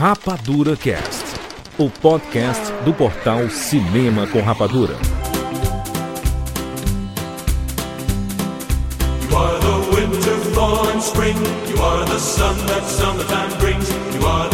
Rapadura Cast, o podcast do portal Cinema com Rapadura. You are the winter, fall, and spring. You are the sun that summertime brings. You are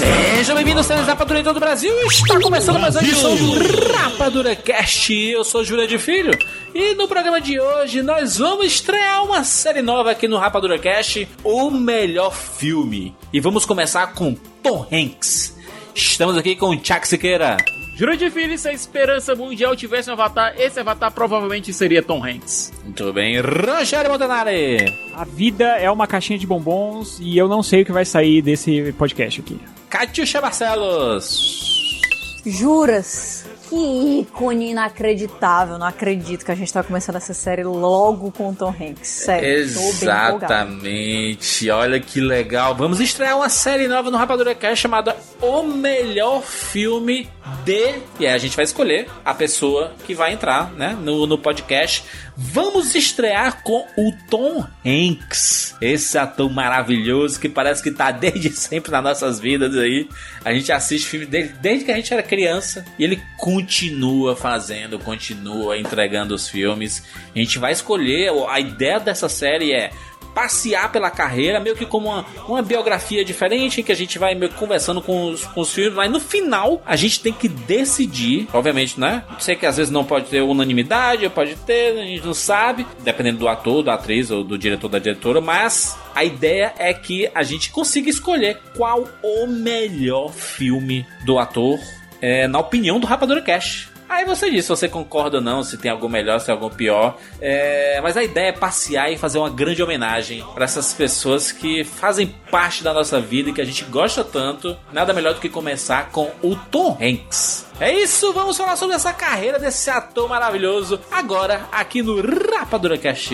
Sejam bem-vindos, seres Rapadura em todo o Brasil. Está começando mais uma edição do Rapadura Cast. Eu sou Júlia de Filho e no programa de hoje nós vamos estrear uma série nova aqui no Rapadura Cast, o melhor filme. E vamos começar com Tom Hanks. Estamos aqui com o Chuck Siqueira. Juro de filho, se a esperança mundial tivesse um avatar, esse avatar provavelmente seria Tom Hanks. Muito bem, Rogério Montanari. A vida é uma caixinha de bombons e eu não sei o que vai sair desse podcast aqui. Catiuxa Barcelos. Juras? Que ícone inacreditável. Não acredito que a gente tá começando essa série logo com o Tom Hanks. Sério. Exatamente, olha que legal. Vamos estrear uma série nova no Rapadura Cast chamada O Melhor Filme de. E aí a gente vai escolher a pessoa que vai entrar né, no, no podcast. Vamos estrear com o Tom Hanks, esse ator maravilhoso que parece que tá desde sempre nas nossas vidas aí. A gente assiste filme dele desde que a gente era criança e ele continua fazendo, continua entregando os filmes. A gente vai escolher, a ideia dessa série é passear pela carreira, meio que como uma, uma biografia diferente, que a gente vai meio que conversando com os, com os filmes, mas no final a gente tem que decidir, obviamente, né? Sei que às vezes não pode ter unanimidade, pode ter, a gente não sabe, dependendo do ator, da atriz ou do diretor da diretora, mas a ideia é que a gente consiga escolher qual o melhor filme do ator, é, na opinião do Rapadura Cash. Aí você diz se você concorda ou não, se tem algo melhor, se tem algo pior. É, mas a ideia é passear e fazer uma grande homenagem para essas pessoas que fazem parte da nossa vida e que a gente gosta tanto. Nada melhor do que começar com o Tom Hanks. É isso, vamos falar sobre essa carreira desse ator maravilhoso agora aqui no Rapadura Cast.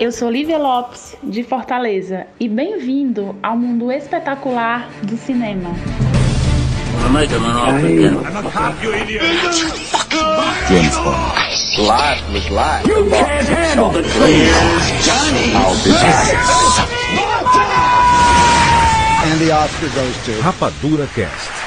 Eu sou Lívia Lopes, de Fortaleza, e bem-vindo ao mundo espetacular do cinema. I make him an offer again. I'm a cop, you idiot. James Bond. Life was life. You can't handle the truth. Johnny. I'll be back. And the Oscar goes to Rapadura Cast.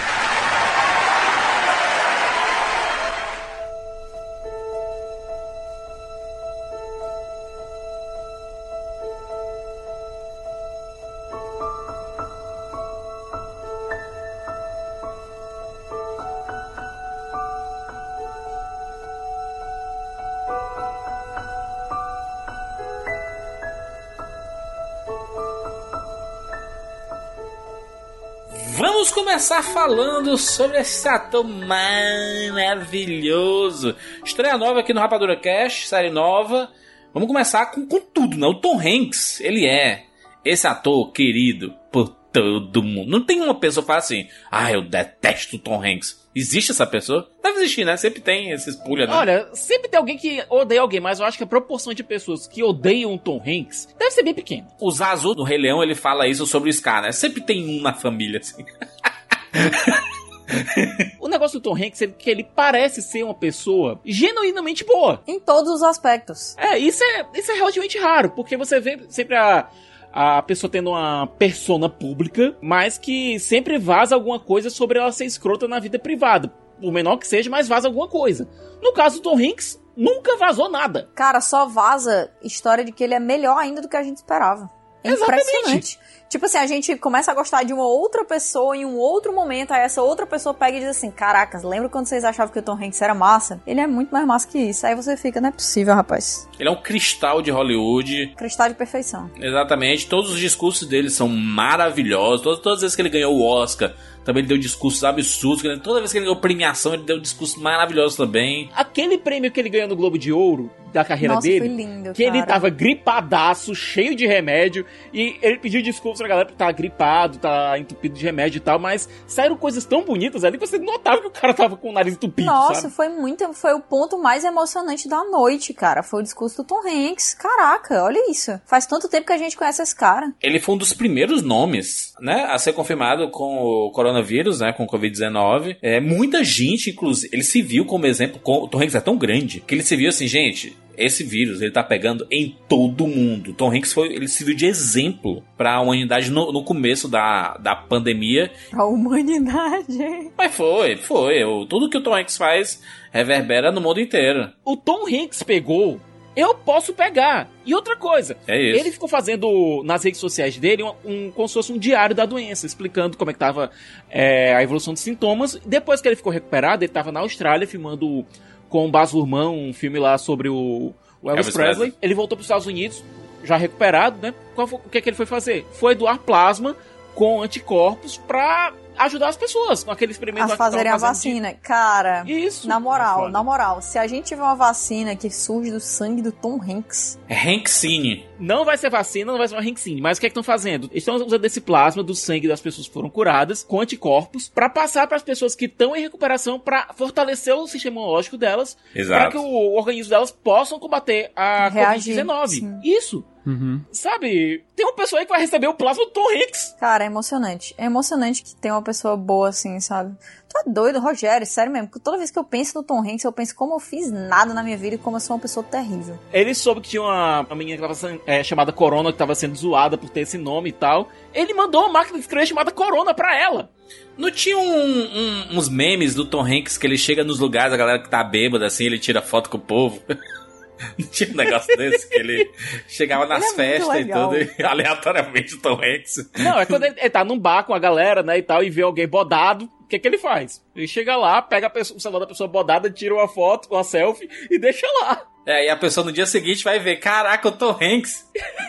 Começar falando sobre esse ator maravilhoso. Estreia nova aqui no Rapadura Cash, série nova. Vamos começar com, com tudo, né? O Tom Hanks, ele é esse ator querido por todo mundo. Não tem uma pessoa que fala assim, ah, eu detesto o Tom Hanks. Existe essa pessoa? Deve existir, né? Sempre tem esses pulha, né? Olha, sempre tem alguém que odeia alguém, mas eu acho que a proporção de pessoas que odeiam o Tom Hanks deve ser bem pequena. O Zazu do Rei Leão, ele fala isso sobre o Scar, né? Sempre tem um na família, assim. O negócio do Tom Hanks é que ele parece ser uma pessoa genuinamente boa. Em todos os aspectos. É, isso é, isso é relativamente raro, porque você vê sempre a, a pessoa tendo uma persona pública, mas que sempre vaza alguma coisa sobre ela ser escrota na vida privada. Por menor que seja, mas vaza alguma coisa. No caso do Tom Hanks, nunca vazou nada. Cara, só vaza história de que ele é melhor ainda do que a gente esperava. É Exatamente. impressionante. Tipo assim, a gente começa a gostar de uma outra pessoa em um outro momento, aí essa outra pessoa pega e diz assim: Caracas, lembra quando vocês achavam que o Tom Hanks era massa? Ele é muito mais massa que isso. Aí você fica, não é possível, rapaz. Ele é um cristal de Hollywood. Cristal de perfeição. Exatamente. Todos os discursos dele são maravilhosos. Todas, todas as vezes que ele ganhou o Oscar, também ele deu discursos absurdos. Toda vez que ele ganhou premiação, ele deu discursos maravilhosos também. Aquele prêmio que ele ganhou no Globo de Ouro da carreira Nossa, dele, foi lindo, que ele cara. tava gripadaço, cheio de remédio, e ele pediu desculpas pra galera porque tá gripado, tá entupido de remédio e tal, mas saíram coisas tão bonitas ali que você notava que o cara tava com o nariz entupido, Nossa, sabe? foi muito. Foi o ponto mais emocionante da noite, cara. Foi o discurso do Tom Hanks. Caraca, olha isso. Faz tanto tempo que a gente conhece esse cara. Ele foi um dos primeiros nomes, né, a ser confirmado com o coronavírus, né, com o Covid-19. É, muita gente, inclusive, ele se viu como exemplo, com, o Tom Hanks é tão grande, que ele se viu assim, gente, esse vírus, ele tá pegando em todo mundo. Tom Hanks foi, ele serviu de exemplo pra humanidade no, no começo da, da pandemia. A humanidade. Mas foi, foi. O- tudo que o Tom Hanks faz reverbera no mundo inteiro. O Tom Hanks pegou, eu posso pegar. E outra coisa, É isso. ele ficou fazendo nas redes sociais dele um, um- como se fosse um diário da doença, explicando como é que tava é, a evolução dos sintomas. Depois que ele ficou recuperado, ele tava na Austrália filmando com o Baz Luhrmann um filme lá sobre o, o Elvis, Elvis Presley. Presley. Ele voltou para os Estados Unidos, já recuperado, né? Qual foi- o que, é que ele foi fazer? Foi doar plasma com anticorpos pra ajudar as pessoas com aquele experimento A fazerem a fazendo de- vacina. Cara, Isso. na É moral, foda. na moral, se a gente tiver uma vacina que surge do sangue do Tom Hanks, Hanksine. Não vai ser vacina, não vai ser uma Hanksine. Mas o que é que estão fazendo? Estão usando esse plasma do sangue das pessoas que foram curadas com anticorpos pra passar para as pessoas que estão em recuperação pra fortalecer o sistema imunológico delas, pra Exato. que o organismo delas possam combater a Reagir, Covid-19. sim. Isso. Uhum. Sabe? Tem uma pessoa aí que vai receber o plasma do Tom Hanks. cara, é emocionante. É emocionante que tem uma pessoa boa assim, sabe? Tu é doido, Rogério, sério mesmo. Porque toda vez que eu penso no Tom Hanks, eu penso como eu fiz nada na minha vida e como eu sou uma pessoa terrível. Ele soube que tinha uma, uma menina que tava sendo, é, chamada Corona, que tava sendo zoada por ter esse nome e tal. Ele mandou uma máquina de escrever chamada Corona pra ela. Não tinha um- um- uns memes do Tom Hanks que ele chega nos lugares, a galera que tá bêbada, assim, ele tira foto com o povo? Não tinha um negócio desse? Que ele chegava nas Ele é festas e tudo, e aleatoriamente o Tom Hanks. Não, é quando ele, ele tá num bar com a galera, né, e tal, e vê alguém bodado, o que que ele faz? Ele chega lá, pega a pessoa- o celular da pessoa bodada, tira uma foto, uma selfie e deixa lá. É, e a pessoa no dia seguinte vai ver, caraca, o Tom Hanks.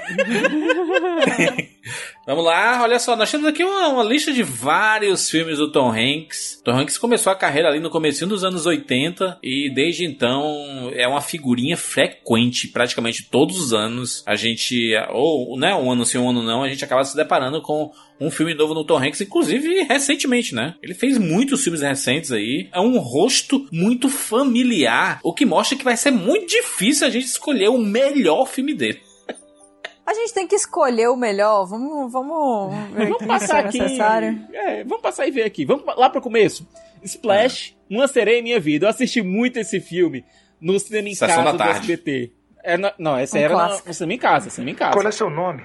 Vamos lá, olha só, nós temos aqui uma, uma lista de vários filmes do Tom Hanks. Tom Hanks começou a carreira ali no comecinho dos anos 80 e desde então é uma figurinha frequente, praticamente todos os anos. A gente, ou né, um ano sim, um ano não, a gente acaba se deparando com um filme novo no Tom Hanks, inclusive recentemente, né? Ele fez muitos filmes recentes aí. É um rosto muito familiar, o que mostra que vai ser muito difícil a gente escolher o melhor filme dele. A gente tem que escolher o melhor. Vamos, vamos ver Vamos passar é aqui. É, vamos passar e ver aqui. Vamos lá pro começo. Splash, Uma Sereia em Minha Vida. Eu assisti muito esse filme no cinema em Sessão casa da do tarde. SBT. É, não, essa Um era na- no cinema em casa, cinema em casa. Qual é seu nome?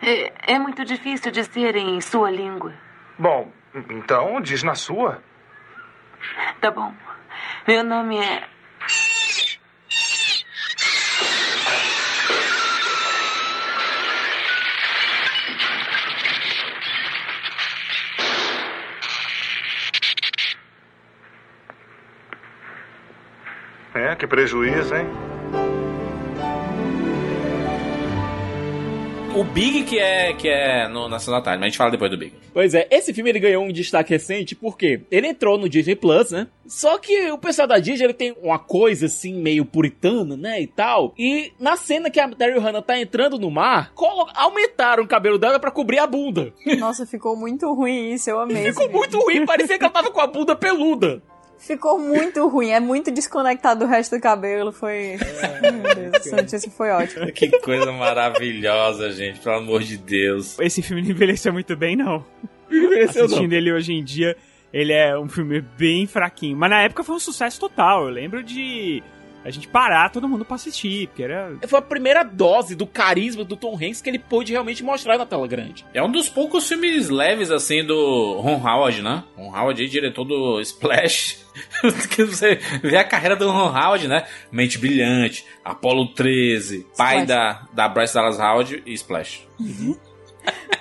É, é muito difícil dizer em sua língua. Bom, então diz na sua. Tá bom. Meu nome é. É, que prejuízo, hein? O Big que é, que é no, na Sessão da Tarde, mas a gente fala depois do Big. Pois é, esse filme ele ganhou um destaque recente porque ele entrou no Disney Plus, né? Só que o pessoal da Disney ele tem uma coisa assim meio puritana, né, e tal. E na cena que a Terry Hannah tá entrando no mar, aumentaram o cabelo dela pra cobrir a bunda. Nossa, ficou muito ruim isso, eu amei. Ficou muito ruim, parecia que ela tava com a bunda peluda. Ficou muito ruim, é muito desconectado do resto do cabelo. Foi. Meu Deus, essa notícia foi ótima. Que coisa maravilhosa, gente, pelo amor de Deus. Esse filme não envelheceu muito bem, não. Envelheceu não. Assistindo ele hoje em dia, ele é um filme bem fraquinho. Mas na época foi um sucesso total. Eu lembro de a gente parar todo mundo pra assistir, porque era. Foi a primeira dose do carisma do Tom Hanks que ele pôde realmente mostrar na tela grande. É um dos poucos filmes leves, assim, do Ron Howard, né? Ron Howard, aí, diretor do Splash. que você vê a carreira do Ron Howard, né? Mente Brilhante, Apollo 13, pai Splash. da, da Bryce Dallas Howard e Splash.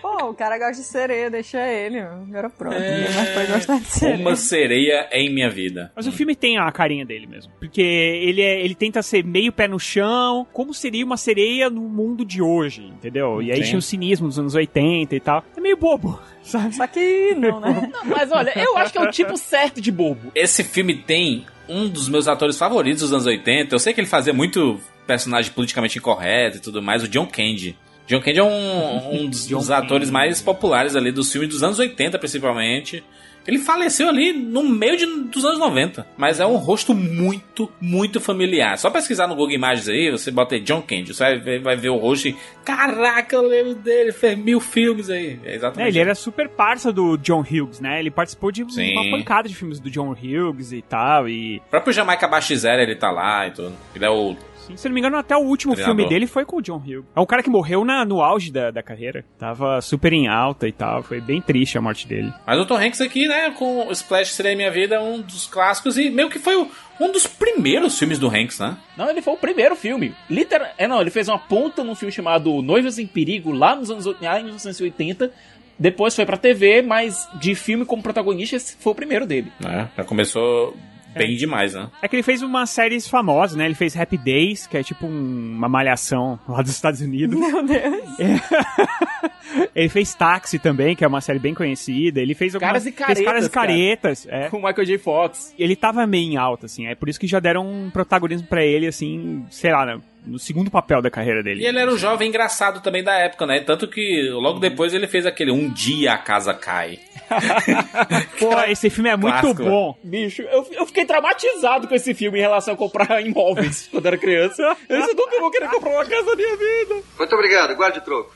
Pô, o cara gosta de sereia, deixa ele. Agora pronto, ninguém mais pode gostar de sereia. Uma sereia em minha vida. Mas o filme tem a carinha dele mesmo. Porque ele, é, ele tenta ser meio pé no chão, como seria uma sereia no mundo de hoje, entendeu? E aí Sim. tinha o cinismo dos anos 80 e tal. É meio bobo, sabe? Só que não, né? Não, mas olha, eu acho que é o tipo certo de bobo. Esse filme tem um dos meus atores favoritos dos anos 80. Eu sei que ele fazia muito personagem politicamente incorreto e tudo mais, o John Candy. John Candy é um, um dos, dos atores mais populares ali dos filmes dos anos 80, principalmente. Ele faleceu ali no meio de- dos anos 90. Mas é um rosto muito, muito familiar. Só pesquisar no Google Imagens aí, você bota aí John Candy. Você vai ver, vai ver o rosto e. Caraca, eu lembro dele, fez mil filmes aí. É É, exatamente. ele era super parça do John Hughes, né? Ele participou de Sim. uma pancada de filmes do John Hughes e tal. E O próprio Jamaica Baixo Zero ele tá lá e tudo. Ele é o Sim, se não me engano, até o último Treinador. filme dele foi com o John Hughes. É um cara que morreu na, no auge da, da carreira. Tava super em alta e tal. Foi bem triste a morte dele. Mas o Tom Hanks aqui, né, com o Splash Seria Minha Vida, um dos clássicos e meio que foi o- um dos primeiros filmes do Hanks, né? Não, ele foi o primeiro filme. Literal... É, não, ele fez uma ponta num filme chamado Noivas em Perigo, lá nos anos lá em 1980. Depois foi pra TV, mas de filme como protagonista, esse foi o primeiro dele. É, já começou bem demais, né? É que ele fez umas séries famosas, né? Ele fez Happy Days, que é tipo um- uma malhação lá dos Estados Unidos. Meu Deus. ele fez Táxi também, que é uma série bem conhecida. Ele fez algumas... Caras e fez Caretas, Caras e cara. Caretas, é. Com o Michael J. Fox. Ele tava meio em alta, assim. É por isso que já deram um protagonismo pra ele, assim, sei lá, né, no segundo papel da carreira dele. E ele era o jovem engraçado também da época, né? Tanto que logo depois ele fez aquele Um Dia a Casa Cai. Pô, esse filme é muito Clássico. bom. Bicho, eu, eu fiquei traumatizado com esse filme em relação a comprar imóveis quando era criança. Eu nunca vou querer comprar uma casa na minha vida. Muito obrigado, guarde o troco.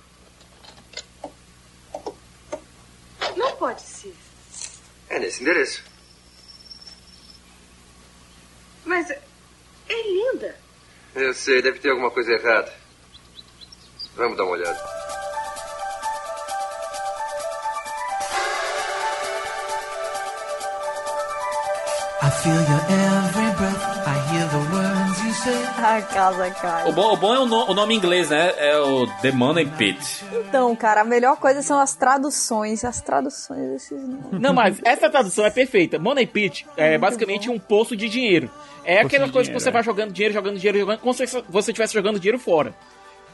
Não pode ser. É nesse endereço. Mas é linda. Eu sei, deve ter alguma coisa errada. Vamos dar uma olhada. I feel your every breath. I hear the words A casa cai. O bom, o bom é o, no- o nome em inglês, né? É o The Money Pit. Então, cara, a melhor coisa são as traduções. As traduções desses nomes. Não, mas essa tradução é perfeita. Money Pit é basicamente um poço de dinheiro. É aquela de coisa que dinheiro, você é. vai jogando dinheiro, jogando dinheiro, jogando, como se você estivesse jogando dinheiro fora.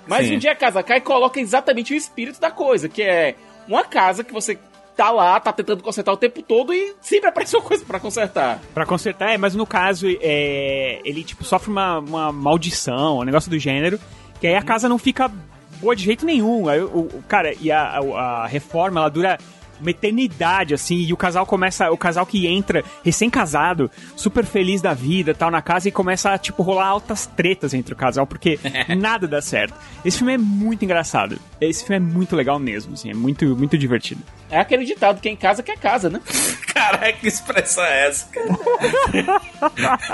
Mas Sim. um dia a casa cai e coloca exatamente o espírito da coisa, que é uma casa que você tá lá, tá tentando consertar o tempo todo e sempre aparece uma coisa pra consertar. Pra consertar, é, mas no caso, é, ele, tipo, sofre uma, uma maldição, um negócio do gênero, que aí a casa não fica boa de jeito nenhum. Aí, o, o- cara, e a, a- a reforma, ela dura uma eternidade, assim, e o casal começa, o casal que entra recém-casado, super feliz da vida, tal, na casa, e começa a, tipo, rolar altas tretas entre o casal, porque nada dá certo. Esse filme é muito engraçado. Esse filme é muito legal mesmo, assim, é muito, muito divertido. É aquele ditado, quem casa quer casa, né? Caraca, que expressão é essa?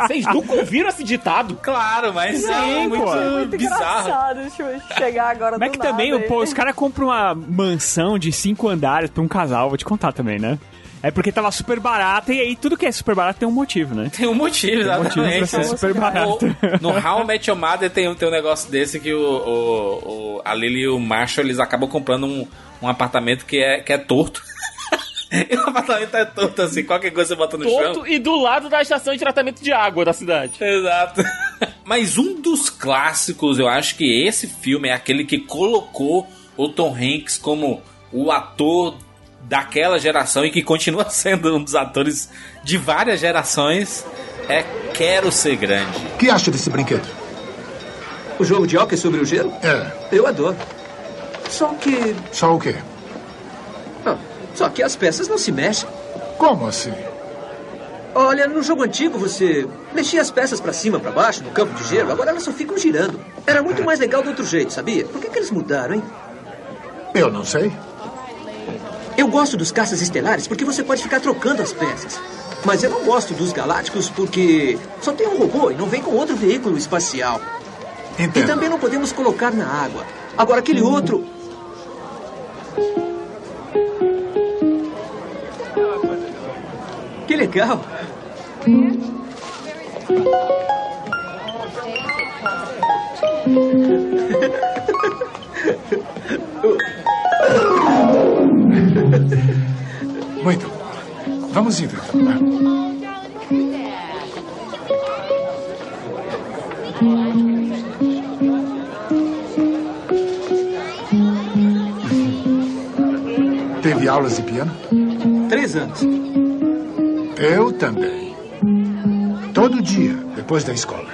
Vocês nunca ouviram esse ditado? Claro, mas é Sim, muito, pô. Muito bizarro. engraçado. Deixa eu chegar agora Mas do que também, nada. pô, os caras compram uma mansão de cinco andares pra um casal, vou te contar também, né? É porque tava super barata e aí tudo que é super barato tem um motivo, né? Tem um motivo, Tem um motivo pra exatamente. ser super barato. O- no How I Met Your Mother tem, um- tem um negócio desse que o, o, o- a Lily e o Marshall eles acabam comprando um, um apartamento que é, que é torto. e o apartamento é torto assim, qualquer coisa você bota no chão. Torto e do lado da estação de tratamento de água da cidade. Exato. Mas um dos clássicos, eu acho que esse filme é aquele que colocou o Tom Hanks como o ator daquela geração e que continua sendo um dos atores de várias gerações. É Quero Ser Grande. O que acha desse brinquedo? O jogo de hóquei sobre o gelo? É. Eu adoro. Só que. Só o quê? ah, só que as peças não se mexem. Como assim? Olha, no jogo antigo você mexia as peças pra cima, pra baixo, no campo de gelo, agora elas só ficam girando. Era muito mais legal do outro jeito, sabia? Por que, que eles mudaram, hein? Eu não sei. Eu gosto dos caças estelares porque você pode ficar trocando as peças. Mas eu não gosto dos galácticos porque só tem um robô e não vem com outro veículo espacial. E Entendo. também não podemos colocar na água. Agora aquele outro. Que legal. Muito bom. Vamos indo então, né? Teve aulas de piano? Três anos. Eu também. Todo dia, depois da escola.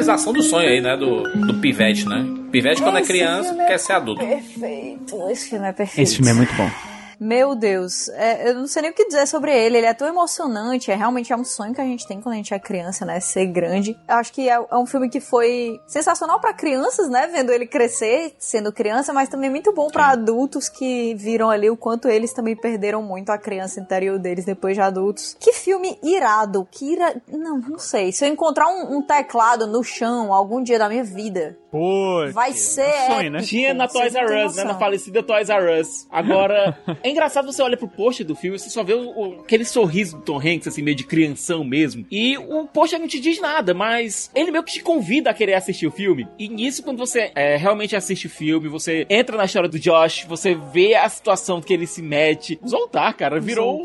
Realização do sonho aí, né? Do, do pivete, né? Pivete, quando é Esse criança, filme é quer ser adulto. Perfeito. Esse filme é perfeito. Esse filme é muito bom. Meu Deus, é, eu não sei nem o que dizer sobre ele. Ele é tão emocionante, é realmente é um sonho que a gente tem quando a gente é criança, né? Ser grande. Eu acho que é, é um filme que foi sensacional pra crianças, né? Vendo ele crescer, sendo criança, mas também muito bom pra adultos que viram ali o quanto eles também perderam muito a criança interior deles depois de adultos. Que filme irado, que ira... Não, não sei. Se eu encontrar um, um teclado no chão algum dia da minha vida, Pô, vai ser sonho, né? Tinha na Toys R Us, né? Na falecida Toys R Us. Agora, é engraçado você olha pro pôster do filme, você só vê o- o- aquele sorriso do Tom Hanks, assim, meio de crianção mesmo. E o pôster não te diz nada, mas ele meio que te convida a querer assistir o filme. E nisso, quando você é, realmente assiste o filme, você entra na história do Josh, você vê a situação que ele se mete. Zoltar, cara, virou,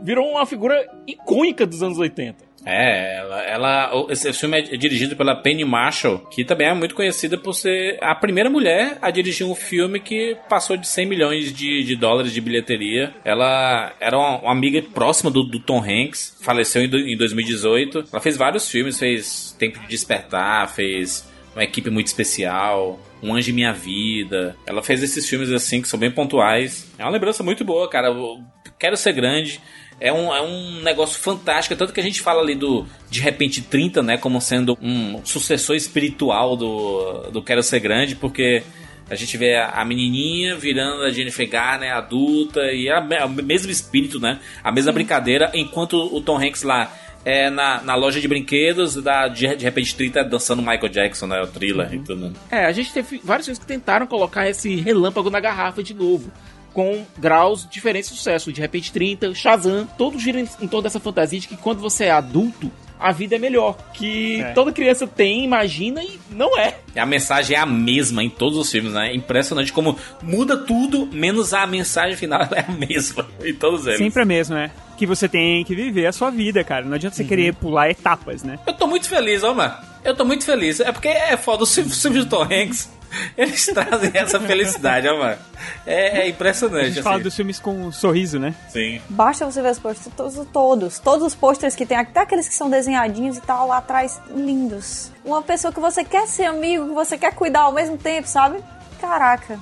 virou uma figura icônica dos anos 80. É, ela, ela- esse filme é dirigido pela Penny Marshall, que também é muito conhecida por ser a primeira mulher a dirigir um filme que passou de 100 milhões de, de dólares de bilheteria. Ela era uma, uma amiga próxima do, do Tom Hanks, faleceu em, em 2018. Ela fez vários filmes, fez Tempo de Despertar, fez uma equipe muito especial. Um Anjo em Minha Vida. Ela fez esses filmes assim que são bem pontuais. É uma lembrança muito boa, cara. Eu quero ser grande. É um, é um negócio fantástico. Tanto que a gente fala ali do De Repente 30, né? Como sendo um sucessor espiritual do, do Quero Ser Grande, porque a gente vê a, menininha virando a Jennifer Garner adulta e é a- o mesmo espírito, né? A mesma brincadeira, enquanto o Tom Hanks lá é na, na loja de brinquedos, da, de, de repente 30 dançando Michael Jackson, né? O thriller e tudo. É, a gente teve vários filmes que tentaram colocar esse relâmpago na garrafa de novo. Com graus de diferente sucesso. De repente 30, Shazam, todos giram em, em torno dessa fantasia de que quando você é adulto, a vida é melhor. Que É. toda criança tem, imagina e não é. A mensagem é a mesma em todos os filmes, né? Impressionante como muda tudo, menos a mensagem final ela é a mesma em todos eles. Sempre a mesma, né? Que você tem que viver a sua vida, cara. Não adianta você querer pular etapas, né? Eu tô muito feliz, ó, mano. Eu tô muito feliz. É porque é foda, os filmes os filmes do Tom Hanks, eles trazem essa felicidade, ó, mano. É, é A impressionante, gente fala assim. dos filmes com um sorriso, né? Sim. Basta você ver os posters, todos, todos, todos os posters que tem, até aqueles que são desenhadinhos e tal lá atrás, lindos. Uma pessoa que você quer ser amigo, que você quer cuidar ao mesmo tempo, sabe? Caraca.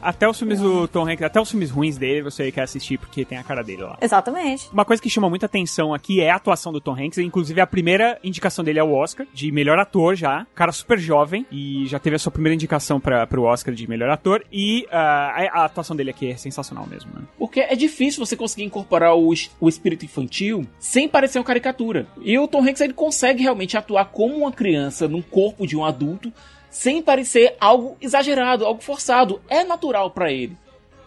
Até os filmes do Tom Hanks, até os filmes ruins dele, você quer assistir porque tem a cara dele lá. Exatamente. Uma coisa que chama muita atenção aqui é a atuação do Tom Hanks. Inclusive, a primeira indicação dele é o Oscar, de melhor ator já. Cara super jovem e já teve a sua primeira indicação para pro Oscar de melhor ator. E ah, a, a atuação dele aqui é sensacional mesmo, né? Porque é difícil você conseguir incorporar o, o espírito infantil sem parecer uma caricatura. E o Tom Hanks ele consegue realmente atuar como uma criança num corpo de um adulto sem parecer algo exagerado, algo forçado. É natural pra ele.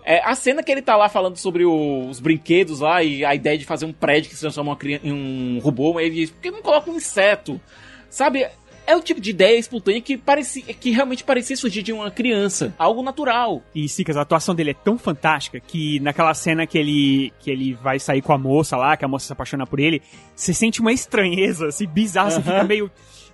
É, a cena que ele tá lá falando sobre o- os brinquedos lá e a ideia de fazer um prédio que se transforma em um robô, ele diz, por que não coloca um inseto? Sabe? É o tipo de ideia espontânea que, parecia, que realmente parecia surgir de uma criança. Algo natural. E Sicas, a atuação dele é tão fantástica que naquela cena que ele, que ele vai sair com a moça lá, que a moça se apaixona por ele, você sente uma estranheza, assim, bizarra, você fica meio.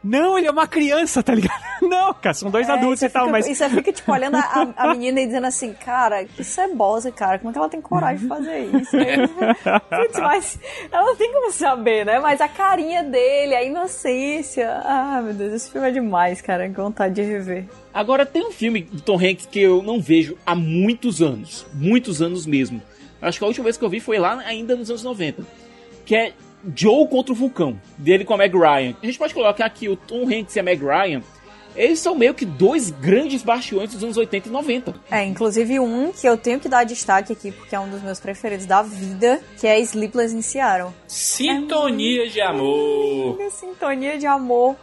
Não, ele é uma criança, tá ligado? Não, cara, são dois É, adultos e tal, fica- mas. E você fica, tipo, olhando a, a menina e dizendo assim, cara, que cebosa, cara. Como é que ela tem coragem de fazer isso? Putz, mas ela tem como saber, né? Mas a carinha dele, a inocência. Ah, meu Deus, esse filme é demais, cara. Que vontade de rever. Agora, tem um filme do Tom Hanks que eu não vejo há muitos anos. Muitos anos mesmo. Acho que a última vez que eu vi foi lá ainda nos anos 90. Que é Joe contra o Vulcão, dele com a Meg Ryan. A gente pode colocar aqui o Tom Hanks e a Meg Ryan. Eles são meio que dois grandes bastiões dos anos 80 e 90. É, inclusive um que eu tenho que dar destaque aqui, porque é um dos meus preferidos da vida, que é Sleepless in Seattle. Sintonia de amor. Sintonia de amor.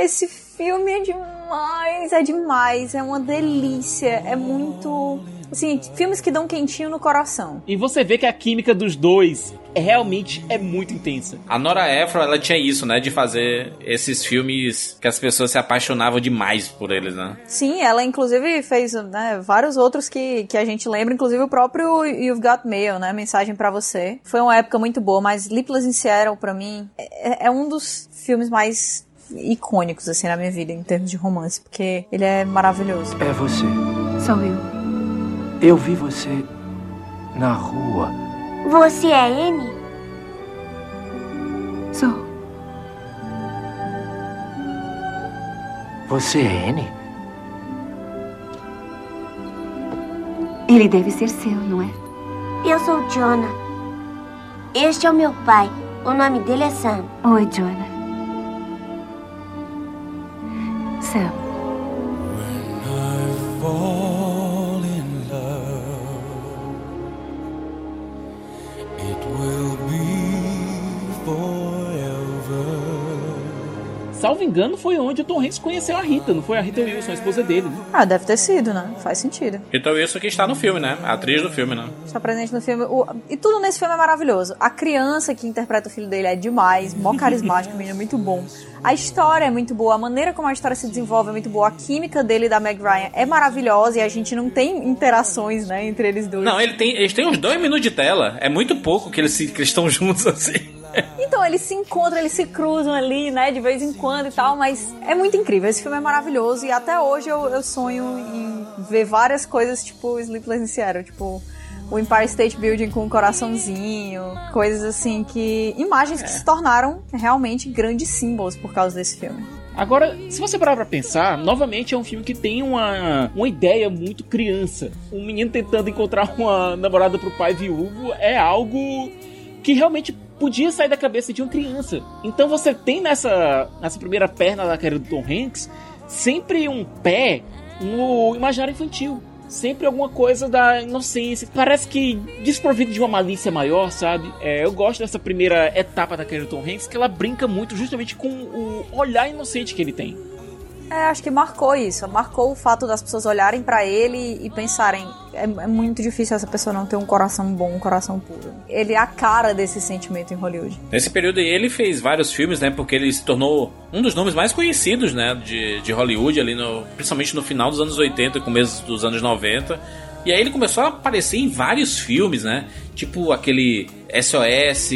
Esse filme é demais, é demais, é uma delícia, é muito. Assim, filmes que dão quentinho no coração. E você vê que a química dos dois é, realmente é muito intensa. A Nora Ephron, ela tinha isso, né? De fazer esses filmes que as pessoas se apaixonavam demais por eles, né? Sim, ela inclusive fez né, vários outros que, que a gente lembra, inclusive o próprio You've Got Mail, né? Mensagem pra você. Foi uma época muito boa, mas Sleepless in Seattle, pra mim, é, é um dos filmes mais icônicos, assim, na minha vida, em termos de romance, porque ele é maravilhoso. É você. Sou eu. Eu vi você na rua. Você é Anne? Sou. Você é Anne? Ele deve ser seu, não é? Eu sou Jonah. Este é o meu pai. O nome dele é Sam. Oi, Jonah. Sam. Salvo engano, foi onde o Tom Hanks conheceu a Rita, não foi a Rita Wilson, a esposa dele, né? Ah, deve ter sido, né? Faz sentido. Então isso que está no filme, né? A atriz do filme, né? Está presente no filme. O- E tudo nesse filme é maravilhoso. A criança que interpreta o filho dele é demais, mó carismático, menino muito bom. A história é muito boa, a maneira como a história se desenvolve é muito boa. A química dele e da Meg Ryan é maravilhosa e a gente não tem interações, né, entre eles dois. Não, ele tem, eles têm uns dois minutos de tela. É muito pouco que eles, se- que eles estão juntos assim. Então, eles se encontram, eles se cruzam ali, né, de vez em quando e tal, mas é muito incrível. Esse filme é maravilhoso e até hoje eu, eu sonho em ver várias coisas tipo Sleepless in Seattle, tipo o Empire State Building com um coraçãozinho, coisas assim que. imagens que se tornaram realmente grandes símbolos por causa desse filme. Agora, se você parar pra pensar, novamente é um filme que tem uma, uma ideia muito criança. Um menino tentando encontrar uma namorada pro pai viúvo é algo que realmente podia sair da cabeça de uma criança. Então você tem nessa, nessa primeira perna da carreira do Tom Hanks sempre um pé no imaginário infantil. Sempre alguma coisa da inocência. Parece que desprovido de uma malícia maior, sabe? É, eu gosto dessa primeira etapa da carreira do Tom Hanks, que ela brinca muito justamente com o olhar inocente que ele tem. É, acho que marcou isso. Marcou o fato das pessoas olharem pra ele e pensarem: é, é muito difícil essa pessoa não ter um coração bom, um coração puro. Ele é a cara desse sentimento em Hollywood. Nesse período aí ele fez vários filmes, né? Porque ele se tornou um dos nomes mais conhecidos, né? De, de Hollywood, ali no, principalmente no final dos anos 80 e começo dos anos 90. E aí ele começou a aparecer em vários filmes, né? Tipo aquele SOS,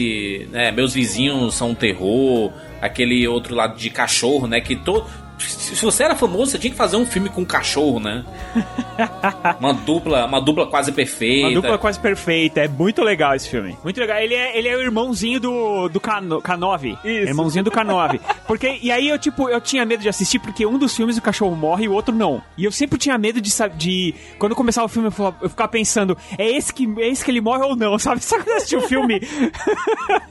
né? Meus vizinhos são um terror. Aquele outro lado de cachorro, né? Que todo. Se você era famoso, você tinha que fazer um filme com um cachorro, né? uma dupla, uma dupla quase perfeita. Uma dupla quase perfeita. É muito legal esse filme. Muito legal. Ele é, ele é o irmãozinho do, do K9. K9. Irmãozinho do K9. Porque, e aí eu, tipo, eu tinha medo de assistir porque um dos filmes o cachorro morre e o outro não. E eu sempre tinha medo de, de quando começava o filme, eu ficava pensando, é esse que, é esse que ele morre ou não, sabe? Quando eu assisti o filme?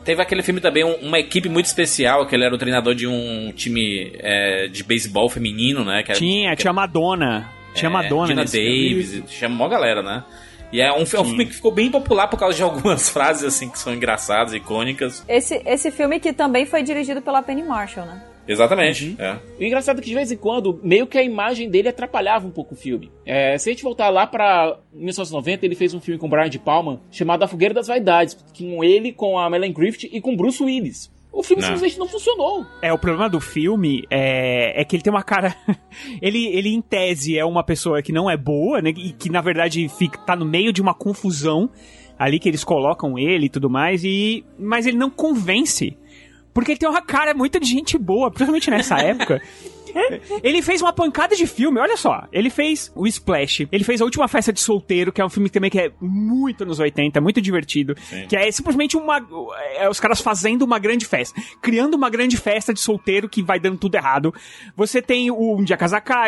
Teve aquele filme também, um- uma equipe muito especial, que ele era o treinador de um time é, de beisebol feminino, né? Que era- tinha, que- tinha Madonna. Tinha é, Madonna Gina nesse filme. Davis, chama uma galera, né? E é um, é um filme que ficou bem popular por causa de algumas frases, assim, que são engraçadas, icônicas. Esse, esse filme que também foi dirigido pela Penny Marshall, né? Exatamente, é. O engraçado é que de vez em quando, meio que a imagem dele atrapalhava um pouco o filme. É, se a gente voltar lá pra 1990, ele fez um filme com o Brian de Palma chamado A Fogueira das Vaidades, com ele, com a Melanie Griffith e com Bruce Willis. O filme Não. simplesmente não funcionou. É, o problema do filme é, é que ele tem uma cara. ele, ele, em tese, é uma pessoa que não é boa, né? E que, na verdade, fica, tá no meio de uma confusão ali que eles colocam ele e tudo mais. E, mas ele não convence. Porque ele tem uma cara muito de gente boa, principalmente nessa época. Ele fez uma pancada de filme, olha só. Ele fez o Splash, ele fez A Última Festa de Solteiro, que é um filme também que é muito nos 80, muito divertido. Que é simplesmente uma. É, os caras fazendo uma grande festa. Criando uma grande festa de solteiro que vai dando tudo errado. Você tem o Um Dia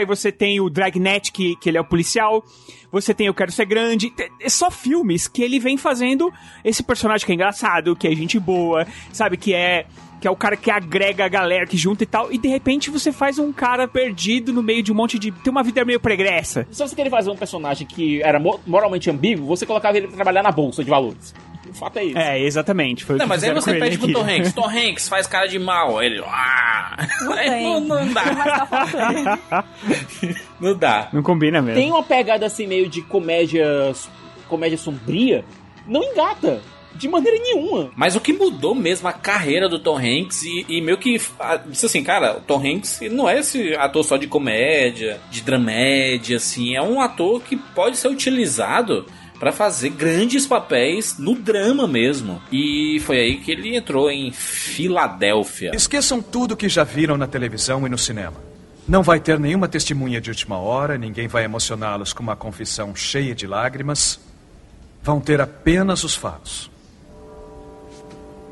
você tem o Dragnet, que, que ele é o policial. Você tem Eu Quero Ser Grande. É só filmes que ele vem fazendo esse personagem que é engraçado, que é gente boa, sabe? Que é que é o cara que agrega a galera, que junta e tal, e de repente você faz um cara perdido no meio de um monte de. tem uma vida meio pregressa. Se você queria fazer um personagem que era mo- moralmente ambíguo, você colocava ele pra trabalhar na bolsa de valores. O fato é isso. É, exatamente. Foi Não, mas aí você pede pro. Tom Hanks. Tom Hanks faz cara de mal. Ele. Ah! Não, não dá. Não dá. Não combina mesmo. Tem uma pegada assim meio de comédia comédia sombria, não engata de maneira nenhuma. Mas o que mudou mesmo a carreira do Tom Hanks e, e meio que disse assim, cara, o Tom Hanks não é esse ator só de comédia, de dramédia, assim, é um ator que pode ser utilizado pra fazer grandes papéis no drama mesmo. E foi aí que ele entrou em Filadélfia. Esqueçam tudo que já viram na televisão e no cinema. Não vai ter nenhuma testemunha de última hora, ninguém vai emocioná-los com uma confissão cheia de lágrimas. Vão ter apenas os fatos.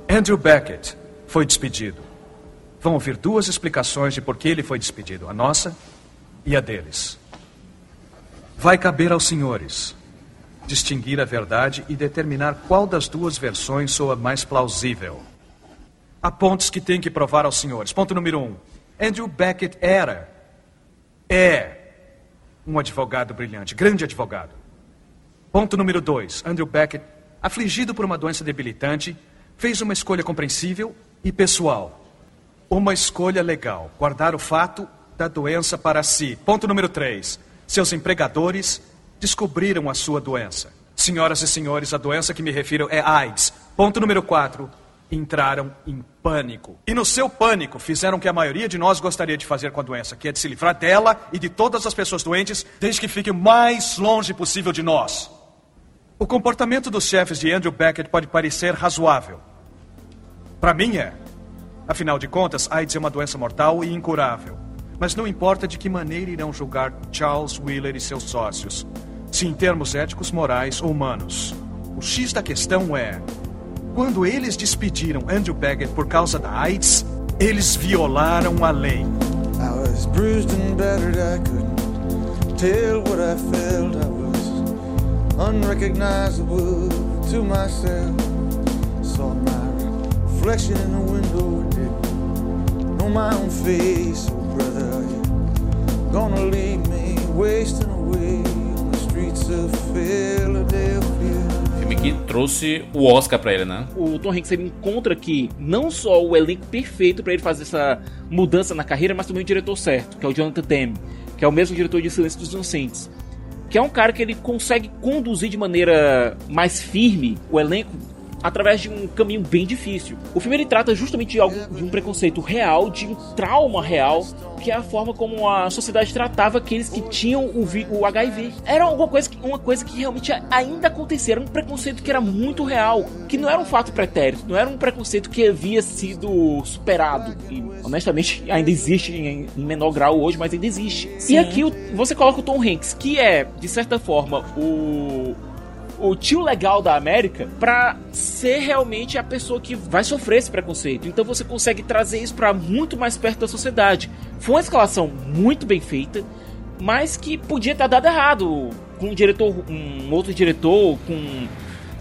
Andrew Beckett foi despedido. Vão ouvir duas explicações de por que ele foi despedido: a nossa e a deles. Vai caber aos senhores distinguir a verdade e determinar qual das duas versões soa mais plausível. Há pontos que tem que provar aos senhores. Ponto número um: Andrew Beckett era, é, um advogado brilhante, grande advogado. Ponto número dois: Andrew Beckett, afligido por uma doença debilitante, fez uma escolha compreensível e pessoal. Uma escolha legal: guardar o fato da doença para si. Ponto número três: seus empregadores descobriram a sua doença. Senhoras e senhores, a doença que me refiro é AIDS. Ponto número quatro: entraram em pânico. E no seu pânico fizeram o que a maioria de nós gostaria de fazer com a doença, que é de se livrar dela e de todas as pessoas doentes, desde que fique o mais longe possível de nós. O comportamento dos chefes de Andrew Beckett pode parecer razoável. Para mim é. Afinal de contas, AIDS é uma doença mortal e incurável. Mas não importa de que maneira irão julgar Charles Wheeler e seus sócios, se em termos éticos, morais ou humanos. O X da questão é: quando eles despediram Andrew Beckett por causa da AIDS, eles violaram a lei. I was bruised and battered, I couldn't tell what I felt. I was unrecognizable to myself. Saw my reflection in the window and didn't know my own face. Oh, brother, gonna leave me wasting away on the streets of Philadelphia? Filme que trouxe o Oscar pra ele, né? O Tom Hanks ele encontra aqui não só o elenco perfeito para ele fazer essa mudança na carreira, mas também o diretor certo, que é o Jonathan Demme, que é o mesmo diretor de Silêncio dos Inocentes. Que é um cara que ele consegue conduzir de maneira mais firme o elenco através de um caminho bem difícil. O filme ele trata justamente de algo de um preconceito real, de um trauma real, que é a forma como a sociedade tratava aqueles que tinham o, o HIV. Era alguma coisa que, uma coisa que realmente ainda acontecia, era um preconceito que era muito real, que não era um fato pretérito, não era um preconceito que havia sido superado. E honestamente ainda existe em, menor grau hoje, mas ainda existe. Sim. E aqui você coloca o Tom Hanks, que é, de certa forma, o o tio legal da América pra ser realmente a pessoa que vai sofrer esse preconceito. Então você consegue trazer isso pra muito mais perto da sociedade. Foi uma escalação muito bem feita, mas que podia estar dado errado com um diretor, um outro diretor com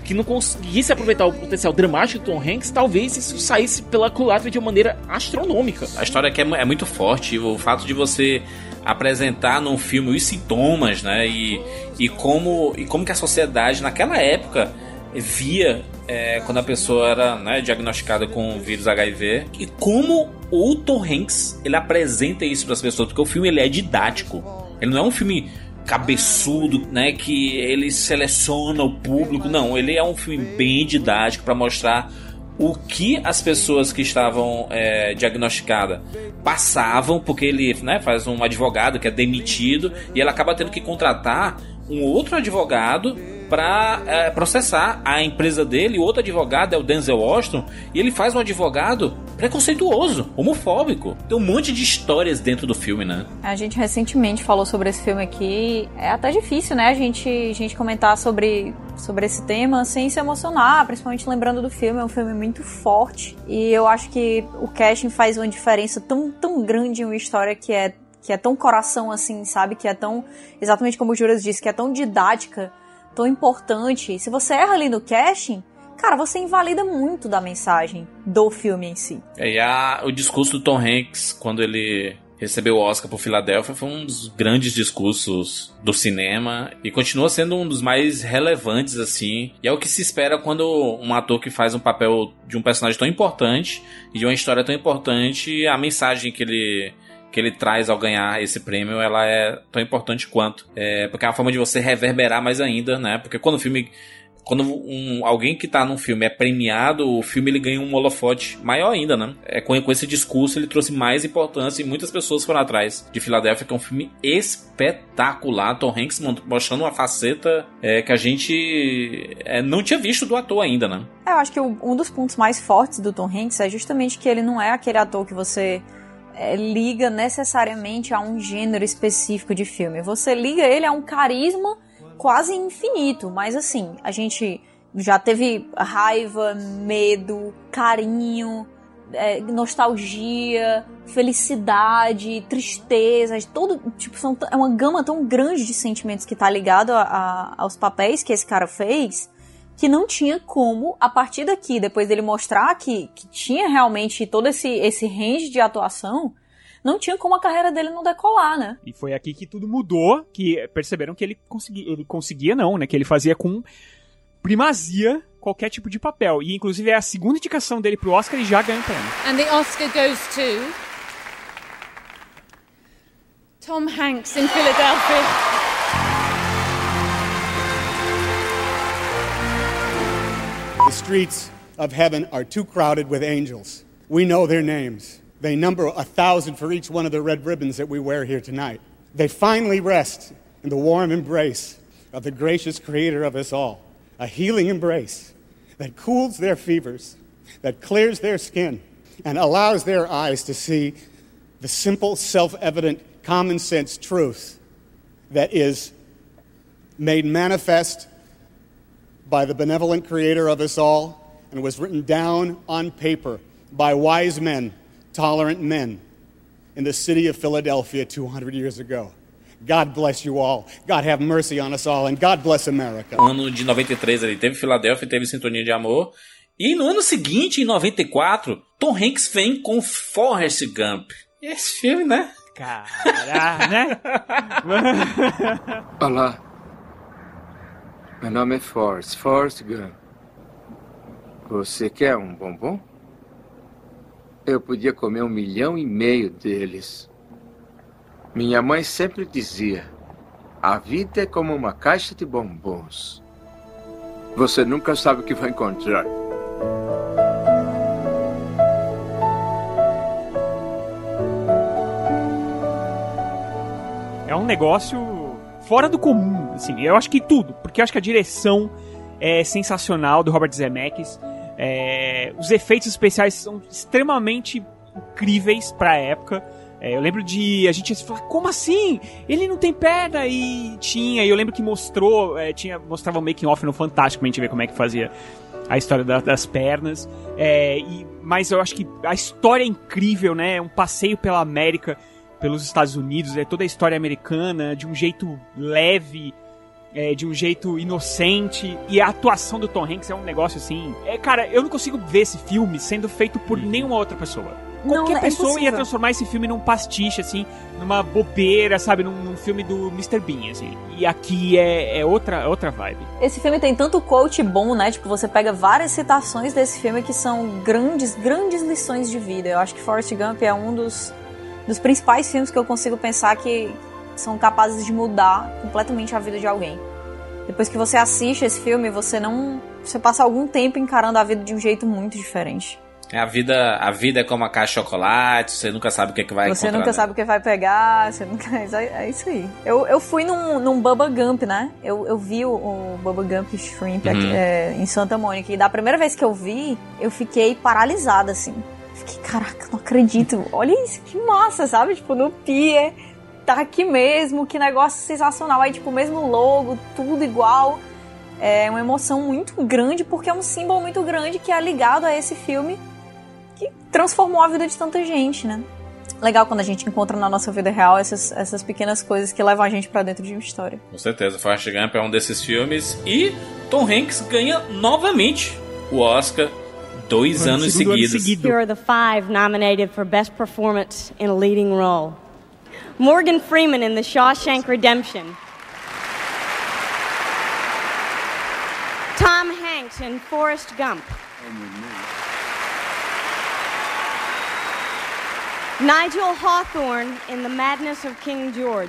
que não conseguisse aproveitar o potencial dramático do Tom Hanks, talvez isso saísse pela culatra de uma maneira astronômica. A história é, é muito forte. O fato de você apresentar num filme os sintomas, né? E, e, como, e como que a sociedade naquela época via é, quando a pessoa era né, diagnosticada com o vírus HIV e como o Tom Hanks ele apresenta isso para as pessoas porque o filme ele é didático. Ele não é um filme cabeçudo né que ele seleciona o público. Não ele é um filme bem didático para mostrar o que as pessoas que estavam é, diagnosticadas passavam, porque ele né, faz um advogado que é demitido e ele acaba tendo que contratar um outro advogado para processar a empresa dele. O outro advogado é o Denzel Washington e ele faz um advogado preconceituoso, homofóbico. Tem um monte de histórias dentro do filme, né? A gente recentemente falou sobre esse filme aqui. É até difícil, né? A gente, a gente comentar sobre, sobre esse tema sem se emocionar, principalmente lembrando do filme. É um filme muito forte. E eu acho que o casting faz uma diferença tão, tão grande em uma história que é, que é tão coração assim, sabe? Que é tão, exatamente como o Juras disse, que é tão didática, tão importante. Se você erra ali no casting, cara, você invalida muito da mensagem do filme em si. E a, o discurso do Tom Hanks, quando ele recebeu o Oscar por Filadélfia, foi um dos grandes discursos do cinema e continua sendo um dos mais relevantes, assim. E é o que se espera quando um ator que faz um papel de um personagem tão importante e de uma história tão importante, a mensagem que ele que ele traz ao ganhar esse prêmio, ela é tão importante quanto. É, porque é uma forma de você reverberar mais ainda, né? Porque quando o filme quando um, alguém que tá num filme é premiado, o filme ele ganha um holofote maior ainda, né? É, com, com esse discurso ele trouxe mais importância e muitas pessoas foram atrás de Filadélfia, que é um filme espetacular. Tom Hanks mostrando uma faceta é, que a gente é, não tinha visto do ator ainda, né? Eu acho que o, um dos pontos mais fortes do Tom Hanks é justamente que ele não é aquele ator que você é, liga necessariamente a um gênero específico de filme. Você liga ele a um carisma quase infinito, mas assim, a gente já teve raiva, medo, carinho, é, nostalgia, felicidade, tristeza, todo, tipo, são, é uma gama tão grande de sentimentos que tá ligado a, a, aos papéis que esse cara fez, que não tinha como, a partir daqui, depois dele mostrar que, que tinha realmente todo esse, esse range de atuação, não tinha como a carreira dele não decolar, né? E foi aqui que tudo mudou, que perceberam que ele conseguia, ele conseguia não, né? Que ele fazia com primazia qualquer tipo de papel. E inclusive é a segunda indicação dele pro Oscar e já ganha o prêmio. And the Oscar goes to Tom Hanks in Philadelphia. Streets of heaven are too crowded with angels. We know their names. They number a thousand for each one of the red ribbons that we wear here tonight. They finally rest in the warm embrace of the gracious creator of us all, a healing embrace that cools their fevers, that clears their skin, and allows their eyes to see the simple, self evident, common sense truth that is made manifest by the benevolent creator of us all and was written down on paper by wise men, tolerant men in the city of Philadelphia 200 years ago. God bless you all. God have mercy on us all. And God bless America. No ano de 93 ele teve Filadélfia, teve Sintonia de Amor. E no ano seguinte, em 94, Tom Hanks vem com Forrest Gump. E esse filme, né? Caralho, né? Olá. Meu nome é Forrest, Forrest Gump. Você quer um bombom? Eu podia comer um milhão e meio deles. Minha mãe sempre dizia: a vida é como uma caixa de bombons. Você nunca sabe o que vai encontrar. É um negócio fora do comum, assim. Eu acho que tudo, porque eu acho que a direção é sensacional do Robert Zemeckis. É, os efeitos especiais são extremamente incríveis pra época. É, eu lembro de a gente falar, como assim? Ele não tem perna? E tinha, e eu lembro que mostrou, é, tinha, mostrava o making off no Fantástico pra gente ver como é que fazia a história da, das pernas. É, e, mas eu acho que a história é incrível, né? É um passeio pela América, pelos Estados Unidos, é toda a história americana, de um jeito leve, é, de um jeito inocente. E a atuação do Tom Hanks é um negócio assim. É, cara, eu não consigo ver esse filme sendo feito por nenhuma outra pessoa. Qualquer Não, é pessoa ia transformar esse filme num pastiche, assim, numa bobeira, sabe? Num, num filme do Mr. Bean, assim. E aqui é, é outra, outra vibe. Esse filme tem tanto quote bom, né? Tipo, você pega várias citações desse filme que são grandes, grandes lições de vida. Eu acho que Forrest Gump é um dos, dos principais filmes que eu consigo pensar que são capazes de mudar completamente a vida de alguém. Depois que você assiste esse filme, você não. Você passa algum tempo encarando a vida de um jeito muito diferente. É, A vida, a vida é como uma caixa de chocolate, você nunca sabe o que, é que vai você nunca sabe o que vai pegar, você nunca. É, isso aí. Eu, eu fui num, num Bubba Gump, né? Eu, eu vi o, o Bubba Gump Shrimp aqui, Uhum. é, em Santa Mônica. E da primeira vez que eu vi, eu fiquei paralisada, assim. Fiquei, caraca, não acredito. Olha isso, que massa, sabe? Tipo, no pier, tá aqui mesmo, que negócio sensacional. Aí, tipo, mesmo logo, tudo igual. É uma emoção muito grande, porque é um símbolo muito grande que é ligado a esse filme que transformou a vida de tanta gente, né? Legal quando a gente encontra na nossa vida real essas, essas pequenas coisas que levam a gente pra dentro de uma história. Com certeza, Forrest Gump é um desses filmes. E Tom Hanks ganha novamente o Oscar dois anos seguidos. Here are the five nominated for Best Performance in a Leading Role Morgan Freeman in The Shawshank Redemption, Tom Hanks in Forrest Gump, Nigel Hawthorne in The Madness of King George.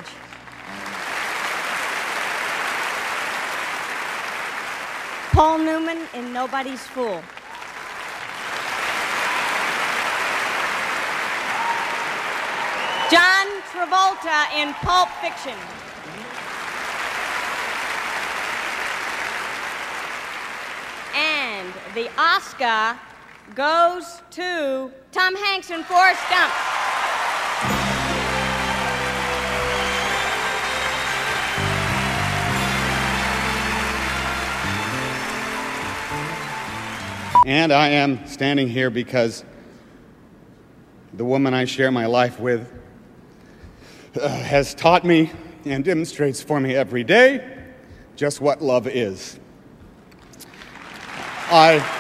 Paul Newman in Nobody's Fool. John Travolta in Pulp Fiction. And the Oscar goes to Tom Hanks in Forrest Gump. And I am standing here because the woman I share my life with, uh, has taught me and demonstrates for me every day just what love is. I.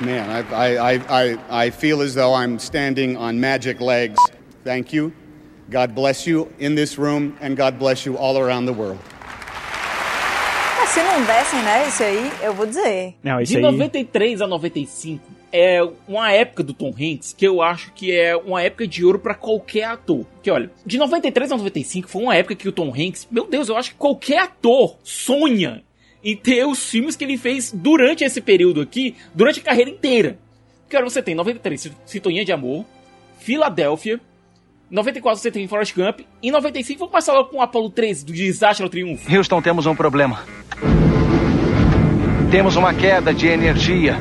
Man, I, I, I, I, I feel as though I'm standing on magic legs. Thank you. God bless you in this room, and God bless you all around the world. Se não dessem, né, isso aí, eu vou dizer. Não, De 93 a 95 é uma época do Tom Hanks que eu acho que é uma época de ouro pra qualquer ator. Que olha, de 93 a 95 foi uma época que o Tom Hanks, meu Deus, eu acho que qualquer ator sonha em ter os filmes que ele fez durante esse período aqui, durante a carreira inteira. Porque olha, você tem 93 Sintonia de Amor, Filadélfia, 94 você tem Forrest Gump, e 95 vamos passar logo com o Apollo 13 do Desastre ao Triunfo. Houston, temos um problema. Temos uma queda de energia.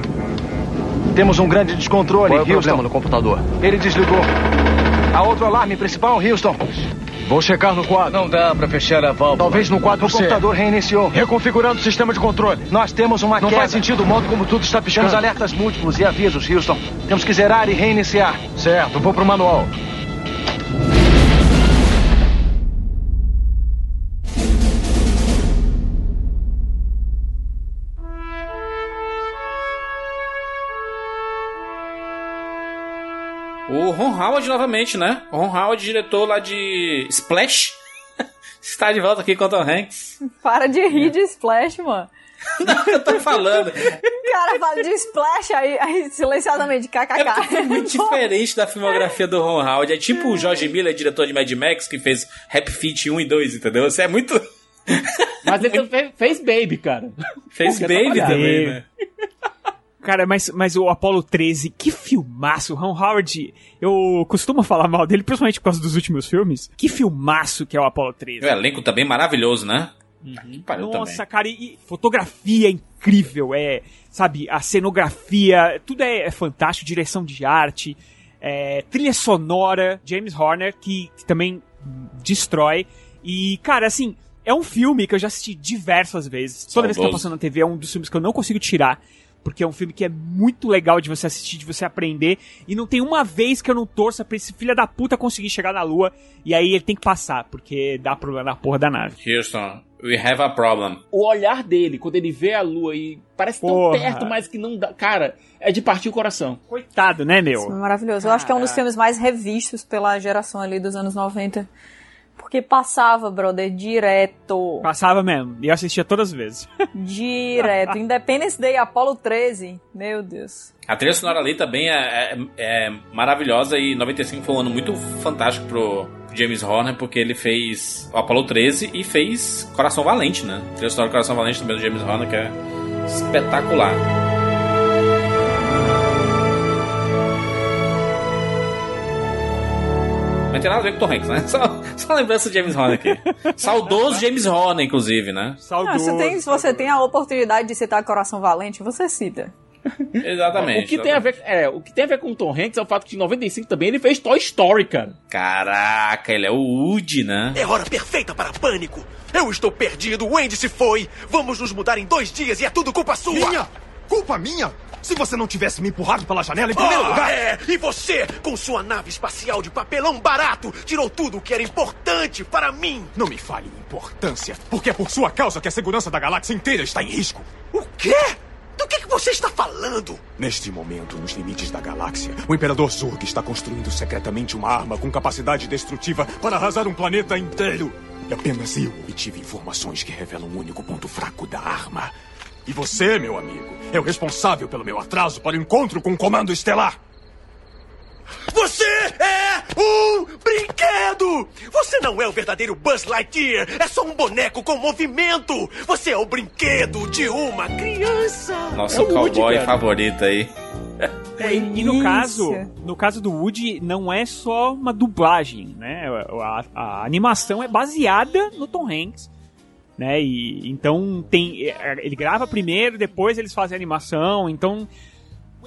Temos um grande descontrole, Qual é o Houston. problema no computador? Ele desligou. Há outro alarme principal, Houston. Vou checar no quadro. Não dá pra fechar a válvula. Talvez no quadro o C. computador reiniciou. Reconfigurando o sistema de controle. Nós temos uma Não queda. faz sentido o modo como tudo está piscando. Temos alertas múltiplos e avisos, Houston. Temos que zerar e reiniciar. Certo, vou pro manual. O Ron Howard novamente, né? O Ron Howard, diretor lá de Splash, está de volta aqui com o Tom Hanks. Para de rir de Splash, mano. Eu tô falando. O cara fala de Splash, aí, aí silenciosamente, kkk. É muito diferente da filmografia do Ron Howard. É tipo o George Miller, diretor de Mad Max, que fez Happy Feet 1 e 2, entendeu? Você é muito... Mas ele fez, fez Baby, cara. Fez Pô, Baby também, né? Cara, mas, mas o Apollo 13, que filmaço. O Ron Howard, eu costumo falar mal dele, principalmente por causa dos últimos filmes. Que filmaço que é o Apollo 13. O elenco também maravilhoso, né? Pariu Nossa, também. cara, e, fotografia incrível, é, sabe, a cenografia, tudo é, é fantástico, direção de arte, é, trilha sonora, James Horner, que, que também destrói. E, cara, assim, é um filme que eu já assisti diversas vezes. Toda vez que tá passando na TV é um dos filmes que eu não consigo tirar. Porque é um filme que é muito legal de você assistir, de você aprender. E não tem uma vez que eu não torça pra esse filho da puta conseguir chegar na lua. E aí ele tem que passar, porque dá problema na porra da nave. Houston, we have a problem. O olhar dele, quando ele vê a lua e parece tão Porra. perto, mas que não dá. Cara, é de partir o coração. Coitado, né, meu? Isso é maravilhoso. Eu acho que é um dos filmes mais revistos pela geração ali dos anos 90. Porque passava, brother, direto. Passava mesmo. E eu assistia todas as vezes. Direto. Independence Day, Apollo 13. Meu Deus. A trilha sonora ali também é, é- é maravilhosa e 95 foi um ano muito fantástico pro James Horner, porque ele fez o Apollo 13 e fez Coração Valente, né? A trilha sonora Coração Valente também do James Horner, que é espetacular. Não tem nada a ver com o Tom Hanks, né? Só, só lembrança de James Horner aqui. Saudoso James Horner, inclusive, né? Ah, se, tem- se você tem a oportunidade de citar Coração Valente, você cita. Exatamente. O que, tem a ver, é, o que tem a ver com o Tom Hanks é o fato que em 95 também ele fez Toy Story, cara. Caraca, ele é o Woody, né? É hora perfeita para pânico. Eu estou perdido, o Andy se foi. Vamos nos mudar em dois dias e é tudo culpa sua. Minha? Culpa minha? Se você não tivesse me empurrado pela janela em primeiro Ah, lugar. é! E você, com sua nave espacial de papelão barato, tirou tudo o que era importante para mim. Não me fale importância, porque é por sua causa que a segurança da galáxia inteira está em risco. O quê? Do que, que você está falando? Neste momento, nos limites da galáxia, o Imperador Zurg está construindo secretamente uma arma com capacidade destrutiva para arrasar um planeta inteiro. E apenas eu obtive informações que revelam o único ponto fraco da arma. E você, meu amigo, é o responsável pelo meu atraso para o encontro com o Comando Estelar. Você é um brinquedo! Você não é o verdadeiro Buzz Lightyear, é só um boneco com movimento! Você é o brinquedo de uma criança! Nosso É o Woody, cowboy cara. favorito aí. É, e, no caso, no caso do Woody, não é só uma dublagem, né? A, a animação é baseada no Tom Hanks, né? E então tem, é, ele grava primeiro, depois eles fazem a animação, então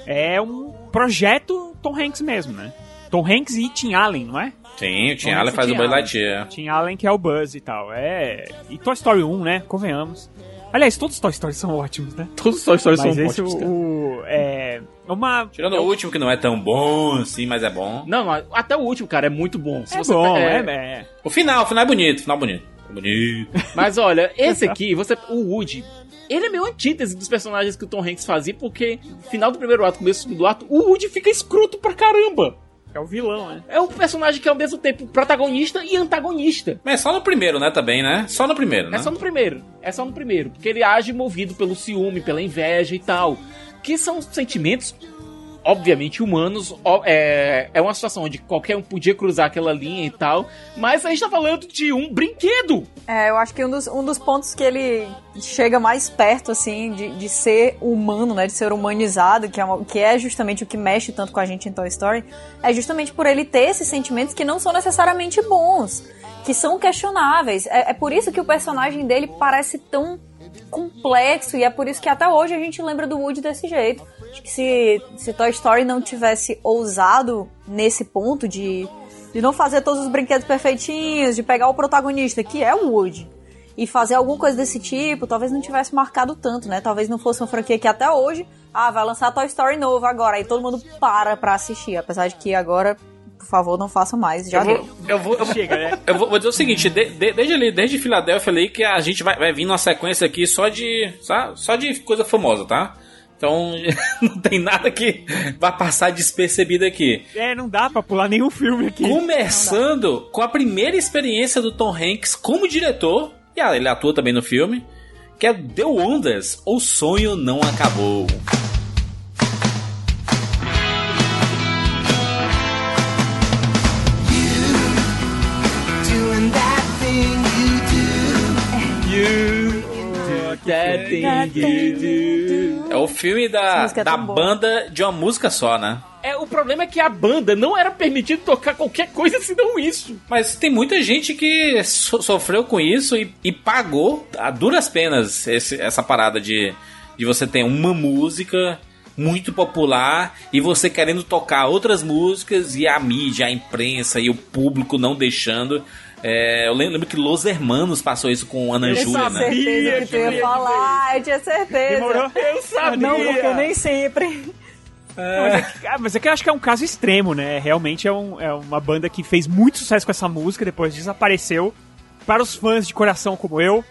é um projeto Tom Hanks mesmo, né? Tom Hanks e Tim Allen, não é? Sim, o Tim Allen faz o Buzz. Lightyear. Tim Allen que é o Buzz e tal. É. E Toy Story 1, né? Convenhamos. Aliás, todos os Toy Story são ótimos, né? Todos os Toy Story Mas são esse, ótimos, o, é uma... Tirando o último, que não é tão bom assim, mas é bom. Não, até o último, cara, é muito bom. Se É você bom, pe- é, é. O final, o final é bonito, o final é bonito. É bonito. Mas olha, esse aqui, você, o Woody, ele é meio antítese dos personagens que o Tom Hanks fazia, porque no final do primeiro ato, começo do segundo ato, o Woody fica escroto pra caramba. É o vilão, né? É um personagem que é ao mesmo tempo protagonista e antagonista. Mas só no primeiro, né, também, né? Só no primeiro, né? É só no primeiro. É só no primeiro. Porque ele age movido pelo ciúme, pela inveja e tal. Que são sentimentos, obviamente, humanos. É, é uma situação onde qualquer um podia cruzar aquela linha e tal. Mas a gente tá falando de um brinquedo. É, eu acho que um dos, um dos pontos que ele chega mais perto, assim, de, de ser humano, né? De ser humanizado, que é, uma- que é justamente o que mexe tanto com a gente em Toy Story, é justamente por ele ter esses sentimentos que não são necessariamente bons, que são questionáveis. É, é por isso que o personagem dele parece tão complexo e é por isso que até hoje a gente lembra do Woody desse jeito. Acho que se, se Toy Story não tivesse ousado nesse ponto de, de não fazer todos os brinquedos perfeitinhos, de pegar o protagonista, que é o Woody, e fazer alguma coisa desse tipo, talvez não tivesse marcado tanto, né? Talvez não fosse uma franquia que até hoje, ah, vai lançar Toy Story novo agora, aí todo mundo para pra assistir, apesar de que agora, por favor, não façam mais, já eu deu. vou, eu vou, eu vou- Chega, né? eu vou, vou dizer o seguinte, de- de- desde ali, desde Filadélfia ali, que a gente vai, vai vir numa sequência aqui só de. Só, só de coisa famosa, tá? Então não tem nada que vai passar despercebido aqui. É, não dá pra pular nenhum filme aqui. Começando com a primeira experiência do Tom Hanks como diretor, e ah, ele atua também no filme, que é The Wonders, O Sonho Não Acabou. Doing that thing you do. That thing you do. É o filme da, é da boa. banda de uma música só, né? É, o problema é que a banda não era permitido tocar qualquer coisa senão isso. Mas tem muita gente que so- sofreu com isso e, e pagou a duras penas esse- essa parada de, de você ter uma música muito popular e você querendo tocar outras músicas e a mídia, a imprensa e o público não deixando. É, eu lembro, que Los Hermanos passou isso com Ana Eu Júlia, tinha né? certeza que tu ia falar, eu tinha certeza. Demorou? Eu sabia. Não, porque nem sempre. Mas é, que, ah, mas é que eu acho que é um caso extremo, né? Realmente é, um- é uma banda que fez muito sucesso com essa música, depois desapareceu. Para os fãs de coração como eu,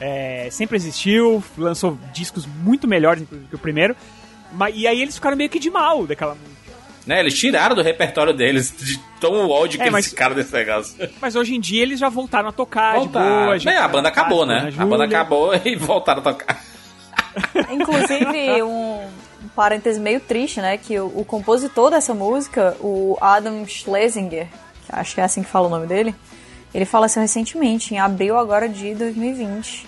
é, sempre existiu, lançou discos muito melhores inclusive, que o primeiro. Mas, e aí eles ficaram meio que de mal daquela música. Né, Eles tiraram do repertório deles de tão ódio que É, eles mas- ficaram desse negócio. Mas hoje em dia eles já voltaram a tocar Voltaram. de boa. já Né, a banda acabou, né? Ana A banda acabou e voltaram a tocar. Inclusive, um, um parêntese meio triste, né? Que o, o compositor dessa música, o Adam Schlesinger, que acho que é assim que fala o nome dele, ele faleceu recentemente, em abril agora de 2020.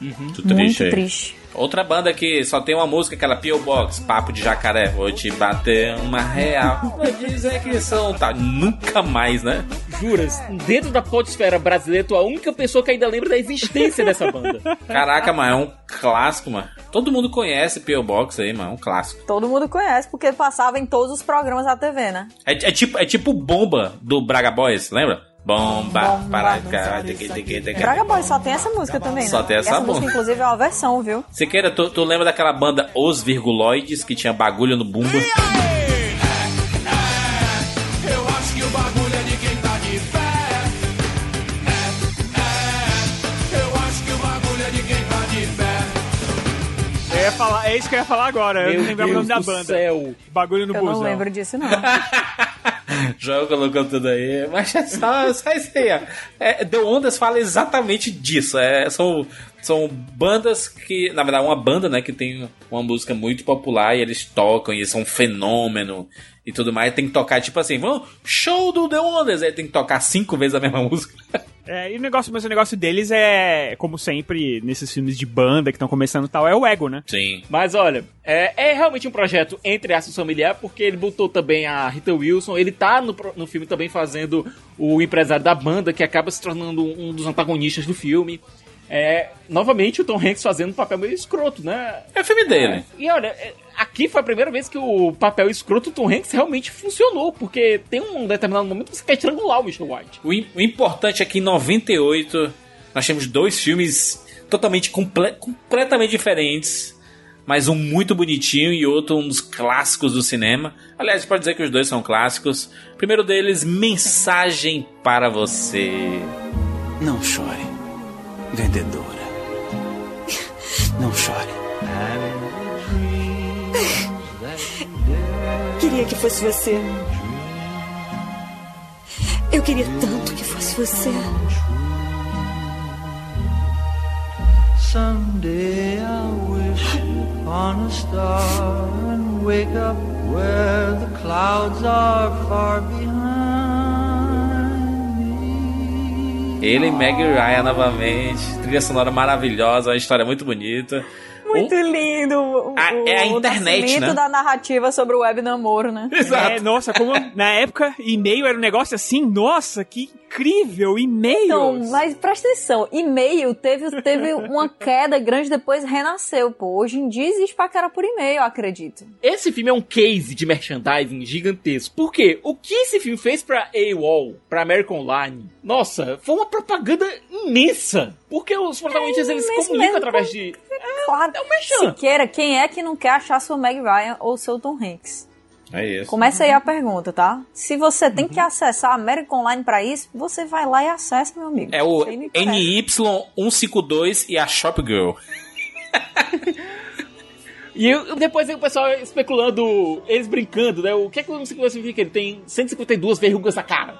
Muito Muito triste. aí. triste. Outra banda que só tem uma música, aquela P.O. Box, Papo de Jacaré. Vou te bater uma real. Vou dizer que são. Tá, nunca mais, né? Juras, dentro da podosfera brasileira, tu é a única pessoa que ainda lembra da existência dessa banda. Caraca, mano, é um clássico, mano. Todo mundo conhece P.O. Box aí, mano. É um clássico. Todo mundo conhece, porque passava em todos os programas da TV, né? É, é tipo, é tipo Bomba do Braga Boys, lembra? Bomba, Bomba, para cá. Braga Boy só tem essa música também, né? Só tem essa essa música. inclusive, é uma versão, viu? Siqueira, tu, tu lembra daquela banda Os Virguloides, que tinha bagulho no bumba? Eu acho que o bagulho de quem de pé. Eu acho que o bagulho de quem de pé. Eu ia falar, é isso que eu ia falar agora. eu Meu não lembrava o nome da Deus banda. céu. Bagulho no Eu busão. não lembro disso, não. João colocou tudo aí, mas é só, só isso aí, ó. É, The Ondas fala exatamente disso. É, são, são bandas que, na verdade, uma banda, né, que tem uma música muito popular e eles tocam e são um fenômeno e tudo mais. Tem que tocar, tipo assim, vamos, show do The Ondas! Aí tem que tocar cinco vezes a mesma música. É, e o negócio, mas o negócio deles é, como sempre, nesses filmes de banda que estão começando e tal, é o ego, né? Sim. Mas olha, é, é realmente um projeto entre aspas familiar, porque ele botou também a Rita Wilson, ele tá no, no filme também fazendo o empresário da banda, que acaba se tornando um dos antagonistas do filme. É, novamente o Tom Hanks fazendo um papel meio escroto, né? É o filme dele. E olha, é, aqui foi a primeira vez que o papel escroto do Tom Hanks realmente funcionou, porque tem um determinado momento que você quer estrangular o Mr. White. O, o importante é que em 98 nós temos dois filmes totalmente comple completamente diferentes. Mas um muito bonitinho e outro um dos clássicos do cinema. Aliás, pode dizer que os dois são clássicos. O primeiro deles, Mensagem para você. Não chore, vendedora. Não chore. Queria que fosse você. Eu queria tanto que fosse você. Someday I wish on a star and wake up where the clouds are far behind. Ele e Meg Ryan novamente. Trilha sonora maravilhosa, uma história muito bonita. Muito lindo. o- Ah, é a o internet, nascimento né? da narrativa sobre o web namoro, né? É, nossa, como na época e-mail era um negócio assim, nossa, que incrível, e-mail. Então, mas presta atenção, e-mail teve, teve uma queda grande, depois renasceu, pô. Hoje em dia existe paquera por e-mail, eu acredito. Esse filme é um case de merchandising gigantesco. Por quê? O que esse filme fez pra AWOL, pra American Online? Nossa, foi uma propaganda imensa. Porque os protagonistas eles se comunicam através de. Claro. É um merchan. Siqueira, quem é que não quer achar seu Meg Ryan ou seu Tom Hanks? É isso. Começa aí a pergunta, tá? Se você tem Uhum. que acessar a American Online pra isso, você vai lá e acessa, meu amigo. É o Isso aí não interessa. NY152 e a Shop Girl. E eu- depois o pessoal especulando, eles brincando, né? O que é que o 152 significa? Ele tem 152 verrugas na cara.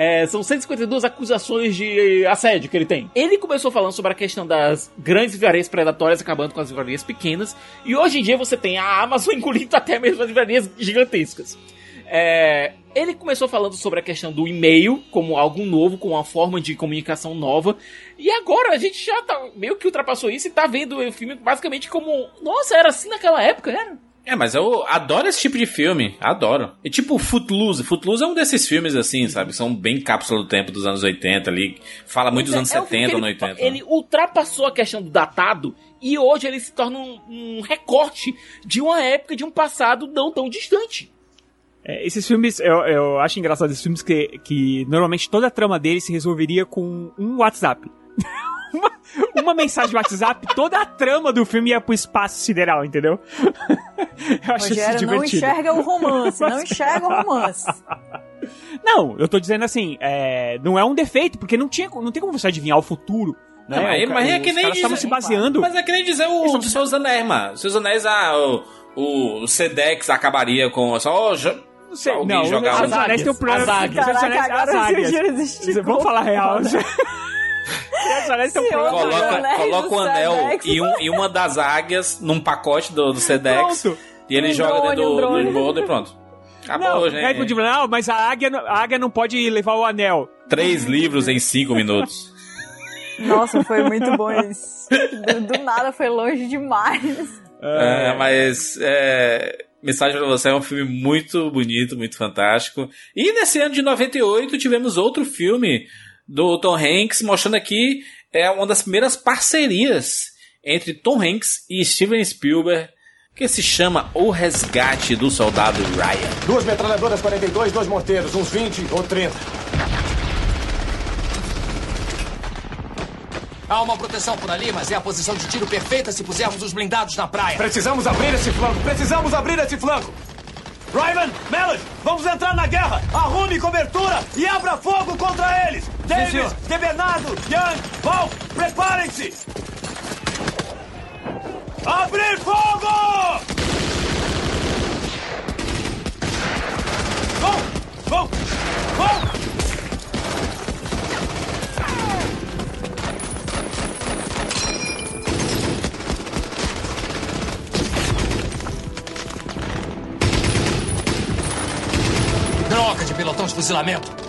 É, são 152 acusações de assédio que ele tem. Ele começou falando sobre a questão das grandes livrarias predatórias acabando com as livrarias pequenas. E hoje em dia você tem a Amazon engolindo até mesmo as livrarias gigantescas. É, ele começou falando sobre a questão do e-mail como algo novo, como uma forma de comunicação nova. E agora a gente já tá meio que ultrapassou isso e tá vendo o filme basicamente como. Nossa, era assim naquela época, era? É, mas eu adoro esse tipo de filme. Adoro. E tipo Footloose. Footloose é um desses filmes assim, sabe? São bem cápsula do tempo dos anos 80 ali. Fala muito dos anos É um filme 70, que anos ele, 80. Ele ultrapassou a questão do datado e hoje ele se torna um, um recorte de uma época, de um passado não tão distante. É, esses filmes, eu, eu acho engraçado esses filmes que, que normalmente toda a trama deles se resolveria com um WhatsApp. uma, uma mensagem de WhatsApp, toda a trama do filme ia pro espaço sideral, entendeu? eu acho isso Rogério não enxerga o romance, não enxerga o romance. Não, eu tô dizendo assim, é, não é um defeito, porque não, tinha, não tem como você adivinhar o futuro. Né? Não, mas, mas é que nem dizer- se baseando. Mas é que nem dizer o, os seus anéis, mano. Seus anéis, ah, o, o Sedex acabaria com só. jo- sei, alguém não, jogava. os anéis tem o problema- As águias. Seus anéis- Caraca, as águias. esticou. Vamos falar real. Tem um. Coloca, coloca o anel e, um, e uma das águias num pacote do, do Sedex. Pronto. E ele Um joga drone, dentro um do, drone. do e pronto. Acabou, Não, gente. é tipo, não, mas a águia, não- a águia não pode levar o anel. Três livros em cinco minutos. Nossa, foi muito bom isso. Do, do nada foi longe demais. É, mas é, Mensagem pra Você é um filme muito bonito, muito fantástico. E nesse ano de 98 tivemos outro filme do Tom Hanks, mostrando aqui é uma das primeiras parcerias entre Tom Hanks e Steven Spielberg, que se chama O Resgate do Soldado Ryan. Duas metralhadoras 42, dois morteiros, uns 20 ou 30. Há uma proteção por ali, mas é a posição de tiro perfeita se pusermos os blindados na praia. Precisamos abrir esse flanco, precisamos abrir esse flanco. Ryman, Melody, vamos entrar na guerra! Arrume cobertura e abra fogo contra eles! Davis, senhor. De Bernardo, Young, Val, preparem-se! Abrir fogo! Vão! Vão! Vão! Droga de pelotão de fuzilamento.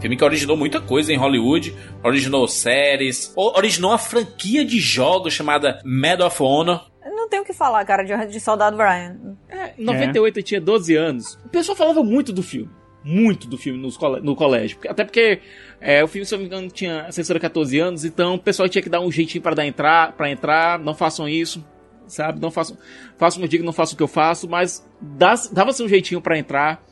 Filme que originou muita coisa em Hollywood, originou séries, originou uma franquia de jogos chamada Medal of Honor. Não tem o que falar, cara, de, de Soldado Ryan. Em 98 eu tinha 12 anos. O pessoal falava muito do filme. Muito do filme nos no colégio. Até porque é, o filme, se eu não me engano, tinha censura 14 anos, então o pessoal tinha que dar um jeitinho pra dar entrar, para entrar, não façam isso. sabe? Não faço, faço o digo, não faço o que eu faço, mas dava-se um jeitinho pra entrar.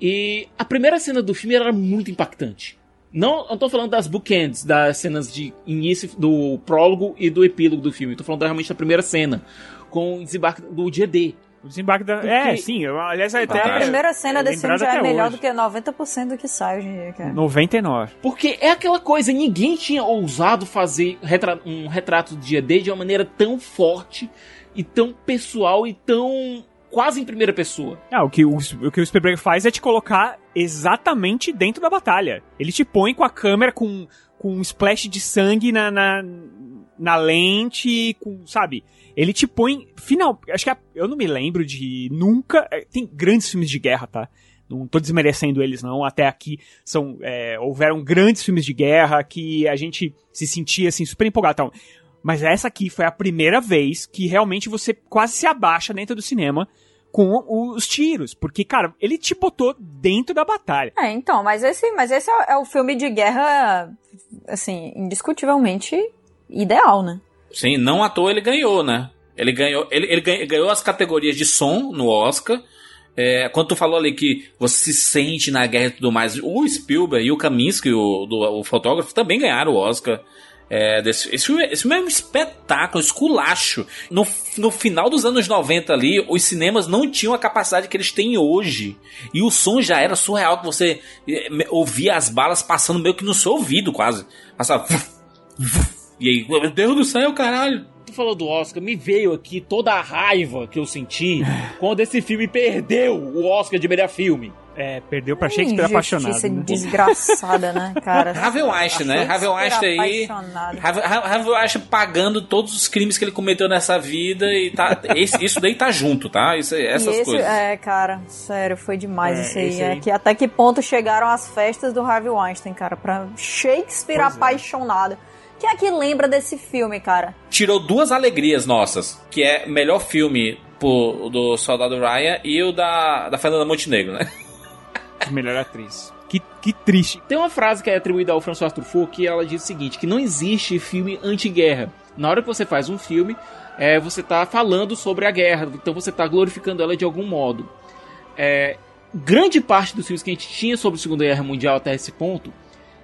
E a primeira cena do filme era muito impactante. Não, eu tô falando das bookends, das cenas de início do prólogo e do epílogo do filme. Tô falando realmente da primeira cena, com o desembarque do dia D. O desembarque da. Porque- É, sim. Eu, aliás, até. A primeira cena é desse filme já é melhor hoje. do que 90% do que sai hoje em dia, cara. 99. Porque é aquela coisa, ninguém tinha ousado fazer retra- um retrato do dia D de uma maneira tão forte e tão pessoal e tão quase em primeira pessoa. Ah, o que o, o que o Spielberg faz é te colocar exatamente dentro da batalha. Ele te põe com a câmera com, com um splash de sangue na, na, na lente, com, sabe? Ele te põe. Final. Acho que a- eu não me lembro de nunca. é, Tem grandes filmes de guerra, tá? Não tô desmerecendo eles, não. Até aqui são, é, houveram grandes filmes de guerra que a gente se sentia assim, super empolgado. Então, mas essa aqui foi a primeira vez que realmente você quase se abaixa dentro do cinema com os tiros. Porque, cara, ele te botou dentro da batalha. É, então, mas esse, mas esse é, é o filme de guerra, assim, indiscutivelmente ideal, né? Sim, não à toa ele ganhou, né? Ele ganhou, ele, ele ganhou, as categorias de som no Oscar. É, quando tu falou ali que você se sente na guerra e tudo mais, o Spielberg e o Kaminsky, o, do, o fotógrafo, também ganharam o Oscar. É, desse, esse, esse filme é espetáculo, esculacho. No, no final dos anos 90 ali, os cinemas não tinham a capacidade que eles têm hoje. E o som já era surreal, que você me- ouvia as balas passando meio que no seu ouvido, quase. Passava. E aí, meu Deus do céu, caralho. Tu falou do Oscar, me veio aqui toda a raiva que eu senti quando esse filme perdeu o Oscar de melhor filme. É, perdeu pra Shakespeare apaixonado. Né? desgraçada, né, cara? Harvey Weinstein, né? Harvey Weinstein aí. Apaixonado. Harvey Weinstein pagando todos os crimes que ele cometeu nessa vida e tá. esse- isso daí tá junto, tá? Isso, essas esse, coisas. É, cara, sério, foi demais É, isso aí. esse É aí. que até que ponto chegaram as festas do Harvey Weinstein, cara, pra Shakespeare Pois é. Quem é que lembra desse filme, cara? Tirou duas alegrias nossas, que é melhor filme pro, do Soldado Ryan e o da, da Fernanda Montenegro, né? Melhor atriz. Que, que triste. Tem uma frase que é atribuída ao François Truffaut que ela diz o seguinte, que não existe filme anti-guerra. Na hora que você faz um filme, é, você tá falando sobre a guerra, então você tá glorificando ela de algum modo. É, grande parte dos filmes que a gente tinha sobre a Segunda Guerra Mundial até esse ponto,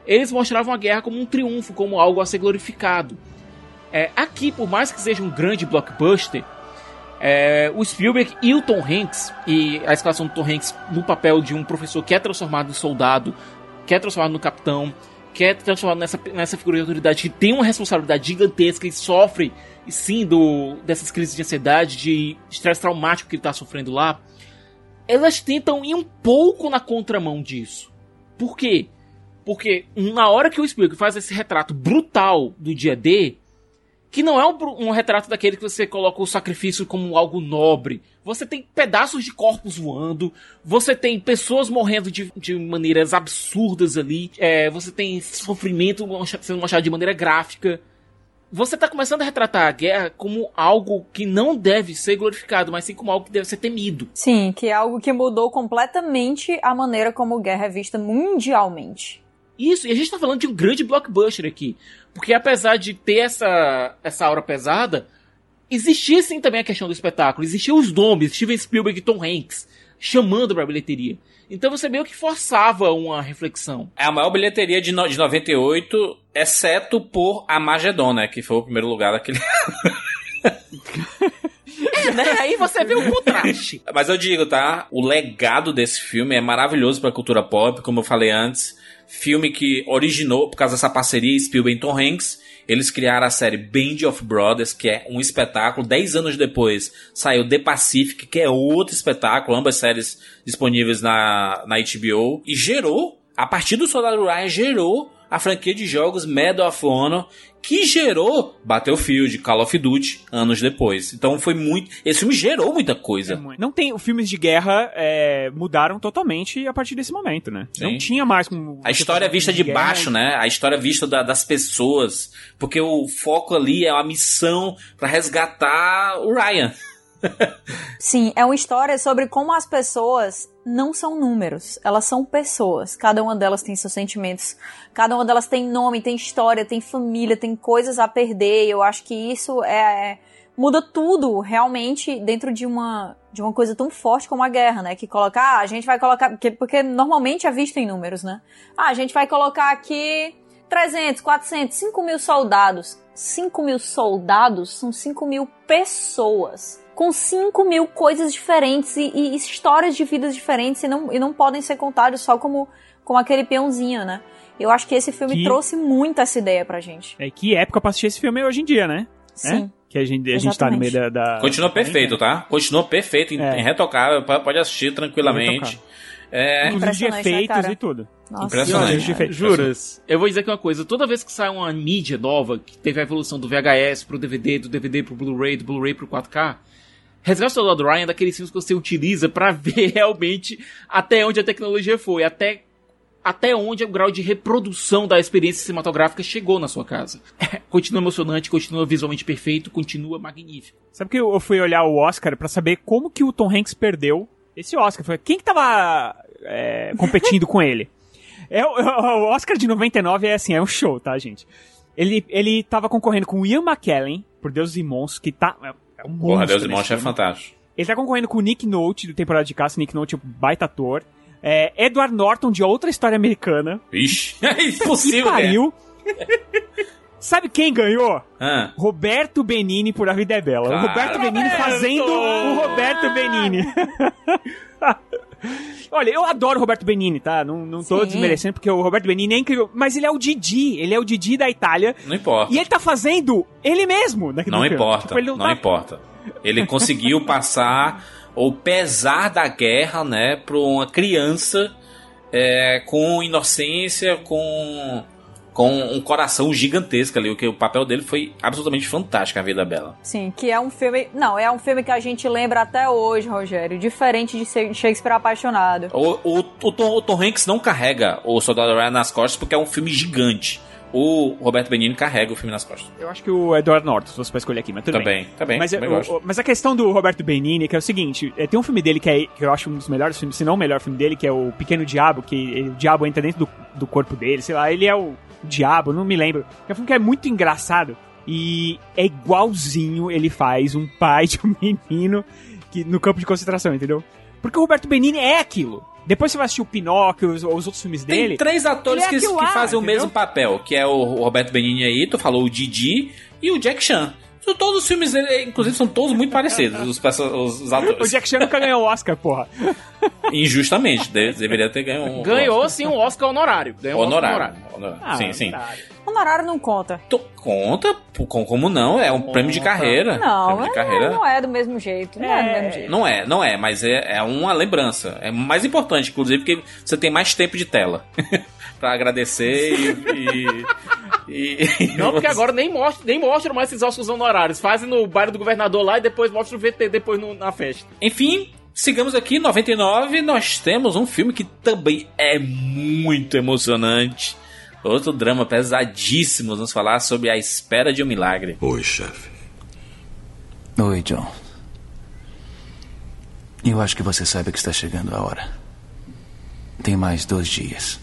eles mostravam a guerra como um triunfo, como algo a ser glorificado. É, aqui, por mais que seja um grande blockbuster, é, o Spielberg e o Tom Hanks, e a escalação do Tom Hanks no papel de um professor que é transformado em soldado, que é transformado no capitão, que é transformado nessa, nessa figura de autoridade que tem uma responsabilidade gigantesca e sofre, sim, do, dessas crises de ansiedade, de estresse traumático que ele está sofrendo lá, elas tentam ir um pouco na contramão disso. Por quê? Porque na hora que o Spielberg faz esse retrato brutal do dia D, que não é um, um retrato daquele que você coloca o sacrifício como algo nobre. Você tem pedaços de corpos voando, você tem pessoas morrendo de, de maneiras absurdas ali, é, você tem sofrimento sendo mostrado de maneira gráfica. Você tá começando a retratar a guerra como algo que não deve ser glorificado, mas sim como algo que deve ser temido. Sim, que é algo que mudou completamente a maneira como guerra é vista mundialmente. Isso, e a gente tá falando de um grande blockbuster aqui. Porque apesar de ter essa, essa aura pesada, existia sim também a questão do espetáculo. Existiam os nomes, Steven Spielberg e Tom Hanks, chamando pra bilheteria. Então você meio que forçava uma reflexão. É a maior bilheteria de, no, de 98, exceto por Armageddon, né? Que foi o primeiro lugar daquele. É, né? Aí você vê o contraste. Mas eu digo, tá? O legado desse filme é maravilhoso pra cultura pop, como eu falei antes. Filme que originou por causa dessa parceria Spielberg e Tom Hanks. Eles criaram a série Band of Brothers, que é um espetáculo. Dez anos depois saiu The Pacific, que é outro espetáculo. Ambas séries disponíveis na, na HBO. E gerou, a partir do Soldado Ryan, gerou a franquia de jogos Medal of Honor, que gerou Battlefield, Call of Duty, anos depois. Então foi muito. Esse filme gerou muita coisa. Não tem. Filmes de guerra é, mudaram totalmente a partir desse momento, né? Sim. Não tinha mais como. A história é vista de baixo, né? A história é vista da- das pessoas. Porque o foco ali é a missão pra resgatar o Ryan. Sim, é uma história sobre como as pessoas não são números, elas são pessoas. Cada uma delas tem seus sentimentos, cada uma delas tem nome, tem história, tem família, tem coisas a perder. Eu acho que isso é muda tudo realmente dentro de uma de uma coisa tão forte como a guerra, né? Que colocar, ah, a gente vai colocar, porque, porque normalmente é visto em números, né? Ah, a gente vai colocar aqui 300, 400, 5 mil soldados. 5 mil soldados são 5 mil pessoas. Com 5 mil coisas diferentes e, e histórias de vidas diferentes e não, e não podem ser contados só como, como aquele peãozinho, né? Eu acho que esse filme Que- trouxe muito essa ideia pra gente. É que época pra assistir esse filme hoje em dia, né? Sim. É? Que a gente, a gente tá no meio da. da- Continua perfeito, tá? Continua perfeito, É. irretocável, p- pode assistir tranquilamente. É, Inclusive de Impressionante, né, efeitos cara? e tudo. Impressionante. E olha, Juras, eu vou dizer aqui uma coisa: toda vez que sai uma mídia nova, que teve a evolução do VHS pro DVD, do DVD pro Blu-ray, do Blu-ray pro 4K, Resgate do Soldado Ryan é daqueles filmes que você utiliza pra ver realmente até onde a tecnologia foi, até, até onde o grau de reprodução da experiência cinematográfica chegou na sua casa. continua emocionante, continua visualmente perfeito, continua magnífico. Sabe que eu fui olhar o Oscar pra saber como que o Tom Hanks perdeu esse Oscar? Foi quem que tava é, competindo com ele? É, o- o Oscar de 99 é assim, é um show, tá, gente? Ele, ele tava concorrendo com o Ian McKellen, por Deus e Monstros, que tá... É, um monstro Porra, Deus e nesse Monstros é fantástico. Ele tá concorrendo com o Nick Note, do Temporada de Caça. Nick Note é um baita ator. É, Edward Norton, de outra história americana. Ixi, é impossível, Que pariu. Sabe quem ganhou? Ah. Roberto Benini por A Vida é Bela. O Roberto Benini fazendo o Roberto Benini. Olha, eu adoro o Roberto Benini, tá? Não, não tô Sim. desmerecendo, porque o Roberto Benini é incrível. Mas ele é o Didi. Ele é o Didi da Itália. Não importa. E ele tá fazendo ele mesmo. naquele Não filme. importa, Tipo, ele não, tá- importa. Ele conseguiu passar ou pesar da guerra, né, para uma criança é, com inocência, com com um coração gigantesco ali, o que o papel dele foi absolutamente fantástico, a vida bela. Sim, que é um filme. Não, é um filme que a gente lembra até hoje, Rogério. Diferente de ser- Shakespeare apaixonado. O, o, o, Tom, o Tom Hanks não carrega o Soldado Ryan nas costas porque é um filme gigante. O Roberto Benigni carrega o filme nas costas. Eu acho que o Edward Norton, se fosse pra escolher aqui, mas tudo Tá bem, tá bem, Mas, também o- gosto. o- mas a questão do Roberto Benini, que é o seguinte, é, tem um filme dele que, é, que eu acho um dos melhores filmes, se não o melhor filme dele, que é o Pequeno Diabo, que ele- o diabo entra dentro do, do corpo dele, sei lá, ele é o diabo, não me lembro. É um filme que é muito engraçado e é igualzinho ele faz um pai de um menino que, no campo de concentração, entendeu? Porque o Roberto Benini é aquilo. Depois você vai assistir o Pinóquio, os, os outros filmes Tem dele. três atores ele é que, que lá, fazem o entendeu? mesmo papel, que é o Roberto Benigni aí, tu falou o Didi e o Jack Chan. São Todos os filmes dele, inclusive, são todos muito parecidos, os, os, os O atores. Jack Chan nunca ganhou o Oscar, porra. Injustamente, de- deveria ter ganho um Ganhou sim um Oscar honorário. Ganhou um Oscar honorário. honorário. Ah, sim, sim. Honorário não conta. Conta, pô, com- como não? É um prêmio de carreira. Não, prêmio de é- carreira. não é do mesmo jeito. Não é, do mesmo jeito. Não é, não é, mas é, é uma lembrança. É mais importante, inclusive, porque você tem mais tempo de tela pra agradecer e. e- e- Não, porque agora nem mostra, nem mostram mais esses Oscars honorários. Fazem no bairro do governador lá e depois mostra o VT depois no- na festa. Enfim, sigamos aqui, 99, nós temos um filme que também é muito emocionante. Outro drama pesadíssimo, vamos falar sobre a espera de um milagre. Oi, chefe. Oi, John. Eu acho que você sabe que está chegando a hora. Tem mais dois dias.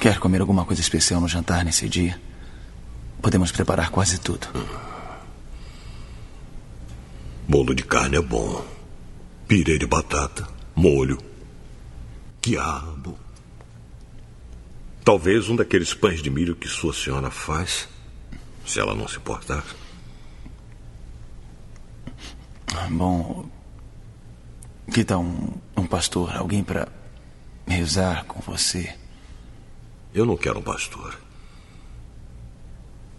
Quer comer alguma coisa especial no jantar nesse dia? Podemos preparar quase tudo. Bolo de carne é bom. Pirê de batata, molho, quiabo. Talvez um daqueles pães de milho que sua senhora faz, se ela não se importar. Bom, que tal um, um pastor, alguém para rezar com você? Eu não quero um pastor.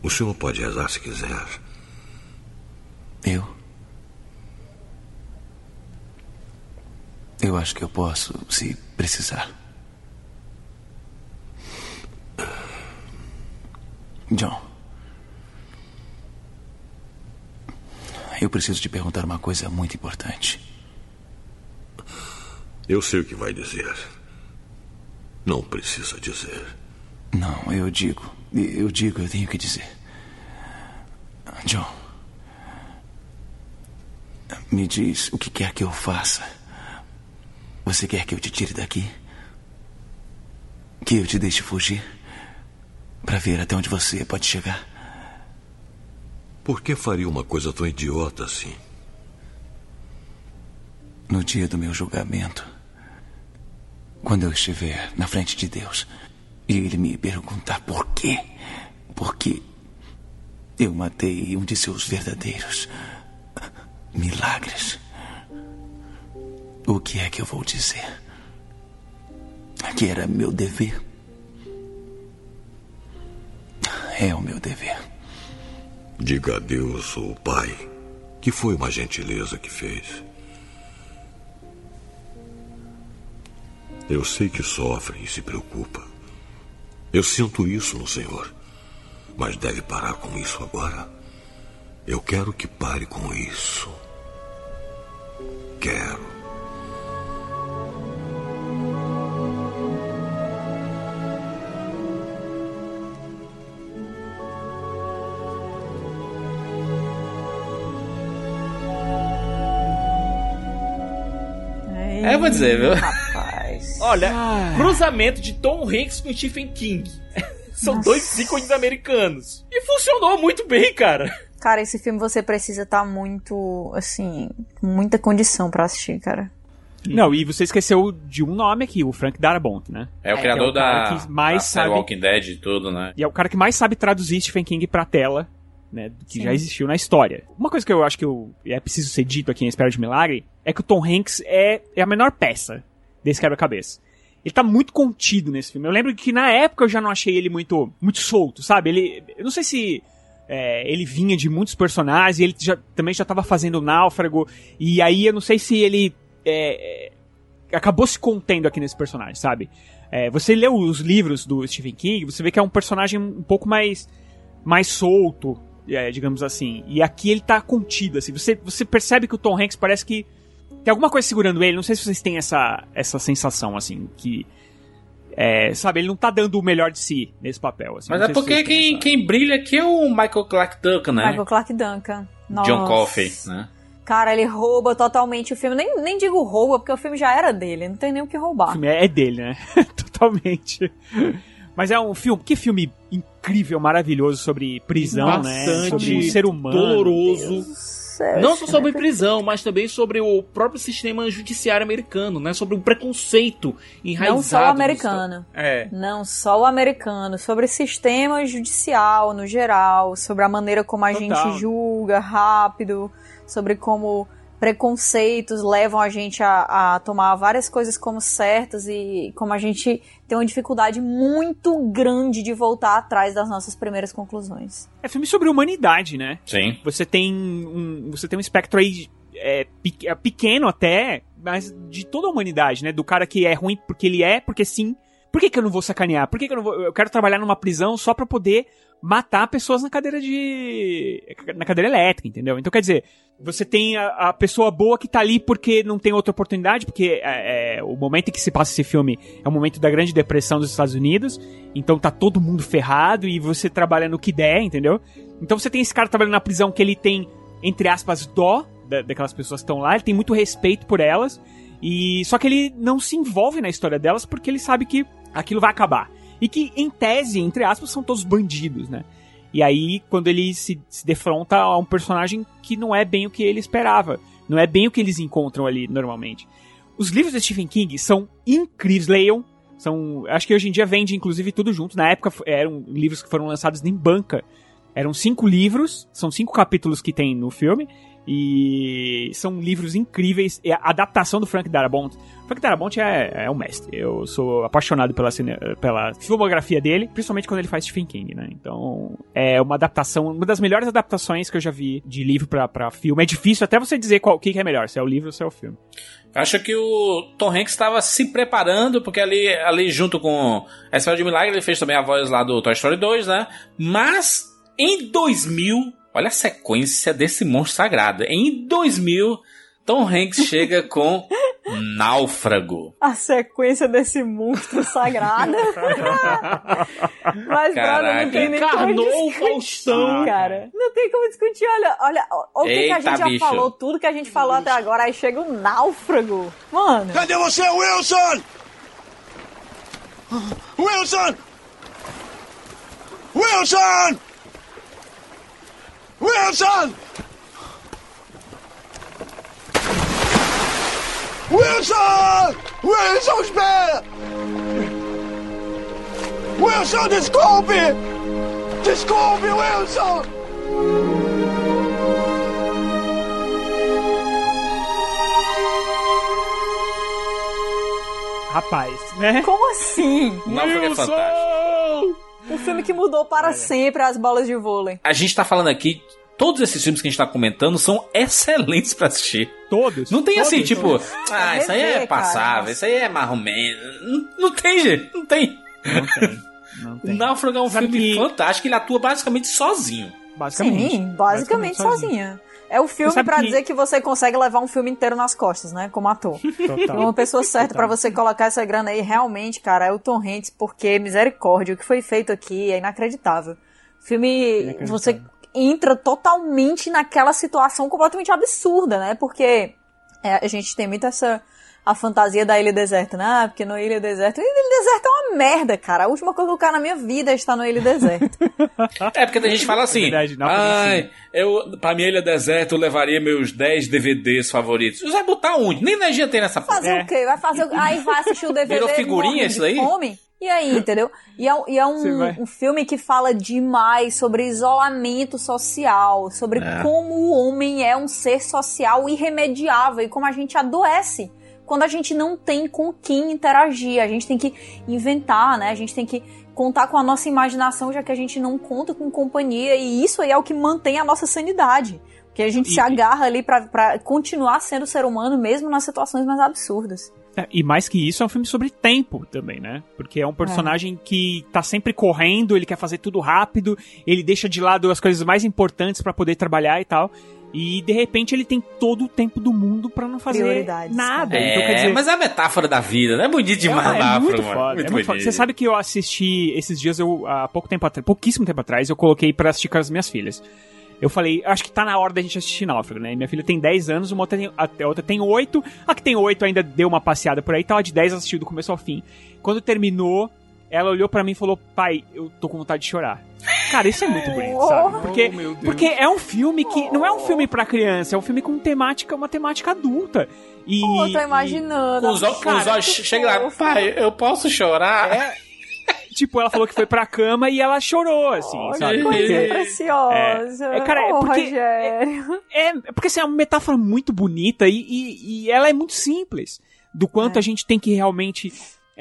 O senhor pode rezar se quiser. Eu? Eu acho que eu posso, se precisar. John. Eu preciso te perguntar uma coisa muito importante. Eu sei o que vai dizer. Não precisa dizer. Não, eu digo. Eu digo, eu tenho que dizer. John. Me diz o que quer que eu faça. Você quer que eu te tire daqui? Que eu te deixe fugir? Para ver até onde você pode chegar? Por que faria uma coisa tão idiota assim? No dia do meu julgamento, quando eu estiver na frente de Deus e ele me perguntar por quê, por que eu matei um de seus verdadeiros milagres, o que é que eu vou dizer? Que era meu dever. É o meu dever. Diga a Deus, o Pai, que foi uma gentileza que fez. Eu sei que sofre e se preocupa. Eu sinto isso no Senhor. Mas deve parar com isso agora. Eu quero que pare com isso. Quero. É, vou dizer, viu? Rapaz. Olha, cruzamento de Tom Hanks com Stephen King. São Nossa. dois ícones americanos. E funcionou muito bem, cara. Cara, esse filme você precisa estar muito, assim, com muita condição pra assistir, cara. Não, e você esqueceu de um nome aqui, o Frank Darabont, né? É o Que criador o cara da, que mais da sabe Walking Dead e tudo, né? E é o cara que mais sabe traduzir Stephen King pra tela, né? Que Sim. já existiu na história. Uma coisa que eu acho que eu, é preciso ser dito aqui em Espera de Milagre é que o Tom Hanks é, é a menor peça desse quebra-cabeça. Ele tá muito contido nesse filme. Eu lembro que na época eu já não achei ele muito, muito solto, sabe? Ele. Eu não sei se. é, ele vinha de muitos personagens, e ele já, também já tava fazendo Náufrago, e aí eu não sei se ele é, é, acabou se contendo aqui nesse personagem, sabe? É, você lê os livros do Stephen King, você vê que é um personagem um pouco mais, mais solto, é, digamos assim. E aqui ele tá contido, assim. Você, você percebe que o Tom Hanks parece que tem alguma coisa segurando ele. Não sei se vocês têm essa, essa sensação, assim, que. É, sabe, ele não tá dando o melhor de si nesse papel. Assim, Mas é porque quem, essa- quem brilha aqui é o Michael Clark Duncan, né? Michael Clark Duncan. Nossa. John Coffey, né? Cara, ele rouba totalmente o filme. Nem, nem digo rouba, porque o filme já era dele. Não tem nem o que O roubar. filme é é dele, né? Totalmente. Mas é um filme, que filme incrível, maravilhoso sobre prisão, né? Bastante Sobre o ser humano. doloroso. Não só sobre prisão, mas também sobre o próprio sistema judiciário americano, né? Sobre o preconceito enraizado. Não só o no- americano. É. Não só o americano. Sobre o sistema judicial no geral. Sobre a maneira como a Total. gente julga rápido. Sobre como preconceitos levam a gente a, a tomar várias coisas como certas e como a gente tem uma dificuldade muito grande de voltar atrás das nossas primeiras conclusões. É filme sobre humanidade, né? Sim. Você tem um, você tem um espectro aí é, pe- é pequeno até, mas de toda a humanidade, né? Do cara que é ruim porque ele é, porque sim. Por que, que eu não vou sacanear? Por que, que eu não vou. Eu quero trabalhar numa prisão só pra poder matar pessoas na cadeira de. na cadeira elétrica, entendeu? Então quer dizer, você tem a, a pessoa boa que tá ali porque não tem outra oportunidade, porque é, é, o momento em que se passa esse filme é o momento da Grande Depressão dos Estados Unidos, então tá todo mundo ferrado e você trabalha no que der, entendeu? Então você tem esse cara trabalhando na prisão que ele tem, entre aspas, dó da- daquelas pessoas que estão lá, ele tem muito respeito por elas, e só que ele não se envolve na história delas porque ele sabe que aquilo vai acabar. E que, em tese, entre aspas, são todos bandidos, né? E aí, quando ele se, se defronta a um personagem que não é bem o que ele esperava, não é bem o que eles encontram ali normalmente. Os livros de Stephen King são incríveis, leiam. São, acho que hoje em dia vende inclusive tudo junto. Na época eram livros que foram lançados em banca. Eram cinco livros, são cinco capítulos que tem no filme. E são livros incríveis. E a adaptação do Frank Darabont. Frank Darabont é, é um mestre. Eu sou apaixonado pela, cine- pela filmografia dele, principalmente quando ele faz Stephen King, né? Então, é uma adaptação, uma das melhores adaptações que eu já vi de livro pra filme. É difícil até você dizer qual o que é melhor, se é o livro ou se é o filme. Acho que o Tom Hanks estava se preparando, porque ali, ali junto com a História de Milagre, ele fez também a voz lá do Toy Story 2, né? Mas em 2000, olha a sequência desse monstro sagrado. Em 2000, Tom Hanks chega com Náufrago. A sequência desse monstro sagrado. Mas, brother, não tem nem como Encarnou o discutir, Faustão. cara. Não tem como discutir. Olha, olha, o que, que a gente já bicho. falou, tudo que a gente falou até agora, aí chega o náufrago. Mano. Cadê você, Wilson? Wilson! Wilson! Wilson! Wilson! Wilson, espera! Wilson, desculpe! Desculpe, Wilson! Rapaz, né? Como assim? Náufrago é fantástico. Um filme que mudou para sempre as bolas de vôlei. A gente tá falando aqui, todos esses filmes que a gente tá comentando são excelentes pra assistir. Todos. Não tem Todos, assim, tipo, todos. ah, isso aí é passável, isso aí é marromeno. Não, não tem, gente, não tem. Não tem. Não O tem. Náufrago é um Sabe filme que- fantástico, ele atua basicamente sozinho. Basicamente. Sim, basicamente sozinha. É o filme pra que- dizer que você consegue levar um filme inteiro nas costas, né? Como ator. Total. Uma pessoa certa pra você colocar essa grana aí, realmente, cara, é o Tom Hanks, porque misericórdia, o que foi feito aqui é inacreditável. O filme, você entra totalmente naquela situação completamente absurda, né? Porque é, a gente tem muito essa a fantasia da ilha deserta, né? Ah, porque no ilha deserta, ilha deserta é uma merda, cara. A última coisa que eu quero na minha vida é estar no ilha deserta. É, porque a gente fala assim, Verdade, Náufrago, ai, eu, pra minha ilha deserta eu levaria meus 10 DVDs favoritos. Você vai botar onde? Nem energia tem nessa porra. Fazer o quê? Vai fazer o... Aí vai assistir o DVD. Virou figurinha isso? Fome. E aí, entendeu? E é, um- e é um, um filme que fala demais sobre isolamento social, sobre É. como o homem é um ser social irremediável e como a gente adoece quando a gente não tem com quem interagir. A gente tem que inventar, né? A gente tem que contar com a nossa imaginação, já que a gente não conta com companhia. E isso aí é o que mantém a nossa sanidade. Porque a gente E- se agarra ali pra continuar sendo ser humano mesmo nas situações mais absurdas. É, E mais que isso, é um filme sobre tempo também, né? Porque é um personagem que tá sempre correndo, ele quer fazer tudo rápido, ele deixa de lado as coisas mais importantes pra poder trabalhar e tal. E de repente ele tem todo o tempo do mundo pra não fazer nada. É, então quer dizer, mas é a metáfora da vida, né? É bonito demais, é, é Náufrago, muito mano. foda, Muito é muito foda. Você sabe que eu assisti esses dias, eu há pouco tempo atrás, pouquíssimo tempo atrás, eu coloquei pra assistir com as minhas filhas. Eu falei, acho que tá na hora da gente assistir Náufrago, né? Minha filha tem 10 anos, uma outra tem, a outra tem 8. A que tem 8 ainda deu uma passeada por aí, então a de 10 assistiu do começo ao fim. Quando terminou, ela olhou pra mim e falou: Pai, eu tô com vontade de chorar. Cara, isso é muito bonito, sabe? Porque, Oh, meu Deus. porque é um filme que não é um filme pra criança, é um filme com temática, uma temática adulta. E, Pô, eu tô imaginando. Com os olhos, os que chega lá, pai, eu posso chorar? É, tipo, ela falou que foi pra cama e ela chorou, assim, sabe? Coisa Porque- preciosa. É, é, cara, é porque- Rogério. É, porque assim, é uma metáfora muito bonita e, e, e ela é muito simples. Do quanto É. a gente tem que realmente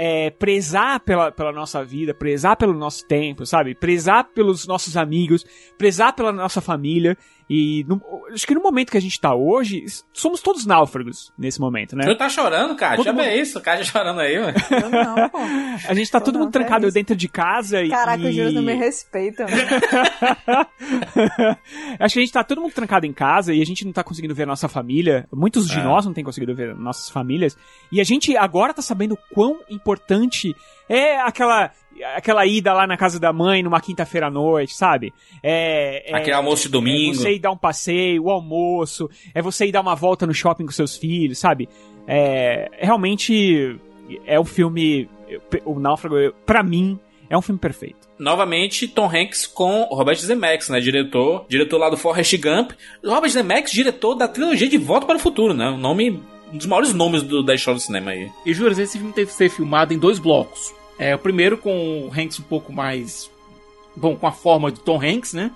é, prezar pela, pela nossa vida, prezar pelo nosso tempo, sabe? Prezar pelos nossos amigos, prezar pela nossa família. E no- acho que no momento que a gente tá hoje, somos todos náufragos nesse momento, né? Você tá chorando, cara? Todo Chama mundo- isso, o cara chorando aí, mano. Eu não, pô. A gente tá todo não, mundo trancado é dentro de casa e. Caraca, e... os juros não me respeitam. Acho que a gente tá todo mundo trancado em casa e a gente não tá conseguindo ver a nossa família. Muitos de É. nós não têm conseguido ver nossas famílias. E a gente agora tá sabendo quão importante é aquela aquela ida lá na casa da mãe numa quinta-feira à noite, sabe? É, é- Aquele almoço de domingo. É você ir dar um passeio, o almoço, é você ir dar uma volta no shopping com seus filhos, sabe? É, realmente é um filme, o Náufrago, pra mim, é um filme perfeito. Novamente, Tom Hanks com Robert Zemeckis, né? Diretor, diretor lá do Forrest Gump. Robert Zemeckis, diretor da trilogia de Volta para o Futuro, né? Um nome, um dos maiores nomes do, da história do cinema aí. E juras, esse filme teve que ser filmado em dois blocos. É, o primeiro com o Hanks um pouco mais. Bom, com a forma do Tom Hanks, né?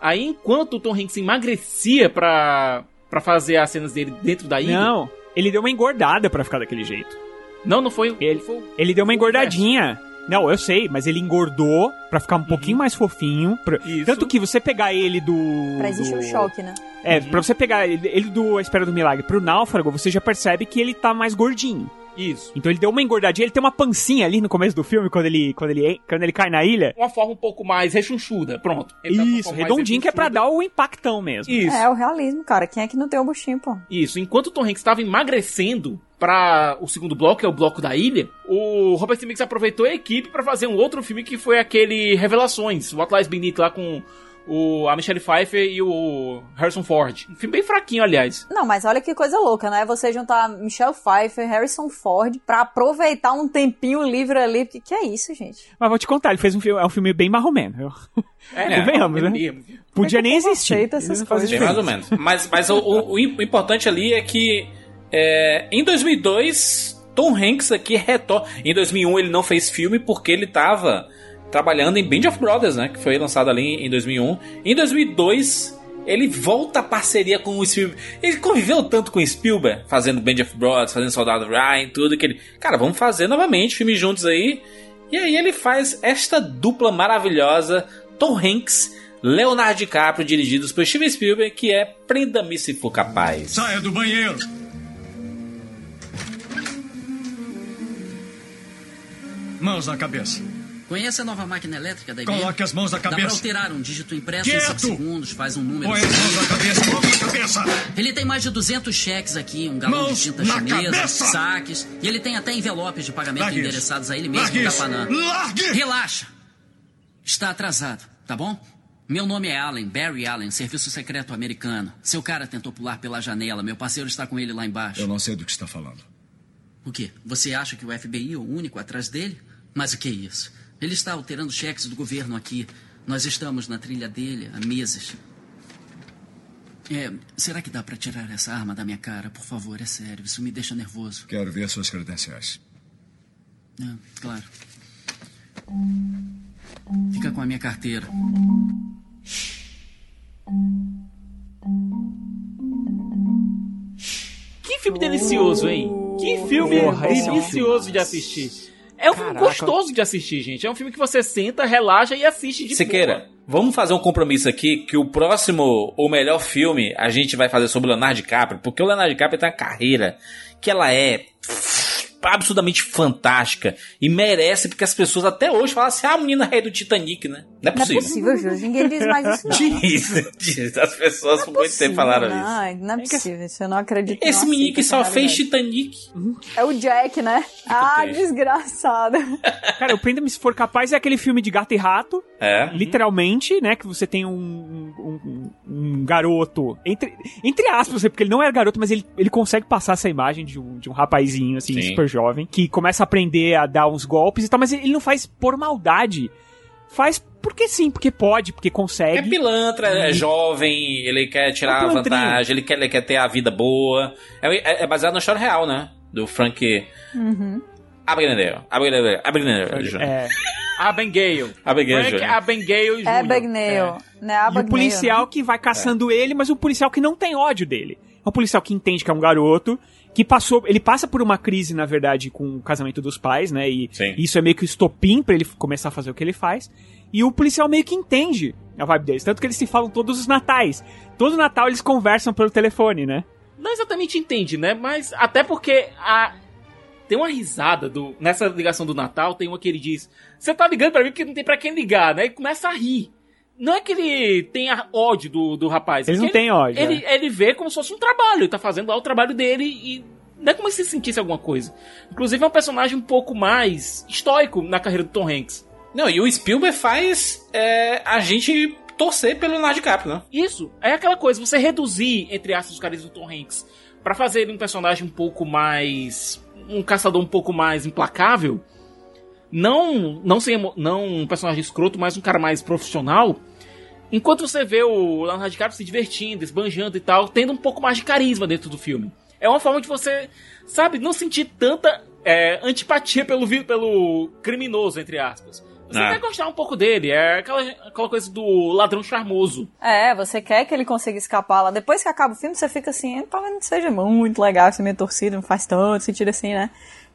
Aí, enquanto o Tom Hanks emagrecia pra, pra fazer as cenas dele dentro da ilha. Não, ele deu uma engordada pra ficar daquele jeito. Não, não foi. Ele, foi- ele deu uma engordadinha. Não, eu sei, mas ele engordou pra ficar um pouquinho mais fofinho. pra- Isso. Tanto que você pegar ele do. Pra existir do- um choque, né? É, pra você pegar ele, ele do A Espera do Milagre pro Náufrago, você já percebe que ele tá mais gordinho. Isso. Então ele deu uma engordadinha, ele tem uma pancinha ali no começo do filme, quando ele, quando ele, quando ele cai na ilha. Uma forma um pouco mais rechonchuda. Pronto. Ele tá Isso, mais redondinho, que é pra dar o impactão mesmo. Isso. É o realismo, cara. Quem é que não tem o buchinho, pô? Isso. Enquanto o Tom Hanks estava emagrecendo, para o segundo bloco, que é o bloco da ilha, o Robert Zemeckis aproveitou a equipe para fazer um outro filme que foi aquele Revelações, What Lies Beneath, lá com o, a Michelle Pfeiffer e o Harrison Ford. Um filme bem fraquinho, aliás. Não, mas olha que coisa louca, né? Você juntar Michelle Pfeiffer, Harrison Ford, pra aproveitar um tempinho livre ali. Que, que é isso, gente? Mas vou te contar, ele fez um filme, é um filme bem marromeno. É, Convenhamos, é né? Podia Como é nem que o povo existir. essas coisas? Bem mais ou menos. Mas, mas o, o- o importante ali é que é, em 2002, Tom Hanks aqui retorna. Em 2001 ele não fez filme porque ele tava trabalhando em Band of Brothers, né? Que foi lançado ali em 2001. Em 2002 ele volta à parceria com o Spielberg. Ele conviveu tanto com o Spielberg, fazendo Band of Brothers, fazendo Soldado Ryan, tudo que ele. Cara, vamos fazer novamente filmes juntos aí. E aí ele faz esta dupla maravilhosa, Tom Hanks, Leonardo DiCaprio, dirigidos por Steven Spielberg, que é Prenda-me se for capaz. Saia do banheiro! Mãos na cabeça. Conhece a nova máquina elétrica da IBM? Coloque as mãos na Dá pra cabeça. alterar um dígito impresso em Quieto! 5 segundos, faz um número... Põe as mãos na cabeça, mãos na cabeça! Ele tem mais de 200 cheques aqui, um galão Mãos de tinta chinesa, cabeça! saques, e ele tem até envelopes de pagamento Largue isso. endereçados a ele mesmo Largue isso. Capanã. Largue! Relaxa! Está atrasado, tá bom? Meu nome é Allen, Barry Allen, serviço secreto americano. Seu cara tentou pular pela janela, meu parceiro está com ele lá embaixo. Eu não sei do que está falando. O quê? Você acha que o FBI é o único atrás dele? Mas o que é isso? Ele está alterando cheques do governo aqui. Nós estamos na trilha dele há meses. É, será que dá para tirar essa arma da minha cara? Por favor, é sério. Isso me deixa nervoso. Quero ver suas credenciais. É, claro. Fica com a minha carteira. Que filme delicioso, hein? Que filme Porra, esse é um delicioso de assistir. É um filme Caraca. gostoso de assistir, gente. É um filme que você senta, relaxa e assiste de Siqueira, vamos fazer um compromisso aqui que o próximo, o melhor filme, a gente vai fazer sobre o Leonardo DiCaprio, porque o Leonardo DiCaprio tem uma carreira que ela é absurdamente fantástica e merece porque as pessoas até hoje falam assim, ah, a menina rei do Titanic, né? Não é Não é possível. possível, Júlio. Ninguém diz mais isso, não. Diz, diz. As pessoas por muito tempo falaram isso. Não, não é possível. Isso eu não acredito. Esse não menino que só fez. Titanic. É o Jack, né? Ah, triste. desgraçado. Cara, o Prenda-me se for capaz é aquele filme de gato e rato, É. literalmente, né? Que você tem um, um, um- um garoto, entre, entre aspas, porque ele não era garoto, mas ele, ele consegue passar essa imagem de um, de um rapazinho, assim, Sim. super jovem, que começa a aprender a dar uns golpes e tal, mas ele não faz por maldade. Faz porque sim, porque pode, porque É consegue. pilantra, é jovem, ele quer tirar É vantagem, ele quer, ele quer ter a vida boa. É, é- é baseado na história real, né? Do Frank Uhum. Abagnale. Abagnale. Jr. É. Abigail. Abigail Frank Jr. Abigail Jr. É. Né? E o Abagnale, policial né? que vai caçando ele, mas o policial que não tem ódio dele. É um policial que entende que é um garoto, que passou. Ele passa por uma crise, na verdade, com o casamento dos pais, né? E Sim. isso é meio que o estopim pra ele começar a fazer o que ele faz. E o policial meio que entende a vibe deles. Tanto que eles se falam todos os natais. Todo Natal eles conversam pelo telefone, né? Não exatamente entende, né? Mas até porque a... tem uma risada do... nessa ligação do Natal, tem uma que ele diz: Você tá ligando pra mim porque não tem pra quem ligar, né? E começa a rir. Não é que ele tenha ódio do, do rapaz. é que não têm ódio, Ele, ele vê como se fosse um trabalho. Ele tá fazendo lá o trabalho dele e. Não é como se sentisse alguma coisa. Inclusive é um personagem um pouco mais estoico na carreira do Tom Hanks. Não, e o Spielberg faz é, a gente torcer pelo Leonardo DiCaprio, né? Isso, é aquela coisa, você reduzir, entre aspas, os carismas do Tom Hanks pra fazer ele um personagem um pouco mais. Um caçador um pouco mais implacável. Não, não, sem, não um personagem escroto, mas um cara mais profissional. Enquanto você vê o Leonardo DiCaprio se divertindo, esbanjando e tal, tendo um pouco mais de carisma dentro do filme. É uma forma de você, sabe, não sentir tanta é, antipatia pelo, pelo criminoso, entre aspas. Você Ah. quer gostar um pouco dele, é aquela, aquela coisa do ladrão charmoso. É, você quer que ele consiga escapar lá. Depois que acaba o filme, você fica assim, "Eh, talvez não seja muito legal esse meio torcido, não faz tanto sentido assim, né?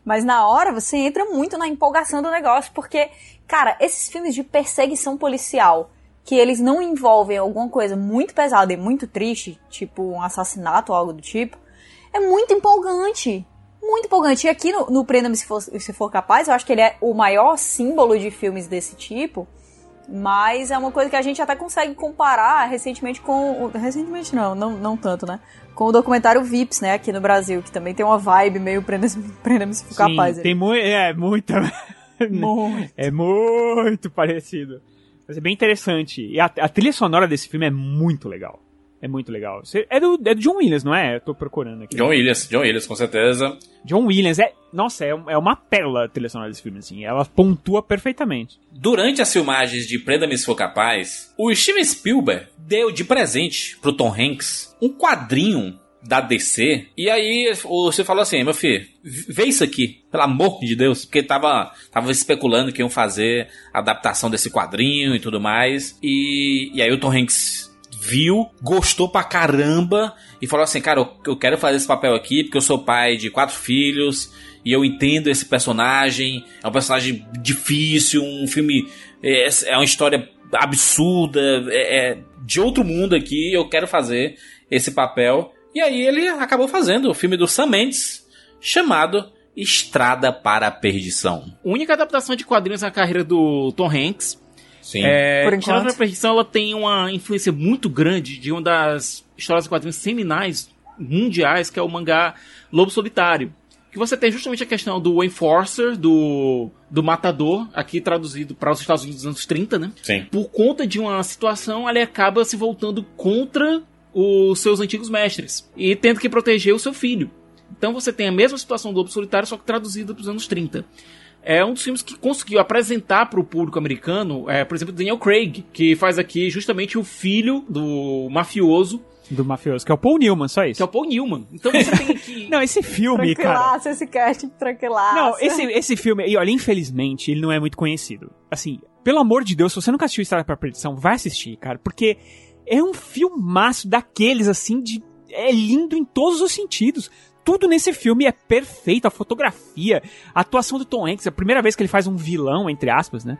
Mas na hora você entra muito na empolgação do negócio, porque, cara, esses filmes de perseguição policial, que eles não envolvem alguma coisa muito pesada e muito triste, tipo um assassinato ou algo do tipo, é muito empolgante. Muito empolgante. E aqui no, no Prenda-me se for, se for capaz, eu acho que ele é o maior símbolo de filmes desse tipo. Mas é uma coisa que a gente até consegue comparar recentemente com. o- Recentemente não, não, não tanto, né? Com o documentário Vips, né, aqui no Brasil, que também tem uma vibe meio prenda-me prenda se for Sim, capaz. aí. tem mu é, muita. Muito. É muito parecido. Mas é bem interessante. E a, a trilha sonora desse filme é muito legal. É muito legal. É do, é do John Williams, não é? Eu tô procurando aqui. John Williams, John Williams, com certeza. John Williams é. Nossa, é, é uma pérola a trilha sonora desse filme, assim. Ela pontua perfeitamente. Durante as filmagens de Prenda-me se for capaz, o Steven Spielberg deu de presente pro Tom Hanks um quadrinho da DC. E aí você falou assim, meu filho, vê isso aqui, pelo amor de Deus, porque tava, tava especulando que iam fazer a adaptação desse quadrinho e tudo mais. E, e aí o Tom Hanks viu, gostou pra caramba e falou assim, cara, eu, quero fazer esse papel aqui porque eu sou pai de quatro filhos e eu entendo esse personagem. É um personagem difícil, um filme é, é uma história absurda, é, é de outro mundo aqui. Eu quero fazer esse papel. E aí ele acabou fazendo o filme do Sam Mendes chamado Estrada para a Perdição. Única adaptação de quadrinhos na carreira do Tom Hanks. Sim. É, Por enquanto. da Perdição ela tem uma influência muito grande de uma das histórias de quadrinhos seminais mundiais, que é o mangá Lobo Solitário. Que você tem justamente a questão do Enforcer, do, do Matador, aqui traduzido para os Estados Unidos dos anos 30, né? Sim. Por conta de uma situação, ele acaba se voltando contra os seus antigos mestres e tendo que proteger o seu filho. Então você tem a mesma situação do Lobo Solitário, só que traduzida para os anos 30 é um dos filmes que conseguiu apresentar para o público americano, é, por exemplo, Daniel Craig, que faz aqui justamente o filho do mafioso. Do mafioso, que é o Paul Newman, só isso. Que é o Paul Newman. Então você tem aqui. Não, esse filme, cara. Tranquilaço esse casting, tranquilaço. Não, esse, esse filme, e olha, infelizmente, ele não é muito conhecido. Assim, pelo amor de Deus, se você nunca assistiu Estrada pra Perdição, vai assistir, cara, porque é um filmaço daqueles, assim, de. É lindo em todos os sentidos. Tudo nesse filme é perfeito, a fotografia, a atuação do Tom Hanks, é a primeira vez que ele faz um vilão, entre aspas, né?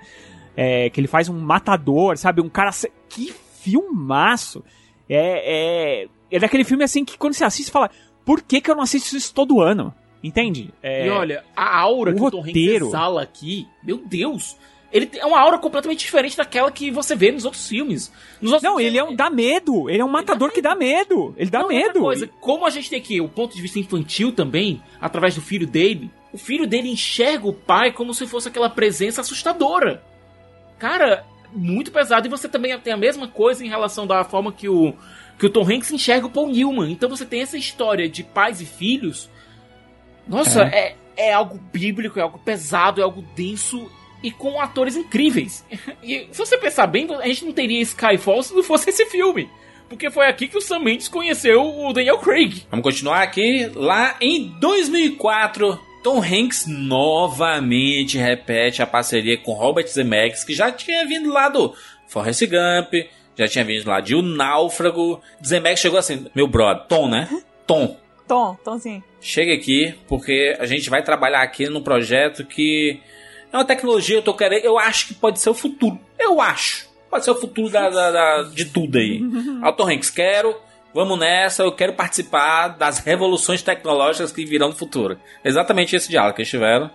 É, que ele faz um matador, sabe? Um cara. Que filmaço! É, é, é daquele filme assim que quando você assiste, você fala, por que, que eu não assisto isso todo ano? Entende? É, E olha, a aura o que o Tom Hanks roteiro. exala aqui, meu Deus! Ele tem uma aura completamente diferente daquela que você vê nos outros filmes. Nos outros Não, ele é um dá medo. Ele é um matador que dá medo. Ele dá Não, medo. Coisa, como a gente tem aqui o ponto de vista infantil também, através do filho dele, o filho dele enxerga o pai como se fosse aquela presença assustadora. Cara, muito pesado. E você também tem a mesma coisa em relação da forma que o, que o Tom Hanks enxerga o Paul Newman. Então você tem essa história de pais e filhos. Nossa, é, é algo bíblico, é algo pesado, é algo denso e com atores incríveis. E se você pensar bem, a gente não teria Skyfall se não fosse esse filme. Porque foi aqui que o Sam Mendes conheceu o Daniel Craig. Vamos continuar aqui. Lá em 2004, Tom Hanks novamente repete a parceria com Robert Zemeckis, que já tinha vindo lá do Forrest Gump, já tinha vindo lá de O Náufrago. Zemeckis chegou assim, meu brother, Tom, né? Tom, Tom, Tomzinho. chega aqui, porque a gente vai trabalhar aqui num projeto que é uma tecnologia, eu tô querendo, eu acho que pode ser o futuro. Eu acho. Pode ser o futuro da, da- da- de tudo aí. Tom Hanks, quero, vamos nessa, eu quero participar das revoluções tecnológicas que virão no futuro. Exatamente esse diálogo que eles tiveram.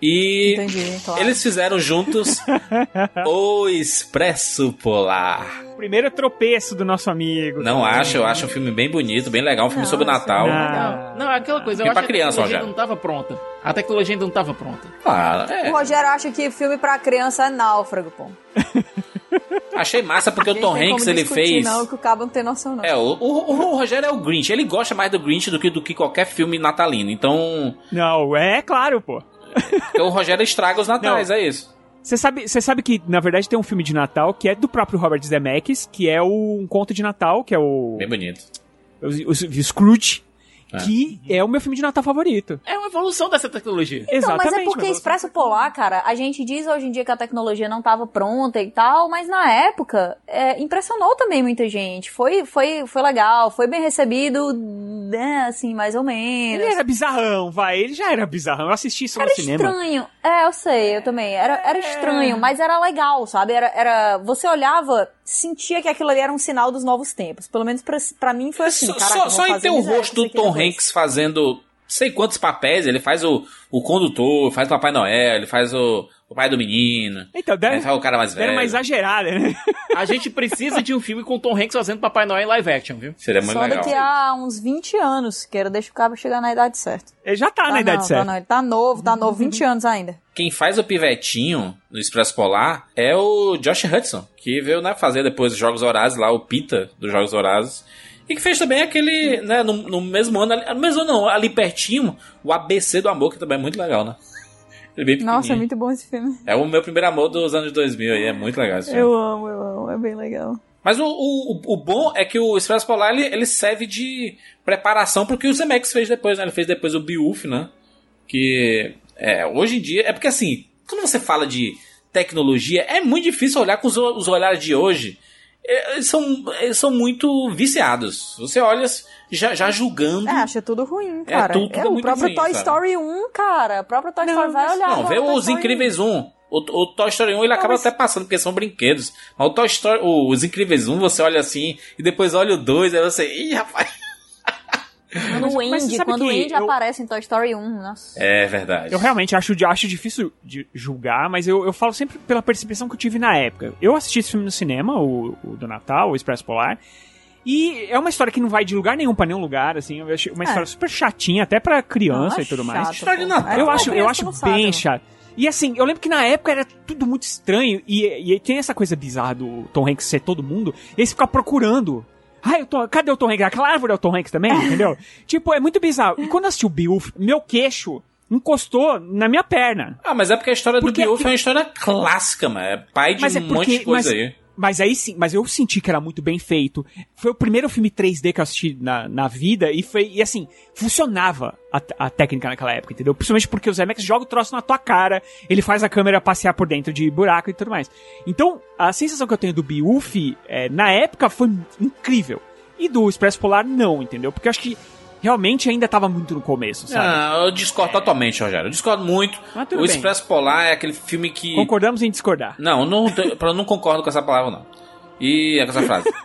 E Entendi, claro. eles fizeram juntos o Expresso Polar. Primeiro tropeço do nosso amigo. Não acho, eu acho um filme bem bonito, bem legal, um filme sobre o Natal. Não, não, é aquela coisa, eu Filme acho pra que criança, a tecnologia Rogério. não estava pronta. A tecnologia ainda não estava pronta. Claro, é. O Rogério acha que filme pra criança é náufrago, pô. Achei massa porque o Não Tom Hanks ele fez. Não, que o cabo não tem noção, não. É, o, o, o Rogério é o Grinch. Ele gosta mais do Grinch do que, do que qualquer filme natalino. Então, Não, é claro, pô. O Rogério estraga os natais, Não. é isso. Você sabe, você sabe que, na verdade, tem um filme de Natal que é do próprio Robert Zemeckis, que é o, um conto de Natal, que é o, Bem bonito. o, o Scrooge, É. que é o meu filme de Natal favorito. É uma evolução dessa tecnologia. Então, mas é Exatamente, porque Expresso Polar, cara, a gente diz hoje em dia que a tecnologia não estava pronta e tal, mas na época é, impressionou também muita gente. Foi, foi, foi legal, foi bem recebido, né, assim, mais ou menos. Ele era bizarrão, vai. Ele já era bizarrão. Eu assisti isso Era no cinema. estranho. É, eu sei, eu também. Era, era estranho, mas era legal, sabe? Era, era. Você olhava, sentia que aquilo ali era um sinal dos novos tempos. Pelo menos pra, pra mim foi assim. Só, Caraca, só, só em ter o rosto do Tom. Hanks fazendo sei quantos papéis. Ele faz o, o condutor, faz o Papai Noel, ele faz o, o pai do menino. Então, deram, Aí faz o cara mais velho. uma exagerada, né? A gente precisa de um filme com Tom Hanks fazendo Papai Noel em live action, viu? Seria muito Só legal. daqui a uns 20 anos, que era deixa o cara chegar na idade certa. Ele já tá, na não, idade tá certa. não, ele tá novo, tá novo, 20 anos ainda. Quem faz o pivetinho no Expresso Polar é o Josh Hudson, que veio né, fazer depois os Jogos Horazes lá, o Pita dos Jogos Horazes. E que fez também aquele, né, no, no mesmo ano, ali- no mesmo ano não, ali pertinho, o ABC do Amor, que também é muito legal, né? É bem Nossa, é muito bom esse filme. É o meu primeiro amor dos anos 2000 aí, é muito legal esse filme. Eu amo, eu amo, é bem legal. Mas o, o, o bom é que o Expresso Polar ele, ele serve de preparação pro que o Zemeckis fez depois, né? Ele fez depois o Beowulf, né? Que é, hoje em dia. É porque assim, quando você fala de tecnologia, é muito difícil olhar com os, os olhares de hoje. É, Eles são, eles são muito viciados. Você olha já, já julgando. É, acha tudo ruim, É, cara. tudo- tudo o muito próprio ruim, Toy sabe? Story 1, cara. O próprio Toy Story vai olhar. Não, vê os Incríveis 1. O, o Toy Story 1 ele acaba até passando, porque são brinquedos. Mas o Toy Story, o- os Incríveis 1, você olha assim, e depois olha o 2, aí você. Ih, rapaz. Mas você Andy, quando o Andy eu- aparece em Toy Story 1, nossa. É verdade. Eu realmente acho, acho difícil de julgar, mas eu, eu falo sempre pela percepção que eu tive na época. Eu assisti esse filme no cinema, o, o do Natal, o Expresso Polar, e é uma história que não vai de lugar nenhum pra nenhum lugar, assim. Eu achei uma É. história super chatinha, até pra criança Não, é e tudo mais. chato, História de pô. Natal. Eu É, acho, eu criança acho sabe, bem chato. E assim, eu lembro que na época era tudo muito estranho, e, e tem essa coisa bizarra do Tom Hanks ser todo mundo, e eles ficam procurando. Ah, eu tô, cadê o Tom Hanks? Aquela árvore é o Tom Hanks também, entendeu? tipo, é muito bizarro. E quando eu assisti o Beowulf, meu queixo encostou na minha perna. Ah, mas é porque a história Porque do Beowulf aqui- é uma história clássica, mano. É pai de Mas é um porque- monte de coisa mas- aí. Mas aí sim, mas eu senti que era muito bem feito. Foi o primeiro filme 3D que eu assisti na, na vida e foi, e assim, funcionava a, a técnica naquela época, entendeu? Principalmente porque o Zemeckis joga o troço na tua cara, ele faz a câmera passear por dentro de buraco e tudo mais. Então, a sensação que eu tenho do Beowulf, é, na época, foi incrível. E do Expresso Polar, não, entendeu? Porque eu acho que realmente ainda tava muito no começo, sabe? Ah, eu discordo totalmente, Rogério. Eu discordo muito. O. Expresso Polar é aquele filme que. Concordamos em discordar. Não, não, eu não concordo com essa palavra, não. E com essa frase.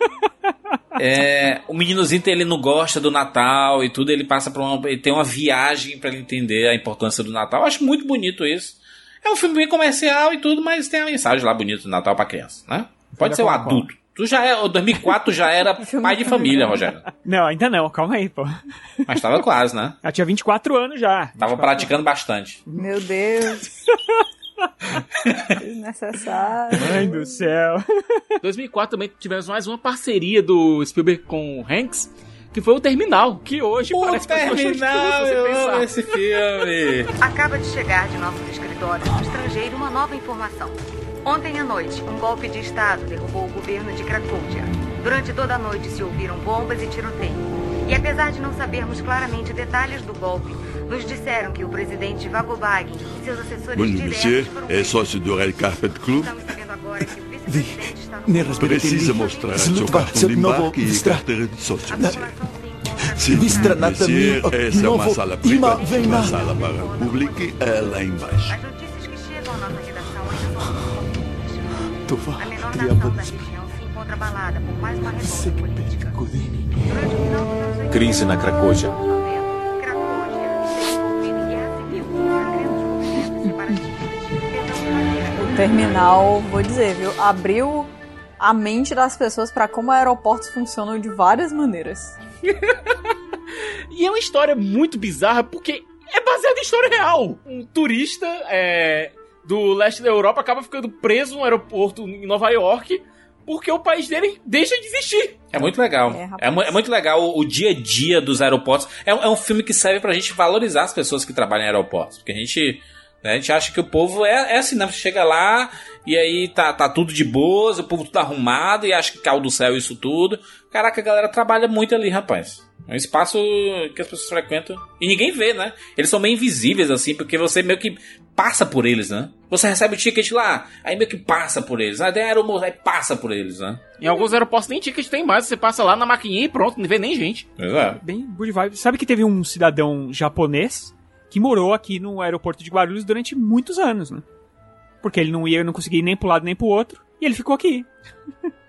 É, o meninozinho ele não gosta do Natal e tudo, ele passa por uma. Ele tem uma viagem pra ele entender a importância do Natal. Eu acho muito bonito isso. É um filme bem comercial e tudo, mas tem a mensagem lá bonita do Natal pra criança, né? Pode ser o com adulto. Tu já é, o 2004 tu já era pai de família, Rogério. Não, ainda não, calma aí, pô. Mas tava quase, né? Ela tinha 24 anos já. Tava praticando bastante. Meu Deus. Desnecessário. Mãe do céu. 2004 também tivemos mais uma parceria do Spielberg com o Hanks, que foi o Terminal, que hoje parece que Terminal, eu amo esse filme. Acaba de chegar de nosso escritório no estrangeiro uma nova informação. Ontem à noite, um golpe de Estado derrubou o governo de Cracóvia. Durante toda a noite se ouviram bombas e tiroteio. E apesar de não sabermos claramente detalhes do golpe, nos disseram que o presidente Vagobag e seus assessores Bom, diretos... Monsieur, é sócio do Red Carpet Club? Precisa mostrar seu cartão de embarque e carteira de sócio, monsieur. Sim, monsieur, essa é uma sala privada, uma sala para o público é lá embaixo. Tovar, a menor nação da região se encontra abalada por mais uma revolta política. Durante Crise na Cracoja. O terminal, vou dizer, viu, abriu a mente das pessoas para como aeroportos funcionam de várias maneiras. e é uma história muito bizarra porque é baseada em história real. Um turista é, do leste da Europa acaba ficando preso no aeroporto em Nova York porque o país dele deixa de existir. É muito legal. É, É, é muito legal o, o dia a dia dos aeroportos. É, um- é um filme que serve pra gente valorizar as pessoas que trabalham em aeroportos. Porque a gente, né, a gente acha que o povo é, é assim, né? Você chega lá e aí tá, tá tudo de boas, o povo tudo arrumado e acha que caiu do céu isso tudo. Caraca, a galera trabalha muito ali, rapaz. É um espaço que as pessoas frequentam e ninguém vê, né? Eles são meio invisíveis, assim, porque você meio que passa por eles, né? Você recebe o ticket lá, aí meio que passa por eles. Ah, tem aeromoço, aí passa por eles, né? Em alguns aeroportos nem ticket tem mais, você passa lá na maquininha e pronto, não vê nem gente. Pois é. Bem good vibe. Sabe que teve um cidadão japonês que morou aqui no aeroporto de Guarulhos durante muitos anos, né? Porque ele não ia, não conseguia nem pro lado nem pro outro. E ele ficou aqui.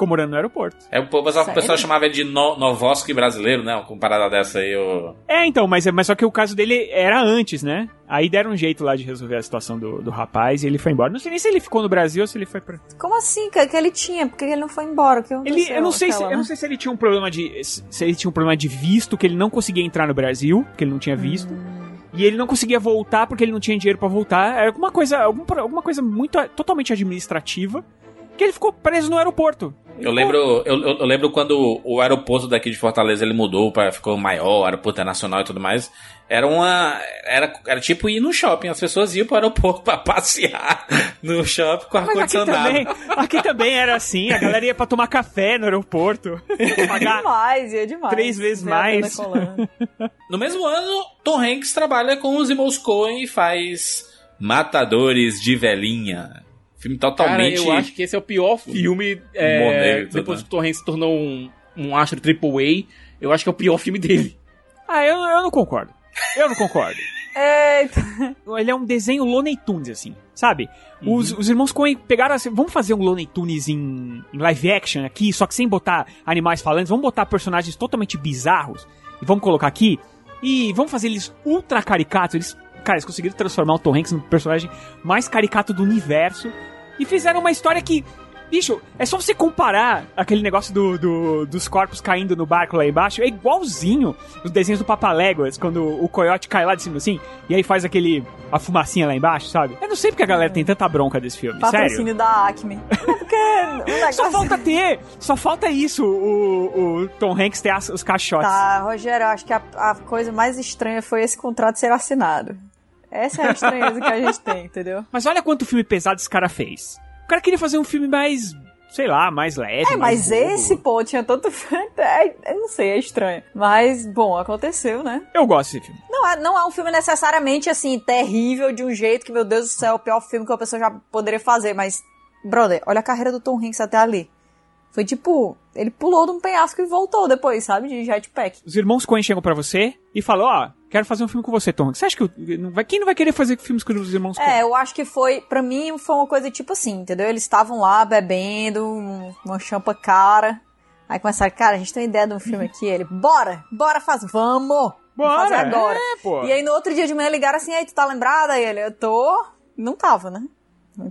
ficou morando no aeroporto. É, o pessoal, chamava ele de no, Novoski brasileiro, né? Com parada dessa aí. O... É, então, mas, mas só que o caso dele era antes, né? Aí deram um jeito lá de resolver a situação do, do rapaz e ele foi embora. Não sei nem se ele ficou no Brasil ou se ele foi pra. Como assim, cara? Que ele tinha? Por que ele não foi embora? Que Ele, eu, não sei se, aquela, eu não né? sei se ele tinha um problema de. Se ele tinha um problema de visto, que ele não conseguia entrar no Brasil, que ele não tinha visto. E ele não conseguia voltar porque ele não tinha dinheiro pra voltar. Era alguma coisa, algum, alguma coisa muito totalmente administrativa. Que ele ficou preso no aeroporto. Eu lembro, eu, eu- eu lembro quando o aeroporto daqui de Fortaleza ele mudou para ficou maior, aeroporto internacional e tudo mais. Era uma, era, era tipo ir no shopping. As pessoas iam para o aeroporto para passear no shopping com ar Mas aqui também, aqui também era assim. A galera ia pra tomar café no aeroporto. Pagar demais, ia demais. três vezes mais. No mesmo ano, Tom Hanks trabalha com os irmãos Coen e faz Matadores de Velhinha. Filme totalmente. Cara, eu acho que esse é o pior filme. é, negro, depois né? que o Tom Hanks se tornou um, um astro AAA, eu acho que é o pior filme dele. Ah, eu, eu não concordo. Eu não concordo. Eita. Ele é um desenho Looney Tunes, assim, sabe? Os, os irmãos Coen pegaram assim, vamos fazer um Looney Tunes em, em live action aqui, só que sem botar animais falantes, vamos botar personagens totalmente bizarros e vamos colocar aqui e vamos fazer eles ultra caricatos. Eles, cara, eles conseguiram transformar o Tom Hanks no personagem mais caricato do universo e fizeram uma história que Bicho, é só você comparar aquele negócio do, do- dos corpos caindo no barco lá embaixo, é igualzinho os desenhos do Papaléguas, quando o coiote cai lá de cima assim, e aí faz aquele. a fumacinha lá embaixo, sabe? Eu não sei porque a galera tem tanta bronca desse filme, sério. Patrocínio da Acme. É porque o negócio... Só falta ter, só falta isso, o, o Tom Hanks ter as- os caixotes. Tá, Rogério, eu acho que a, a coisa mais estranha foi esse contrato ser assinado. Essa é a estranheza que a gente tem, entendeu? Mas olha quanto filme pesado esse cara fez. O cara queria fazer um filme mais, sei lá, mais leve. É, mais mas bobo. esse, pô, tinha tanto. é, não sei, é estranho. Mas, bom, aconteceu, né? Eu gosto desse filme. Não é, não é um filme necessariamente, assim, terrível de um jeito que, meu Deus do céu, é o pior filme que uma pessoa já poderia fazer, mas, brother, olha a carreira do Tom Hanks até ali. Foi tipo, ele pulou de um penhasco e voltou depois, sabe? De jetpack. Os irmãos Coen chegam pra você e falam, ó, quero fazer um filme com você, Tom Hanks. Você acha que não vai- quem não vai querer fazer filmes com os irmãos Coen? É, eu acho que foi, pra mim, foi uma coisa tipo assim, entendeu? Eles estavam lá bebendo, um- uma champa cara. Aí começaram, cara, a gente tem uma ideia de um filme aqui. Ele, bora, bora, faz, vamos! Bora, fazer agora. é, pô. E aí no outro dia de manhã ligaram assim, aí tu tá lembrada? Aí ele, eu tô. Não tava, né?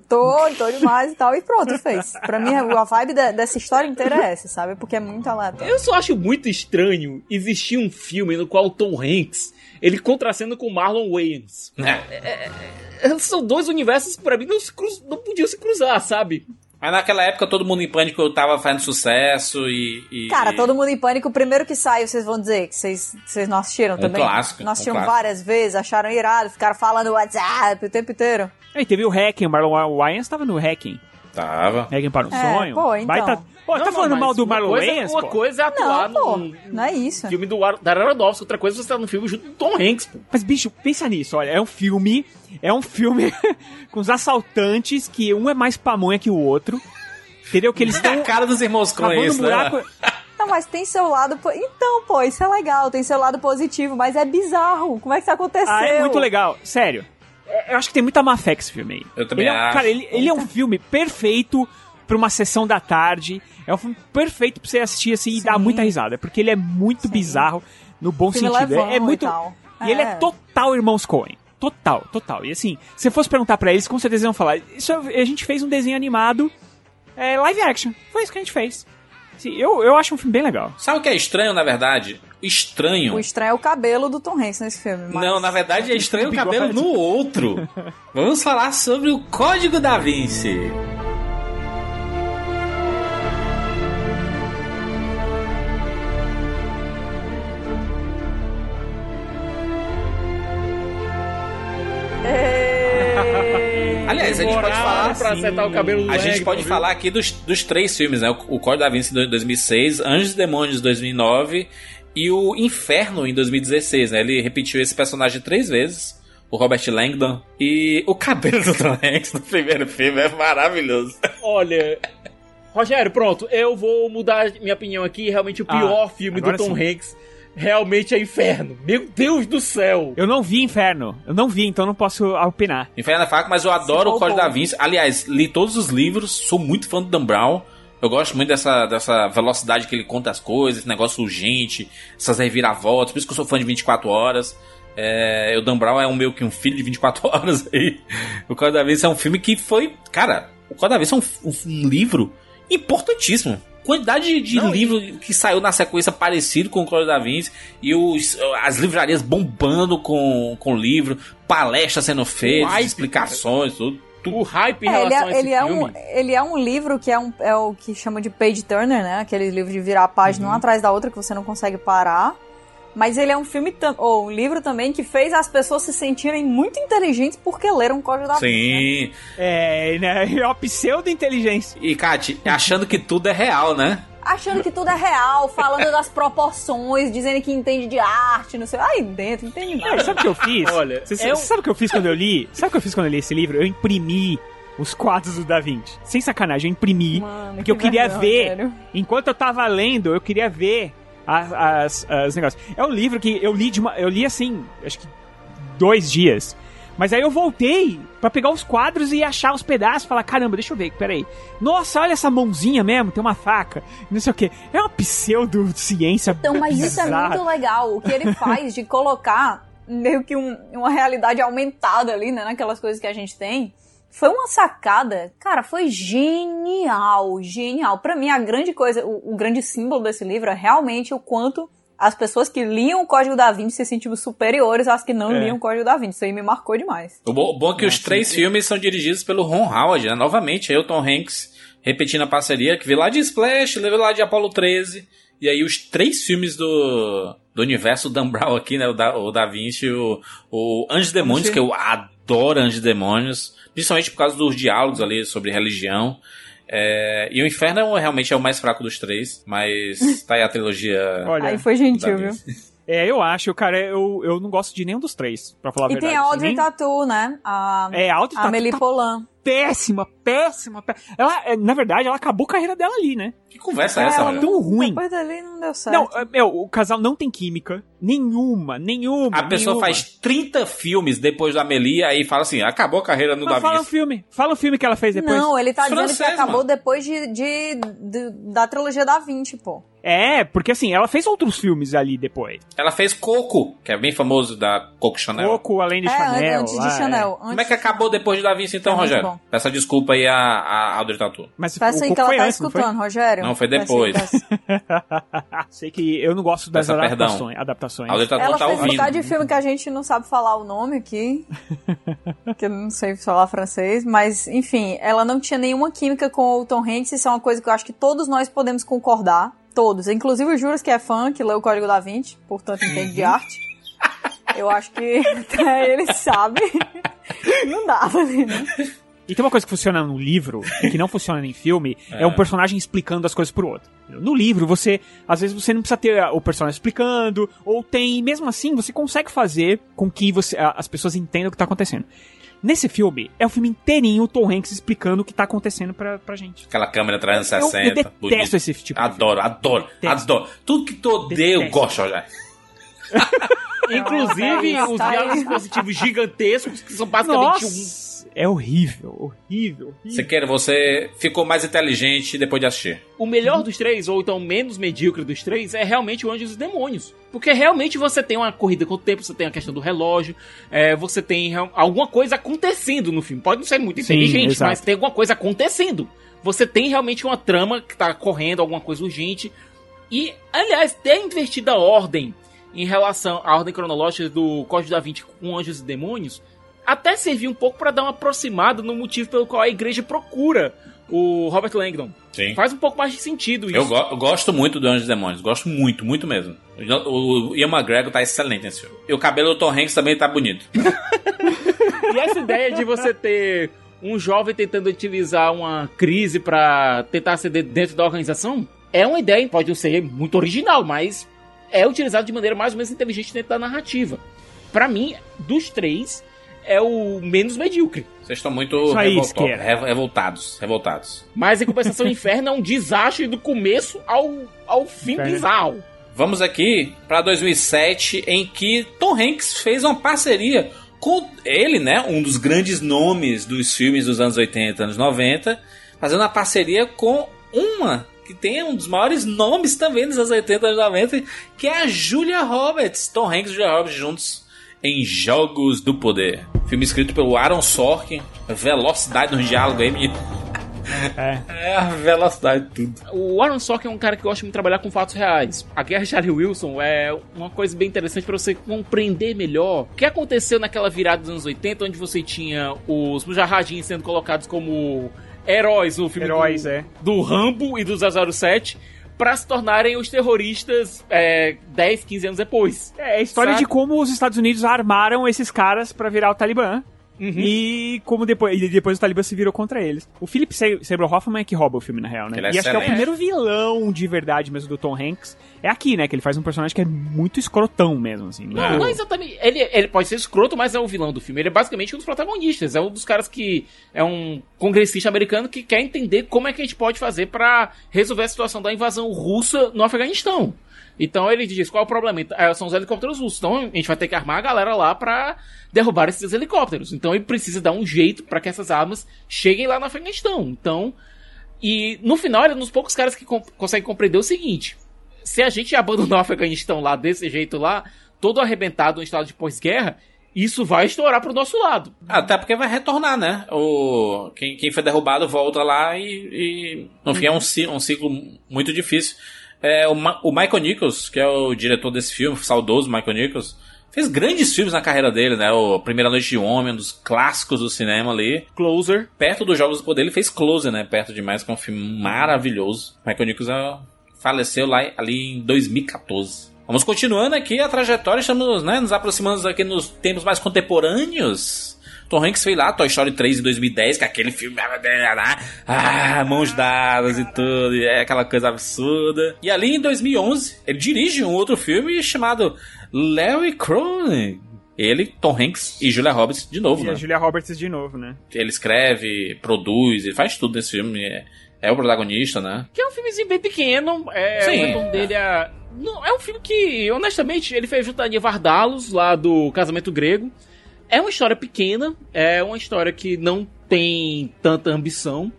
Tô, tô demais e tal. E pronto, fez. Pra mim, a vibe de- dessa história inteira é essa, sabe? Porque é muito aleatório. Eu só acho muito estranho existir um filme no qual o Tom Hanks ele contracendo com Marlon Wayans. É, São dois universos que pra mim não, se cruz- não podiam se cruzar, sabe? Mas naquela época todo mundo em pânico tava fazendo sucesso e. e- Cara, todo mundo em pânico. O primeiro que saiu, vocês vão dizer que vocês, vocês não assistiram Um também? clássico, Não um assistiram clássico. várias vezes, acharam irado, ficaram falando WhatsApp o tempo inteiro. Aí teve o Hacking, o Marlon Wayans tava no Hacking. Tava. Hacking para o É, sonho. pô, então. Baita- Pô, tá falando mas mal do Marlon coisa- Wayans, Uma coisa é atuar Não, pô, num não é isso. filme do Ar- da Aronofsky, outra coisa é você tá num filme junto com o Tom Hanks, pô. Mas, bicho, pensa nisso, olha, é um filme. É um filme com os assaltantes, que um é mais pamonha que o outro. Entendeu? Que eles estão. a cara dos irmãos cavando isso, um buraco. né? Não, mas tem seu lado. po- Então, pô, isso é legal, tem seu lado positivo, mas é bizarro. Como é que isso aconteceu? Ah, é muito legal. Sério. É, Eu acho que tem muita má fé com esse filme aí. Eu também ele é um- acho. Cara, ele, ele é um filme perfeito pra uma sessão da tarde. É um filme perfeito pra você assistir assim e dar muita risada. Porque ele é muito bizarro no bom Filme sentido. É, é muito. e tal. E ele é É. total Irmãos Coen. Total, total. E assim, se você fosse perguntar pra eles, com certeza iam falar: Isso é- a gente fez um desenho animado é, live action. Foi isso que a gente fez. Assim, eu, eu acho um filme bem legal. Sabe o que é estranho, na verdade? O estranho. O estranho é o cabelo do Tom Hanks nesse filme. mas- Não, na verdade é estranho o cabelo no outro. Vamos falar sobre o Código da Vinci. Aliás, a gente pode falar. pra acertar o cabelo do A gente pode viu? falar aqui dos, dos três filmes, né? O, o Código da Vinci de 2006, Anjos e Demônios de 2009 e o Inferno em 2016, né? Ele repetiu esse personagem três vezes, o Robert Langdon. E o cabelo do Tom Hanks no primeiro filme é maravilhoso. Olha. Rogério, pronto, eu vou mudar minha opinião aqui. Realmente o Ah, pior filme do Tom sim. Hanks realmente é Inferno. Meu Deus do céu! Eu não vi Inferno. Eu não vi, então não posso opinar. Inferno é fraco, mas eu adoro o. Código da Vinci. Aliás, li todos os livros, sou muito fã do Dan Brown. Eu gosto muito dessa, dessa velocidade que ele conta as coisas, esse negócio urgente, essas reviravoltas, por isso que eu sou fã de 24 horas. É, o Dan Brown é um meio que um filho de 24 horas aí. O Código da Vinci é um filme que foi. Cara, o Código da Vinci é um, um, um livro importantíssimo. Quantidade de Não, livro que saiu na sequência parecido com o Código da Vinci e os, as livrarias bombando com, com livro, palestras sendo feitas, explicações, tudo. O hype em É, ele, relação a é, esse ele, é filme. um, ele é um livro que é, um, é o que chama de page turner, né? Aquele livro de virar a página Uhum. uma atrás da outra que você não consegue parar. Mas ele é um filme, ou um livro também que fez as pessoas se sentirem muito inteligentes porque leram o Código da Vinci. Sim. É, né? É uma pseudo-inteligência. E, Kati, achando que tudo é real, né? Achando que tudo é real, falando das proporções, dizendo que entende de arte, não sei. Aí dentro, não entende nada. e sabe o que eu fiz? Olha, Você é um- sabe o que eu fiz quando eu li? Sabe o que eu fiz quando eu li esse livro? Eu imprimi os quadros do Da Vinci. Sem sacanagem, eu imprimi. Mano, porque que eu queria vergonha, ver. sério. Enquanto eu tava lendo, eu queria ver as, as negócios. É um livro que eu li de uma. Eu li assim, acho que dois dias. Mas aí eu voltei pra pegar os quadros e achar os pedaços. Falar, caramba, deixa eu ver, peraí. Nossa, olha essa mãozinha mesmo, tem uma faca. Não sei o que. É uma pseudociência Então, mas isso é bizarra. muito legal. O que ele faz de colocar meio que um- uma realidade aumentada ali, né? Naquelas coisas que a gente tem. Foi uma sacada. Cara, foi genial. Genial. Pra mim, a grande coisa, o, o grande símbolo desse livro é realmente o quanto as pessoas que liam o Código da Vinci se sentiam superiores às que não É. liam o Código da Vinci. Isso aí me marcou demais. O bom, bom é que os três filmes são dirigidos pelo Ron Howard, né? Novamente, aí o Tom Hanks repetindo a parceria, que veio lá de Splash, veio lá de Apollo 13. E aí os três filmes do, do universo Dan Brown aqui, né? O Da, o da Vinci, o, o Anjos e Demônios, que eu adoro Anjos e Demônios. Principalmente por causa dos diálogos ali sobre religião. É, e o Inferno é realmente é o mais fraco dos três, mas tá aí a trilogia. Olha, aí foi gentil, viu? É, eu acho, cara, eu, eu não gosto de nenhum dos três, pra falar a E verdade. tem a Audrey Nem- Tatu, né? A, É, a Audrey a Tatu Amélie tá- Poulain. péssima, péssima, péssima. Ela, é, na verdade, ela acabou a carreira dela ali, né? Que conversa é essa, ela? Tão ruim. Depois dali não deu certo. Não, é, meu, o casal não tem química. Nenhuma, nenhuma. A pessoa nenhuma. faz 30 filmes depois da Amelie aí fala assim: acabou a carreira no Mas Da fala um filme. Fala o filme que ela fez depois. Não, ele tá dizendo Francês, que acabou mano. depois de, de- de- da trilogia da Vinci, pô. É, porque assim, ela fez outros filmes ali depois. Ela fez Coco, que é bem famoso da Coco Chanel. Pouco além de é, Chanel. antes lá, de Chanel. Como Antes... é que acabou depois de Da Vinci então, É Rogério? bom. Peça desculpa aí a, a Audrey Tatu. Mas Peça o aí Coco que ela foi tá antes, não escutando, Rogério. Não, foi Peça aí, depois. peça. Sei que eu não gosto das Peça perdão. adaptações. adaptações. Audrey Tatu Ela tá fez um ouvindo. de filme que a gente não sabe falar o nome aqui. que eu não sei falar francês. Mas, enfim, ela não tinha nenhuma química com o Tom Hanks. Isso é uma coisa que eu acho que todos nós podemos concordar. Todos. Inclusive o Juras, que é fã, que leu o Código da Vinci. Portanto, entende de arte. Eu acho que até ele sabe. não dava né? E tem uma coisa que funciona no livro e que não funciona em filme, é. um personagem explicando as coisas pro outro. No livro, você, às vezes você não precisa ter o personagem explicando, ou tem, mesmo assim, você consegue fazer com que você, as pessoas entendam o que tá acontecendo. Nesse filme, é o filme inteirinho o Tom Hanks explicando o que tá acontecendo pra, pra gente. Aquela câmera 360. Eu- eu detesto bonita. esse tipo de Adoro, adoro, Detesto. adoro. Tudo que tu odeia, eu gosto, Rogério. Inclusive, Ah, os diálogos positivos gigantescos, que são basicamente um. É horrível, horrível, horrível. Você quer, você ficou mais inteligente depois de assistir. O melhor dos três, ou então menos medíocre dos três, é realmente o Anjos e Demônios. Porque realmente você tem uma corrida com o tempo, você tem a questão do relógio, é, você tem alguma coisa acontecendo no filme. Pode não ser muito Sim, inteligente, exato. mas tem alguma coisa acontecendo. Você tem realmente uma trama que tá correndo, alguma coisa urgente. E, aliás, ter invertido a ordem em relação à ordem cronológica do Código da Vinci com Anjos e Demônios, até serviu um pouco para dar uma aproximada no motivo pelo qual a igreja procura o Robert Langdon. Sim. Faz um pouco mais de sentido isso. Eu, go- eu gosto muito do Anjos e Demônios, gosto muito, muito mesmo. O, o Ian McGregor tá excelente nesse filme. E o cabelo do Tom Hanks também tá bonito. E essa ideia de você ter um jovem tentando utilizar uma crise pra tentar aceder dentro da organização é uma ideia, pode não ser muito original, mas é utilizado de maneira mais ou menos inteligente dentro da narrativa. Pra mim, dos três, é o menos medíocre. Vocês estão muito revolto- revoltados, revoltados. Mas em compensação, o Inferno é um desastre do começo ao, ao fim Inferno. bizarro. Vamos aqui pra 2007, em que Tom Hanks fez uma parceria com ele, né? Um dos grandes nomes dos filmes dos anos 80, anos 90, fazendo uma parceria com uma que tem um dos maiores nomes também dos anos 80 e 90, que é a Julia Roberts. Tom Hanks e Julia Roberts juntos em Jogos do Poder. Filme escrito pelo Aaron Sorkin. Velocidade no diálogo aí, menino. É. é a velocidade de tudo. O Aaron Sorkin é um cara que gosta de trabalhar com fatos reais. A Guerra de Charlie Wilson é uma coisa bem interessante para você compreender melhor o que aconteceu naquela virada dos anos 80, onde você tinha os mujahadins sendo colocados como heróis no filme Heróis, do, é. do Rambo e do 007 para se tornarem os terroristas é, 10, 15 anos depois. É a história Sabe? de como os Estados Unidos armaram esses caras pra virar o Talibã. Uhum. E como depois, e depois o Talibã se virou contra eles. O Philip Se- Seymour Hoffman é que rouba o filme, na real, né? Ele é e acho que é o primeiro vilão de verdade mesmo do Tom Hanks. É aqui, né? Que ele faz um personagem que é muito escrotão mesmo, assim. Não, não é exatamente. Ele, ele pode ser escroto, mas é o vilão do filme. Ele é basicamente um dos protagonistas. É um dos caras que é um congressista americano que quer entender como é que a gente pode fazer pra resolver a situação da invasão russa no Afeganistão. Então ele diz: qual é o problema? Ah, São os helicópteros russos. Então a gente vai ter que armar a galera lá pra derrubar esses helicópteros. Então ele precisa dar um jeito pra que essas armas cheguem lá no Afeganistão. Então. E no final ele é um dos poucos caras que com- consegue compreender o seguinte: se a gente abandonar o Afeganistão lá desse jeito lá, todo arrebentado em estado de pós-guerra, isso vai estourar pro nosso lado. Até porque vai retornar, né? O, quem, quem foi derrubado volta lá e, e no fim é um, um ciclo muito difícil. É, o, Ma- o Michael Nichols, que é o diretor desse filme, saudoso Michael Nichols, fez grandes filmes na carreira dele, né? O Primeira Noite de Homem, um dos clássicos do cinema ali. Closer. Perto dos Jogos do Poder, ele fez Closer, né? Perto demais, que é um filme maravilhoso. Michael Nichols é, faleceu lá ali em 2014. Vamos continuando aqui a trajetória, estamos né, nos aproximando aqui nos tempos mais contemporâneos. Tom Hanks fez lá Toy Story 3 em 2010, que é aquele filme. Ah, mãos dadas e tudo, e é aquela coisa absurda. E ali em 2011, ele dirige um outro filme chamado Larry Cronin. Ele, Tom Hanks e Julia Roberts de novo, E né? a Julia Roberts de novo, né? Ele escreve, produz, ele faz tudo nesse filme. É, é o protagonista, né? Que é um filmezinho bem pequeno. É, Sim. o retorno dele é. Não, é um filme que, honestamente, ele fez junto a Nia Vardalos, lá do Casamento Grego. É uma história pequena, é uma história que não tem tanta ambição.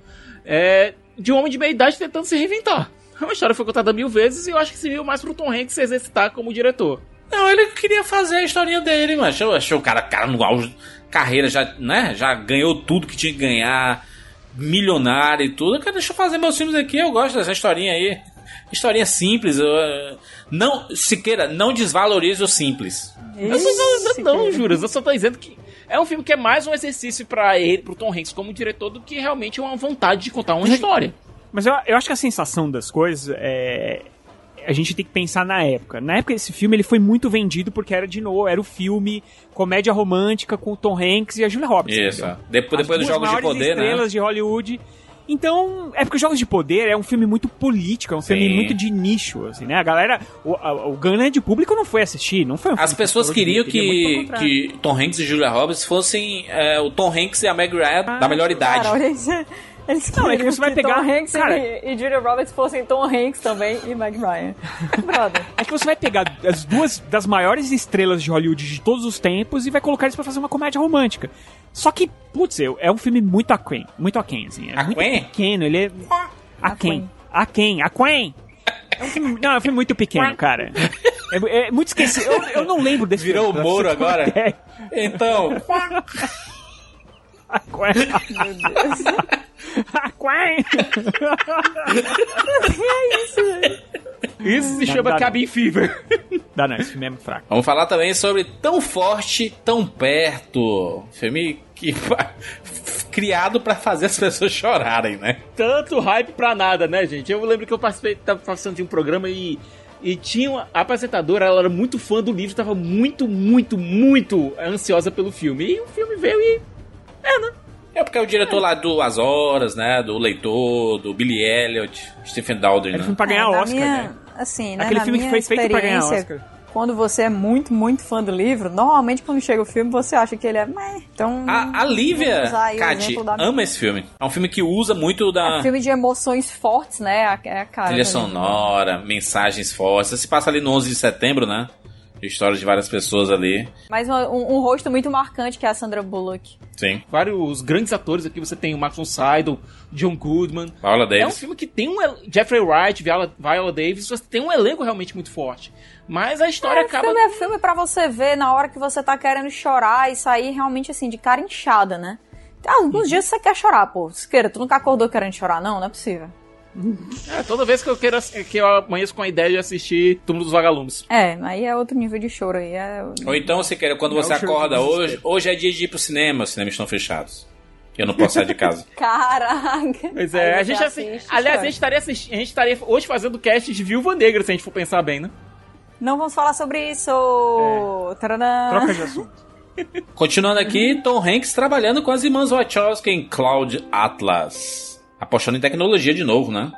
É de um homem de meia idade tentando se reinventar. É uma história que foi contada mil vezes e eu acho que serviu mais pro Tom Hanks se exercitar como diretor. Não, ele queria fazer a historinha dele, mas eu achei o cara, cara no auge, carreira já, né, já ganhou tudo que tinha que ganhar, milionário e tudo. Cara, deixa eu fazer meus filmes aqui, eu gosto dessa historinha aí. Historinha simples, eu, não, Siqueira, não desvalorize o simples. Eu não não, Juras. Eu só tô dizendo que é um filme que é mais um exercício pra ele, pro Tom Hanks como diretor, do que realmente uma vontade de contar uma história. Mas eu, eu acho que a sensação das coisas é. A gente tem que pensar na época. Na época esse filme ele foi muito vendido porque era de novo, era o filme comédia romântica com o Tom Hanks e a Julia Roberts. Isso. entendeu? Depois, As depois dos Jogos de Poder, né? estrelas de Hollywood. Então, é porque Jogos de Poder é um filme muito político, é um filme Sim. muito de nicho, assim, né? A galera, o, a- o grande público não foi assistir, não foi um As filme pessoas queriam queria que, que Tom Hanks e Julia Roberts fossem é, o Tom Hanks e a Meg Ryan da melhor idade. Cara, olha isso. Eles Não, é que você vai pegar- Tom Hanks cara- e, e Julia Roberts fossem Tom Hanks também e Meg Ryan. Brother. É que você vai pegar as duas das maiores estrelas de Hollywood de todos os tempos e vai colocar eles pra fazer uma comédia romântica. Só que, putz, eu- é um filme muito aquém. Muito aquém, assim. É muito pequeno, ele é... Aquém. Aquém. Aquém. É um filme, não, é um filme muito pequeno, cara. É, é muito esquecido. Eu, eu não lembro desse Virou filme. o Moro agora? ideia. Então, Aquém. Aquém. é isso, velho. Isso se Dá- chama dá- Cabin Fever. Dá não, esse filme é muito fraco. vamos falar também sobre Tão Forte, Tão Perto. Filme que criado pra fazer as pessoas chorarem, né? Tanto hype pra nada, né, gente? Eu lembro que eu participei, tava participando de um programa e, e tinha uma a apresentadora, ela era muito fã do livro, tava muito, muito, muito ansiosa pelo filme. E o filme veio e. É, né? É porque é o diretor lá do As Horas, né? Do Leitor, do Billy Elliot, Stephen Daldry, Era né? filme pra ganhar É, Oscar, minha- né? Assim, né? Aquele na filme que foi feito pra ganhar Oscar. Quando você é muito, muito fã do livro, normalmente quando chega o filme você acha que ele é. "Meh". Então. A, a Lívia, Kati, ama esse filme. É um filme que usa muito da É filme de emoções fortes, né? É a cara. trilha sonora, mensagens fortes. Se passa ali no 11 de setembro, né? História de várias pessoas ali. Mas um, um- um rosto muito marcante que é a Sandra Bullock. Sim. Vários grandes atores aqui, você tem o Max von Sydow, John Goodman. Viola É um Davis. filme que tem um... Jeffrey Wright, Viola, Viola Davis, você tem um elenco realmente muito forte. Mas a história É, acaba... filme é filme pra você ver na hora que você tá querendo chorar e sair realmente assim, de cara inchada, né? Alguns dias você quer chorar, pô. Siqueira, tu nunca acordou querendo chorar, não? Não é possível. É, toda vez que eu quero ass- que eu amanheço com a ideia de assistir Túmulo dos Vagalumes. É, aí é outro nível de choro aí. É... Ou então, se quer, quando É você acorda hoje, hoje é dia de ir pro cinema, os cinemas estão fechados. Eu não posso sair de casa. Caraca. Pois é, Aí a você gente assi- assiste, Aliás, a gente estaria assistindo, a gente estaria hoje fazendo cast de Viúva Negra, se a gente for pensar bem, né? Não vamos falar sobre isso. Taranã. É. Troca de assunto. Continuando aqui, Tom Hanks trabalhando com as irmãs Wachowski em Cloud Atlas. Apostando em tecnologia de novo, né?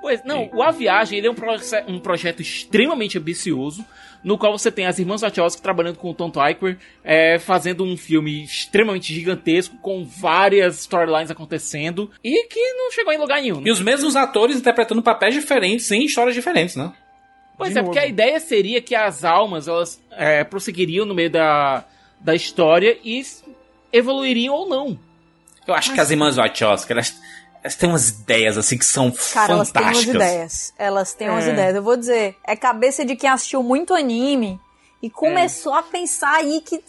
Pois, não, o A Viagem ele é um, proce- um projeto extremamente ambicioso, no qual você tem as irmãs Wachowski trabalhando com o Tom Tykwer, é, fazendo um filme extremamente gigantesco, com várias storylines acontecendo, e que não chegou em lugar nenhum. né? E os mesmos atores interpretando papéis diferentes em histórias diferentes, né? Pois De é, porque a novo. ideia seria que as almas, elas é, prosseguiriam no meio da, da história e evoluiriam ou não. Eu acho que as irmãs Wachowski, elas, elas têm umas ideias assim que são Cara, elas têm fantásticas. umas ideias. Elas têm umas É. ideias. Eu vou dizer, é cabeça de quem assistiu muito anime e começou a pensar aí que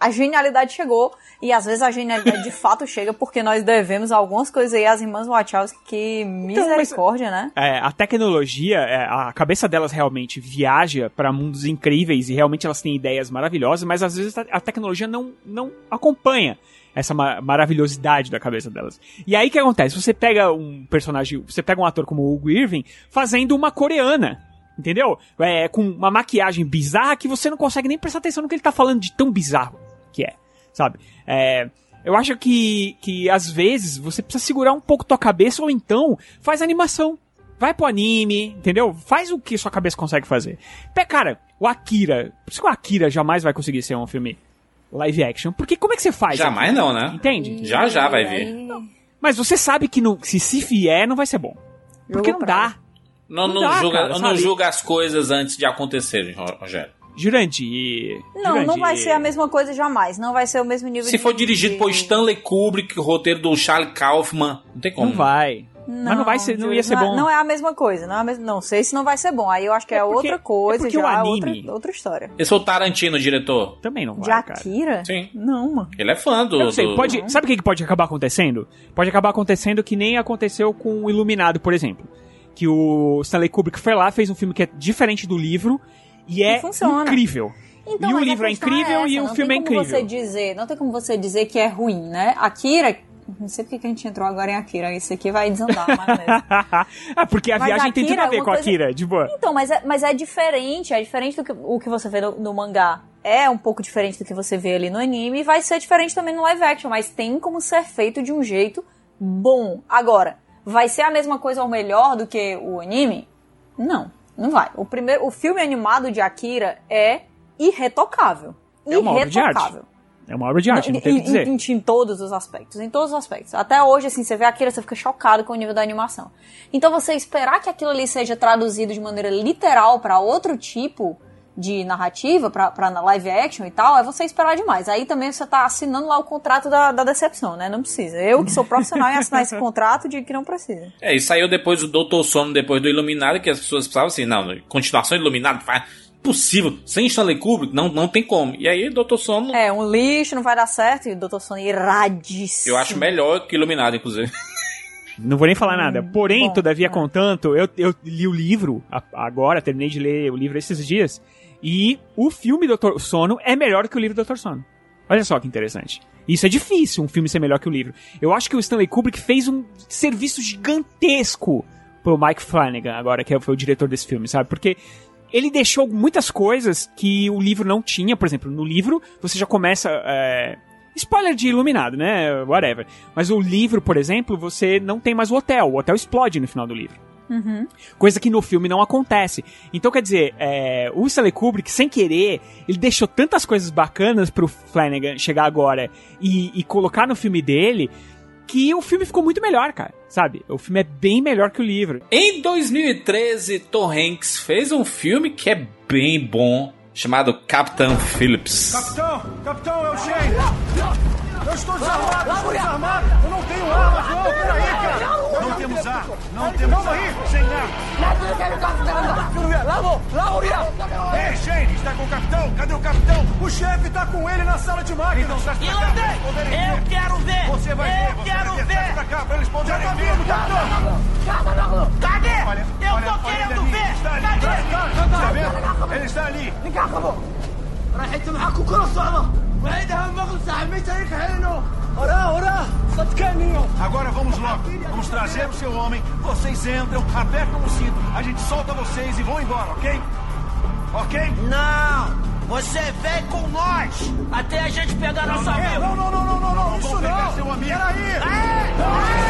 a genialidade chegou. E às vezes a genialidade de fato chega porque nós devemos algumas coisas aí às irmãs Wachowski que misericórdia, né? É, a tecnologia, é, a cabeça delas realmente viaja para mundos incríveis e realmente elas têm ideias maravilhosas, mas às vezes a, a tecnologia não, não acompanha essa ma- maravilhosidade da cabeça delas. E aí o que acontece? Você pega um personagem, você pega um ator como o Hugo Irving fazendo uma coreana. Entendeu? É, com uma maquiagem bizarra que você não consegue nem prestar atenção no que ele tá falando de tão bizarro que é, sabe? É, eu acho que, que às vezes você precisa segurar um pouco tua cabeça ou então faz animação. Vai pro anime, entendeu? Faz o que sua cabeça consegue fazer. Cara, o Akira. Por isso que o Akira jamais vai conseguir ser um filme live action. Porque como é que você faz? Jamais aquilo? não, né? Entende? Já já vai vir. Mas você sabe que no, se se vier, não vai ser bom. Porque não dá. Não, Não não, dá, julga, cara, não julga as coisas antes de acontecerem, Ro- Rogério. Jurandir. Não, não Jurandir. vai ser a mesma coisa jamais. Não vai ser o mesmo nível Se de... for dirigido por Stanley Kubrick, o roteiro do Charlie Kaufman, não tem como. Não vai. Mas não vai ser, não ia ser não é- bom. Não é a mesma coisa. Não, é a mes- não sei se não vai ser bom. Aí eu acho que é, porque- outra coisa, é porque o já é anime- outra, outra história. Esse foi o Tarantino, diretor. Também não vai, De cara. Akira? Sim. Não, mano. Ele é fã do. Eu não sei, do- pode, sabe o que pode acabar acontecendo? Pode acabar acontecendo que nem aconteceu com o Iluminado, por exemplo. Que o Stanley Kubrick foi lá, fez um filme que é diferente do livro e é funciona. incrível. Então, e o livro é incrível essa, e o não filme é tem como incrível. Você dizer, não tem como você dizer que é ruim, né? Akira, não sei porque que a gente entrou agora em Akira, isso aqui vai desandar, mas mesmo. ah, porque a Mas viagem tem tudo Akira a é ver com a coisa- Akira, de boa. Então, mas é, mas é diferente, é diferente do que o que você vê no, no mangá. É um pouco diferente do que você vê ali no anime e vai ser diferente também no live action, mas tem como ser feito de um jeito bom. Agora, vai ser a mesma coisa ou melhor do que o anime? Não, não vai. O primeiro, o filme animado de Akira é irretocável. É uma obra de arte. É uma obra de arte, não tem o que Em, dizer. em- em todos os aspectos, em todos os aspectos. Até hoje, assim, você vê Akira, você fica chocado com o nível da animação. Então, você esperar que aquilo ali seja traduzido de maneira literal para outro tipo de narrativa, pra, pra live action e tal, é você esperar demais. Aí também você tá assinando lá o contrato da, da decepção, né? Não precisa. Eu, que sou profissional em assinar esse contrato, digo que não precisa. É, e saiu depois do Doutor Sono, depois do Iluminado, que as pessoas pensavam assim, não, continuação do Iluminado, faz possível, sem Stanley Kubrick, não, não tem como. E aí, Doutor Sono, É, um lixo, não vai dar certo, e o Dr. Sono iradíssimo. eu acho melhor que Iluminado, inclusive. Não vou nem falar nada. Porém, bom, todavia, contanto, eu, eu li o livro agora, terminei de ler o livro esses dias, e o filme Doutor Sono é melhor que o livro Doutor Sono. Olha só que interessante. Isso é difícil, um filme ser melhor que o livro. Eu acho que o Stanley Kubrick fez um serviço gigantesco pro Mike Flanagan, agora que foi o diretor desse filme, sabe? Porque ele deixou muitas coisas que o livro não tinha. Por exemplo, no livro você já começa. é, Spoiler de Iluminado, né? Whatever. Mas o livro, por exemplo, você não tem mais o hotel. O hotel explode no final do livro. Uhum. Coisa que no filme não acontece. Então, quer dizer, é, o Stanley Kubrick, sem querer, ele deixou tantas coisas bacanas pro Flanagan chegar agora e, e colocar no filme dele que o filme ficou muito melhor, cara. Sabe? O filme é bem melhor que o livro. Em 2013, Tom Hanks fez um filme que é bem bom, chamado Captain Phillips. Capitão! Capitão, é o Shane! Eu estou desarmado, eu estou desarmado! Eu não tenho armas, não! Peraí, cara! Não temos arma! Não temos Calma aí, sem arma! Ei, Shane, está com o capitão? Cadê o capitão? O chefe está com ele na sala de máquinas! Então traz pra cá, pra eles poderem ver! Eu quero ver! Você vai ver, Eu você quero vai ver! ver! Traz pra cá, pra eles poderem Já tá ver! vindo, capitão! Cadê? Olha, Eu olha, tô olha querendo ele ali, ver! Está ali, Cadê? tá, tá, tá vendo? Ele está ali! رايحين معاكم كل الصعبة وعيدها المغرب صاحب مش هيك حينه وراه وراه صدقني Agora vamos logo. Vamos trazer o seu homem. Vocês entram, apertam o cinto. A gente solta vocês e vão embora, ok? Ok? Não! Você vem com nós! Até a gente pegar Não, nosso não, amigo! não, não, não, não, não, não, Isso vamos pegar não. seu amigo. Peraí!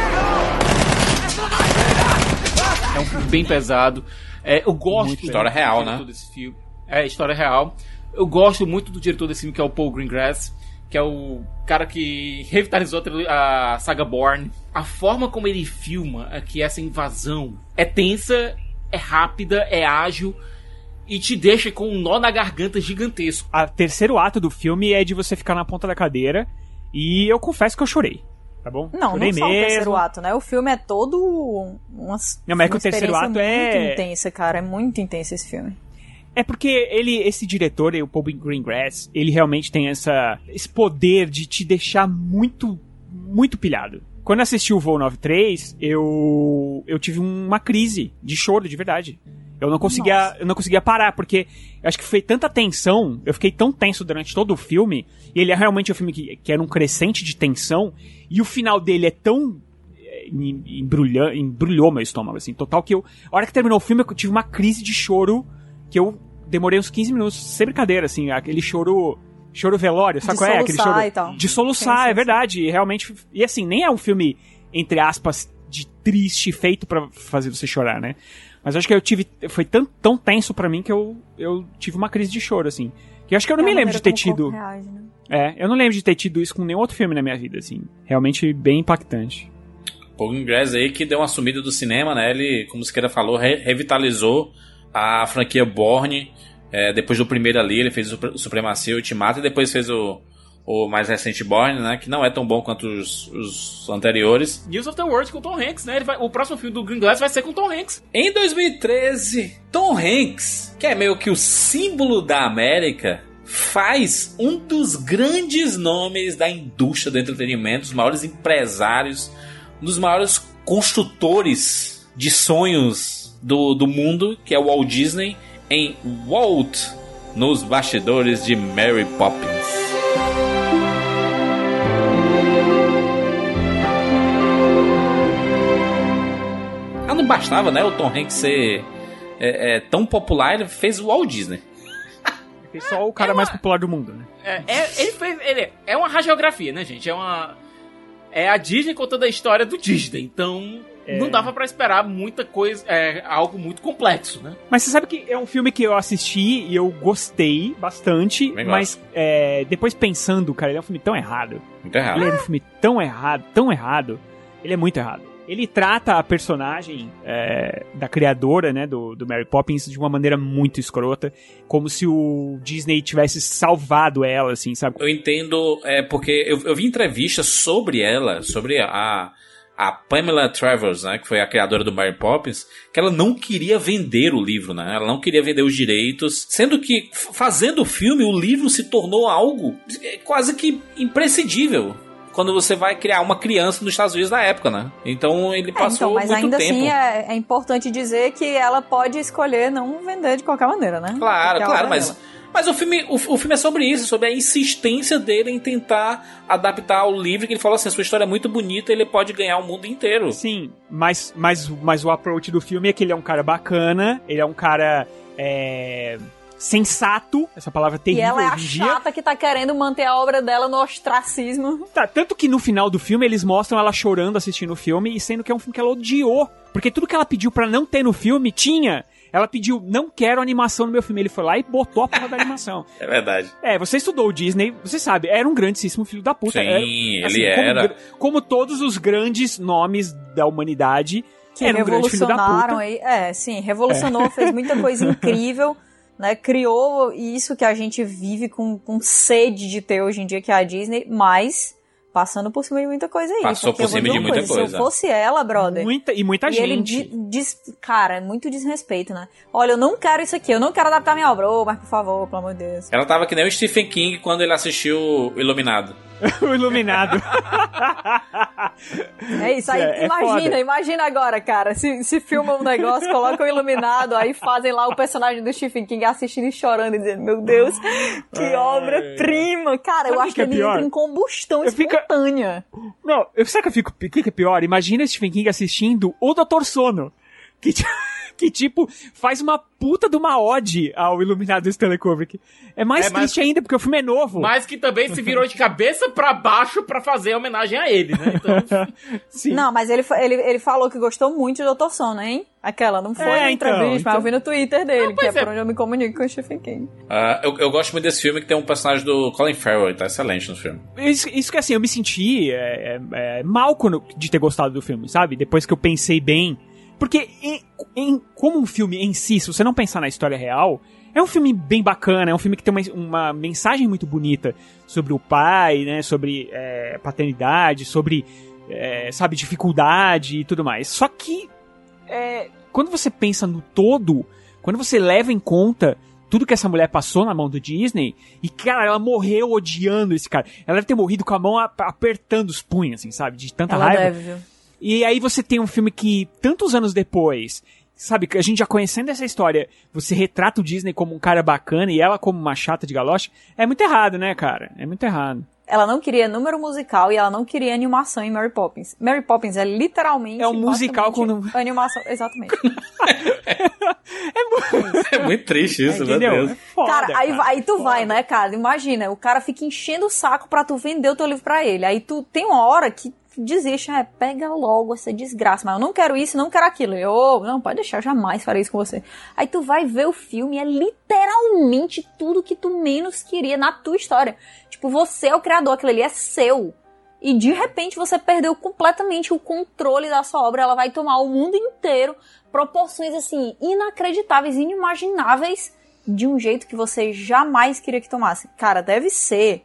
É um filme bem pesado. É, eu gosto. Muito história do real, diretor né? Desse filme. É, história real. Eu gosto muito do diretor desse filme, que é o Paul Greengrass, que é o cara que revitalizou a saga Bourne. A forma como ele filma aqui essa invasão é tensa, é rápida, é ágil e te deixa com um nó na garganta gigantesco. O terceiro ato do filme é de você ficar na ponta da cadeira. E eu confesso que eu chorei. Tá bom? Não, chorei não só o mesmo. terceiro ato, né? O filme é todo uma, Não, mas é que uma o terceiro ato é- muito intensa, cara. É muito intenso esse filme. É porque ele, esse diretor, o Paul Greengrass, ele realmente tem essa, esse poder de te deixar muito, muito pilhado. Quando assisti o Voo 93, eu, eu tive uma crise de choro, de verdade. Eu não conseguia, eu não conseguia parar, porque eu acho que foi tanta tensão, eu fiquei tão tenso durante todo o filme, e ele é realmente um filme que, que era um crescente de tensão, e o final dele é tão é, em- embrulha, embrulhou meu estômago, assim, total que eu, a hora que terminou o filme, eu tive uma crise de choro, que eu demorei uns 15 minutos, sem brincadeira, assim, aquele choro, choro velório, sabe De qual é? Aquele soluçar choro e tal. de soluçar, é verdade, e realmente, e assim, nem é um filme, entre aspas, de triste, feito pra fazer você chorar, né? Mas acho que eu tive, foi tão, tão tenso pra mim que eu, eu tive uma crise de choro, assim. Que eu acho que eu não É me lembro de ter tido. reage, né? É, eu não lembro de ter tido isso com nenhum outro filme na minha vida, assim. Realmente bem impactante. Paul Greengrass aí que deu uma sumida do cinema, né? Ele, como o Siqueira falou, re- revitalizou a franquia Borne. É, depois do primeiro ali, ele fez o Supre- Supremacia, Ultimato, e depois fez o, o mais recente Borne, né? Que não é tão bom quanto os, os anteriores. News of the World com Tom Hanks, né? Ele vai- o próximo filme do Green Glass vai ser com Tom Hanks. Em 2013, Tom Hanks, que é meio que o símbolo da América, faz um dos grandes nomes da indústria do entretenimento, os maiores empresários, um dos maiores construtores de sonhos do, do mundo, que é o Walt Disney, em Walt, nos bastidores de Mary Poppins. Ah, não bastava, né? O Tom Hanks ser é, é, tão popular, ele fez o Walt Disney. Ele fez só o cara mais popular do mundo, né? É, é- ele fez. Ele é uma radiografia, né, gente? É uma. É a Disney contando a história do Disney. Então, É. não dava pra esperar muita coisa. É algo muito complexo, né? Mas você sabe que é um filme que eu assisti e eu gostei bastante, Também mas é, depois pensando, cara, ele é um filme tão errado. Muito errado. Ele é um filme tão errado, tão errado. Ele é muito errado. Ele trata a personagem é, da criadora, né, do, do Mary Poppins de uma maneira muito escrota, como se o Disney tivesse salvado ela, assim, sabe? Eu entendo, é porque eu, eu vi entrevistas sobre ela, sobre a, a Pamela Travers, né, que foi a criadora do Mary Poppins, que ela não queria vender o livro, né? Ela não queria vender os direitos, sendo que fazendo o filme, o livro se tornou algo é, quase que imprescindível. Quando você vai criar uma criança nos Estados Unidos na época, né? Então ele É, passou então, mas muito ainda tempo. assim é, é importante dizer que ela pode escolher não vender de qualquer maneira, né? Claro, é claro, mas, dela. Mas o, filme, o, o filme é sobre isso, sobre a insistência dele em tentar adaptar o livro, que ele falou assim, a sua história é muito bonita, ele pode ganhar o mundo inteiro. Sim, mas, mas, mas o approach do filme é que ele é um cara bacana, ele é um cara é, sensato, essa palavra E terrível ela é a chata que tá querendo manter a obra dela no ostracismo. Tá, tanto que no final do filme eles mostram ela chorando assistindo o filme e sendo que é um filme que ela odiou. Porque tudo que ela pediu pra não ter no filme tinha. Ela pediu, não quero animação no meu filme. Ele foi lá e botou a porra da animação. É verdade. É, você estudou o Disney, você sabe, era um grandíssimo filho da puta. Sim, Era, ele como era. gr- Como, todos os grandes nomes da humanidade, Que era um grande filho da revolucionaram puta. aí. É, sim, revolucionou, fez muita coisa incrível. né? Criou isso que a gente vive com, com sede de ter hoje em dia, que é a Disney, mas passando por cima de muita coisa aí. Passou porque por eu vou cima dizer de uma muita Se coisa. eu fosse ela, brother. Muita, e muita e ele gente. di- diz, cara, é muito desrespeito, né? Olha, eu não quero isso aqui, eu não quero adaptar minha obra, ô, mas por favor, pelo amor de Deus. Ela tava que nem o Stephen King quando ele assistiu Iluminado. o Iluminado. É isso aí, É- é imagina, foda. imagina agora, cara. Se, se filma um negócio, colocam o iluminado, aí fazem lá o personagem do Stephen King assistindo e chorando e dizendo, meu Deus, que obra-prima. Cara, eu Sabe acho que que, é ele pior? entra em combustão Eu fico- espontânea. Não, eu sabe que eu fico. O que, que é pior? Imagina Stephen King assistindo o Dr. Sono. Que, que tipo, faz uma puta de uma ode ao Iluminado do Stanley Kubrick. É mais É, mas- triste ainda, porque o filme é novo. Mas que também se virou de cabeça pra baixo pra fazer homenagem a ele, né? Então, Sim. Não, mas ele, ele, ele falou que gostou muito de Dr. Sono, hein? Aquela, não foi É, então, entrevista, então. mas eu vi no Twitter dele, que é, é. por onde eu me comunico com o Stephen King. Ah, eu, eu gosto muito desse filme que tem um personagem do Colin Farrell, ele tá excelente no filme. Isso, isso que assim, eu me senti é, é, é, mal quando, de ter gostado do filme, sabe? Depois que eu pensei bem. Porque, em, em- como um filme em si, se você não pensar na história real, é um filme bem bacana, é um filme que tem uma, uma mensagem muito bonita sobre o pai, né? Sobre é, paternidade, sobre, é, sabe, dificuldade e tudo mais. Só que, é, quando você pensa no todo, quando você leva em conta tudo que essa mulher passou na mão do Disney, e, cara, ela morreu odiando esse cara. Ela deve ter morrido com a mão ap- apertando os punhos, assim, sabe? De tanta Ela raiva. deve, viu? E aí você tem um filme que, tantos anos depois, sabe, a gente já conhecendo essa história, você retrata o Disney como um cara bacana e ela como uma chata de galoche, é muito errado, né, cara? É muito errado. Ela não queria número musical e ela não queria animação em Mary Poppins. Mary Poppins é literalmente. É um musical com Animação, exatamente. É muito triste isso, meu Entendeu? Deus. É foda, cara, aí, cara. aí tu vai, né, cara? Imagina, o cara fica enchendo o saco pra tu vender o teu livro pra ele. Aí tu tem uma hora que desiste, é, pega logo essa desgraça, mas eu não quero isso, não quero aquilo. Eu, "Ô, não, pode deixar, eu jamais farei isso com você. Aí tu vai ver o filme e é literalmente tudo que tu menos queria na tua história. Tipo, você é o criador, aquilo ali é seu. E de repente você perdeu completamente o controle da sua obra. Ela vai tomar o mundo inteiro, proporções assim, inacreditáveis, inimagináveis, de um jeito que você jamais queria que tomasse. Cara, deve ser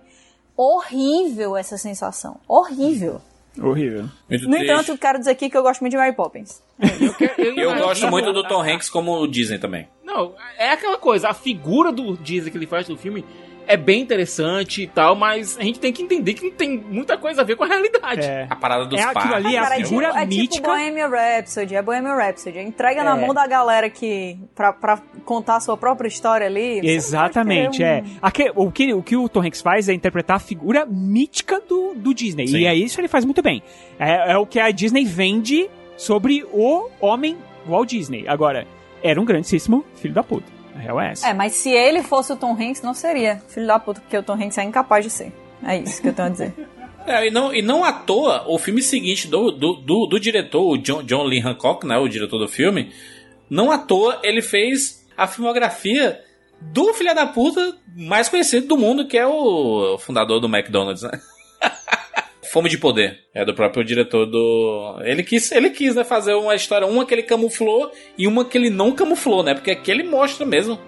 horrível essa sensação. Horrível. Horrível. Muito No triste. entanto, eu quero dizer aqui que eu gosto muito de Mary Poppins. Eu gosto muito do Tom Hanks como Disney também. Não, é aquela coisa, a figura do Disney que ele faz no filme é bem interessante e tal, mas a gente tem que entender que não tem muita coisa a ver com a realidade. É. A parada dos É aquilo parques. ali, é a é tipo, figura é tipo mítica. Bohemian Rhapsody, é Bohemian Rhapsody. Entrega na É. mão da galera que, pra, pra contar a sua própria história ali. você Exatamente, não é. Aque- o, que, o que o Tom Hanks faz é interpretar a figura mítica do, do Disney. Sim. E é isso que ele faz muito bem. É, é o que a Disney vende sobre o homem Walt Disney. Agora, era um grandíssimo filho da puta. A real é essa. É, mas se ele fosse o Tom Hanks, não seria filho da puta, porque o Tom Hanks é incapaz de ser. É isso que eu tenho a dizer. É, e, não, e não à toa, o filme seguinte do, do, do, do diretor, o John, John Lee Hancock, né, o diretor do filme, não à toa ele fez a filmografia do filho da puta mais conhecido do mundo, que é o fundador do McDonald's, né? Fome de Poder. É do próprio diretor do. Ele quis, ele quis né, fazer uma história, uma que ele camuflou e uma que ele não camuflou, né? Porque aqui ele mostra mesmo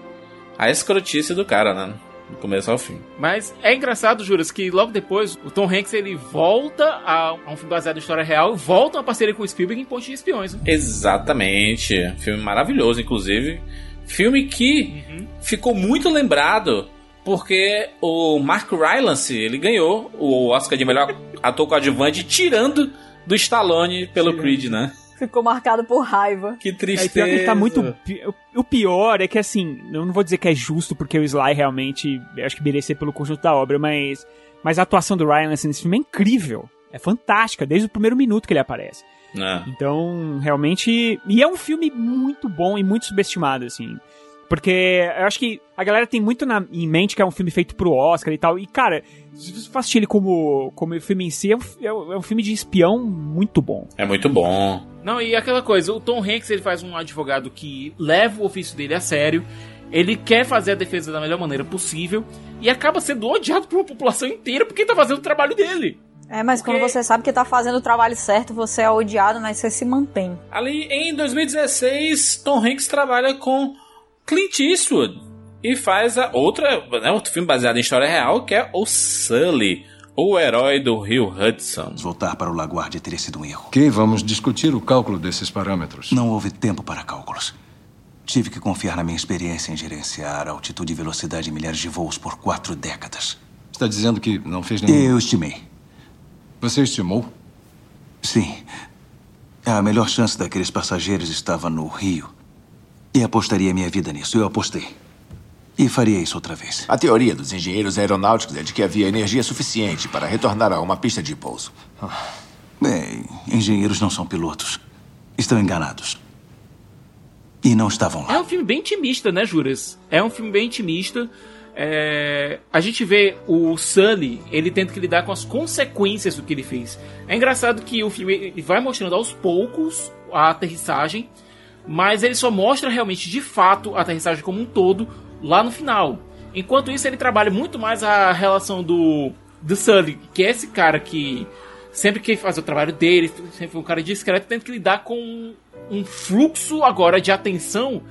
a escrotice do cara, né? Do começo ao fim. Mas é engraçado, Juras, que logo depois o Tom Hanks ele volta a, a um filme baseado em história real, volta uma parceria com o Spielberg em Ponte de Espiões. né? Exatamente. Filme maravilhoso, inclusive. Filme que ficou muito lembrado porque o Mark Rylance, ele ganhou o Oscar de melhor ator coadjuvante tirando do Stallone pelo Creed, né? Ficou marcado por raiva. Que É, tristeza. pior que ele tá muito. O pior é que, assim, eu não vou dizer que é justo, porque o Sly realmente, eu acho que merecia pelo conjunto da obra, mas, mas a atuação do Ryan nesse filme é incrível. É fantástica, desde o primeiro minuto que ele aparece. É. Então, realmente. E é um filme muito bom e muito subestimado, assim. Porque eu acho que a galera tem muito na, em mente que é um filme feito pro Oscar e tal. E, cara, se você for assistir ele como, como filme em si, é um, é um- é um filme de espião muito bom. É muito bom. Não, e aquela coisa, o Tom Hanks ele faz um advogado que leva o ofício dele a sério, ele quer fazer a defesa da melhor maneira possível e acaba sendo odiado por uma população inteira porque tá fazendo o trabalho dele. É, mas quando você sabe que tá fazendo o trabalho certo, você é odiado, mas você se mantém. Ali em 2016, Tom Hanks trabalha com Clint Eastwood e faz a outra, né, outro filme baseado em história real, que é o Sully, o herói do Rio Hudson. Voltar para o Laguardia teria sido um erro. Ok, vamos discutir o cálculo desses parâmetros. Não houve tempo para cálculos. Tive que confiar na minha experiência em gerenciar altitude e velocidade em milhares de voos por quatro décadas. Está dizendo que não fez nenhum. Eu estimei. Você estimou? Sim. A melhor chance daqueles passageiros estava no Rio. E apostaria minha vida nisso. Eu apostei. E faria isso outra vez. A teoria dos engenheiros aeronáuticos é de que havia energia suficiente para retornar a uma pista de pouso. Bem, engenheiros não são pilotos. Estão enganados. E não estavam lá. É um filme bem intimista, né, Juras? É um filme bem intimista. É, a gente vê o Sully, ele tendo que lidar com as consequências do que ele fez. É engraçado que o filme vai mostrando aos poucos a aterrissagem, mas ele só mostra realmente de fato a aterrissagem como um todo lá no final. Enquanto isso, ele trabalha muito mais a relação do, do Sully, que é esse cara que sempre que faz o trabalho dele, sempre foi um cara discreto, tendo que lidar com um fluxo agora de atenção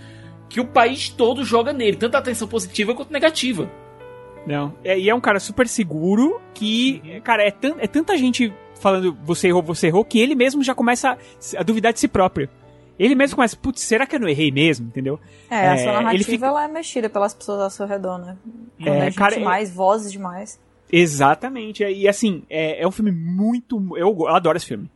que o país todo joga nele, tanto atenção positiva quanto negativa. Não. É, e é um cara super seguro que, cara, é, tan é tanta gente falando você errou, você errou, que ele mesmo já começa a, a duvidar de si próprio. Ele mesmo começa, putz, será que eu não errei mesmo, entendeu? É, a sua ele narrativa fica- ela é mexida pelas pessoas ao seu redor, né? Quando É, é, cara, é- demais, vozes demais. Exatamente. E assim, é, é um filme muito. Eu, eu adoro esse filme.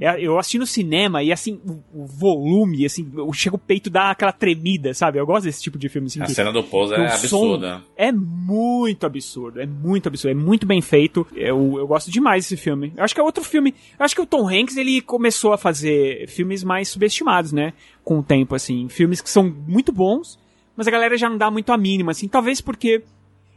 É, eu assisti no cinema e assim, o, volume, assim, chega o peito dá aquela tremida, sabe? Eu gosto desse tipo de filme. Assim, A que- cena do pouso que é absurda. É muito absurdo, é muito absurdo, é muito bem feito. Eu, eu gosto demais desse filme. Eu acho que é outro filme. Eu acho que o Tom Hanks ele começou a fazer filmes mais subestimados, né? Com o tempo, assim. Filmes que são muito bons, mas a galera já não dá muito a mínima, assim. Talvez porque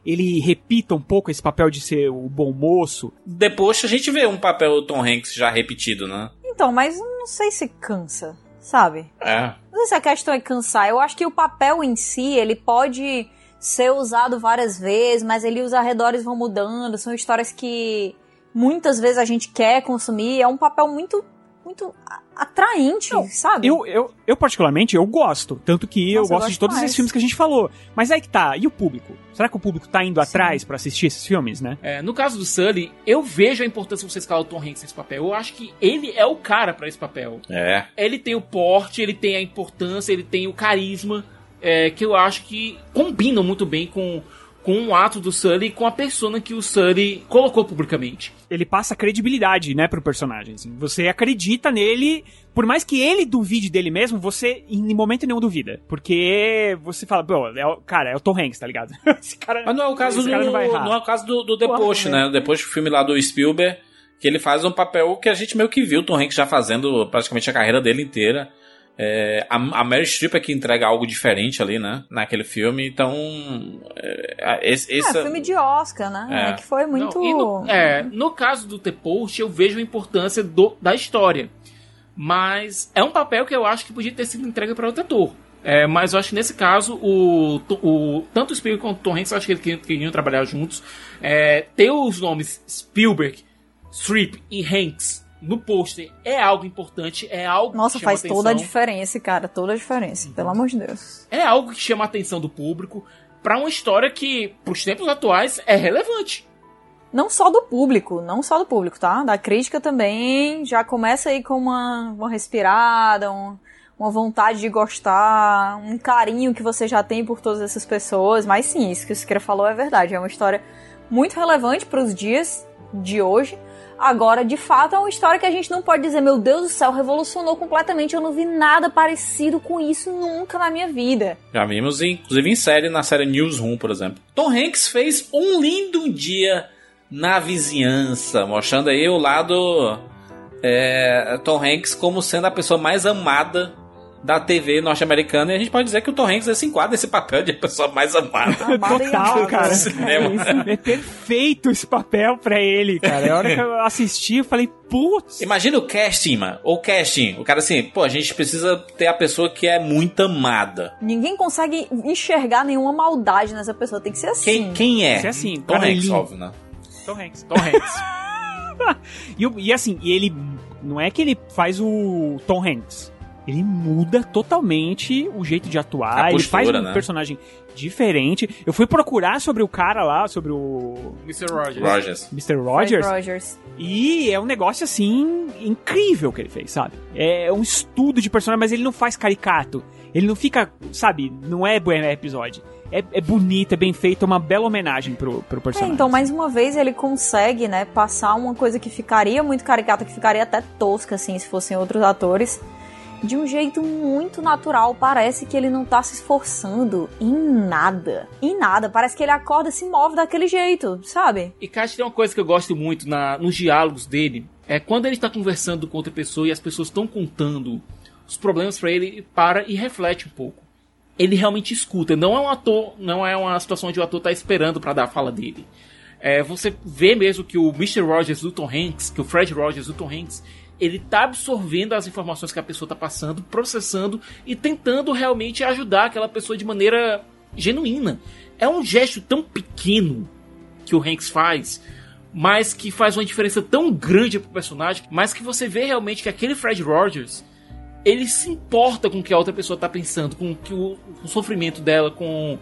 ele repita um pouco esse papel de ser o bom moço. Depois a gente vê um papel do Tom Hanks já repetido, né? Então, mas não sei se cansa, sabe? É. Não sei se a questão é cansar. Eu acho que o papel em si, ele pode ser usado várias vezes, mas ele os arredores vão mudando. São histórias que muitas vezes a gente quer consumir. É um papel muito, muito atraente, sabe? Eu, eu, eu, particularmente, eu gosto. Tanto que eu Nossa, eu gosto de gosto todos mais. esses filmes que a gente falou. Mas aí que tá. E o público? Será que o público tá indo atrás pra assistir esses filmes, né? É, no caso do Sully, eu vejo a importância de você escalar o Tom Hanks nesse papel. Eu acho que ele é o cara pra esse papel. É. Ele tem o porte, ele tem a importância, ele tem o carisma, é, que eu acho que combinam muito bem com, com o ato do Sully e com a persona que o Sully colocou publicamente. Ele passa credibilidade, né, pro personagem. assim. Você acredita nele, por mais que ele duvide dele mesmo, você em momento nenhum duvida. Porque você fala, pô, é o, cara, é o Tom Hanks, tá ligado? Esse cara, Mas não é o caso do, cara não vai errar. não é o caso do, do The Post, né? Depois do filme lá do Spielberg, que ele faz um papel que a gente meio que viu o Tom Hanks já fazendo praticamente a carreira dele inteira. É, a, a Mary Streep é que entrega algo diferente ali, né? Naquele filme, então... É, esse, É, filme de Oscar, né? É. É. que foi muito. Não, no, é, no caso do The Post, eu vejo a importância do, da história. Mas é um papel que eu acho que podia ter sido entregue para outro ator. É, mas eu acho que nesse caso, o, o, tanto o Spielberg quanto o Tom Hanks, eu acho que eles queriam, queriam trabalhar juntos. É, ter os nomes Spielberg, Streep e Hanks no pôster é algo importante, é algo Nossa, que chama faz toda a atenção. diferença, cara. Toda a diferença. Pelo amor de Deus. É algo que chama a atenção do público para uma história que, pros tempos atuais, é relevante. Não só do público, não só do público, tá? Da crítica também. Já começa aí com uma, uma respirada, um- uma vontade de gostar, um carinho que você já tem por todas essas pessoas. Mas sim, isso que o Siqueira falou é verdade. É uma história muito relevante para os dias de hoje. Agora, de fato, é uma história que a gente não pode dizer, meu Deus do céu, revolucionou completamente. Eu não vi nada parecido com isso nunca na minha vida. Já vimos, inclusive, em série, na série Newsroom, por exemplo. Tom Hanks fez um lindo dia na vizinhança, mostrando aí o lado é, Tom Hanks como sendo a pessoa mais amada da TV norte-americana. E a gente pode dizer que o Tom Hanks se enquadra nesse papel de pessoa mais amada. Total, cara. cinema. É perfeito esse papel pra ele, cara. A hora que eu assisti, eu falei, putz. Imagina o casting, mano. O casting. O cara assim, pô, a gente precisa ter a pessoa que é muito amada. Ninguém consegue enxergar nenhuma maldade nessa pessoa. Tem que ser assim. Quem, quem é? Ser assim, Tom Hanks, ele- óbvio, né? Tom Hanks. Tom Hanks. e, e assim, e ele. Não é que ele faz o Tom Hanks. Ele muda totalmente o jeito de atuar, A ele faz postura, um né? personagem diferente. Eu fui procurar sobre o cara lá, sobre o Mr. Rogers. Rogers. Mr. Rogers. Rogers. E é um negócio assim incrível que ele fez, sabe? É um estudo de personagem, mas ele não faz caricato. Ele não fica, sabe, não é bom episódio. É, é bonito, é bem feito, é uma bela homenagem pro, pro É, personagem. então, mais uma vez, ele consegue, né, passar uma coisa que ficaria muito caricata, que ficaria até tosca, assim, se fossem outros atores, de um jeito muito natural. Parece que ele não tá se esforçando em nada. Em nada. Parece que ele acorda se move daquele jeito, sabe? E Kat tem uma coisa que eu gosto muito na, nos diálogos dele. É quando ele está conversando com outra pessoa e as pessoas estão contando os problemas pra ele, para e reflete um pouco. Ele realmente escuta. Não é um ator, não é uma situação onde o ator tá esperando pra dar a fala dele. É, você vê mesmo que o Mr. Rogers do Tom Hanks, que o Fred Rogers do Tom Hanks, ele tá absorvendo as informações que a pessoa tá passando, processando e tentando realmente ajudar aquela pessoa de maneira genuína. É um gesto tão pequeno que o Hanks faz, mas que faz uma diferença tão grande pro personagem, mas que você vê realmente que aquele Fred Rogers, ele se importa com o que a outra pessoa tá pensando, com o, que o, o sofrimento dela, com,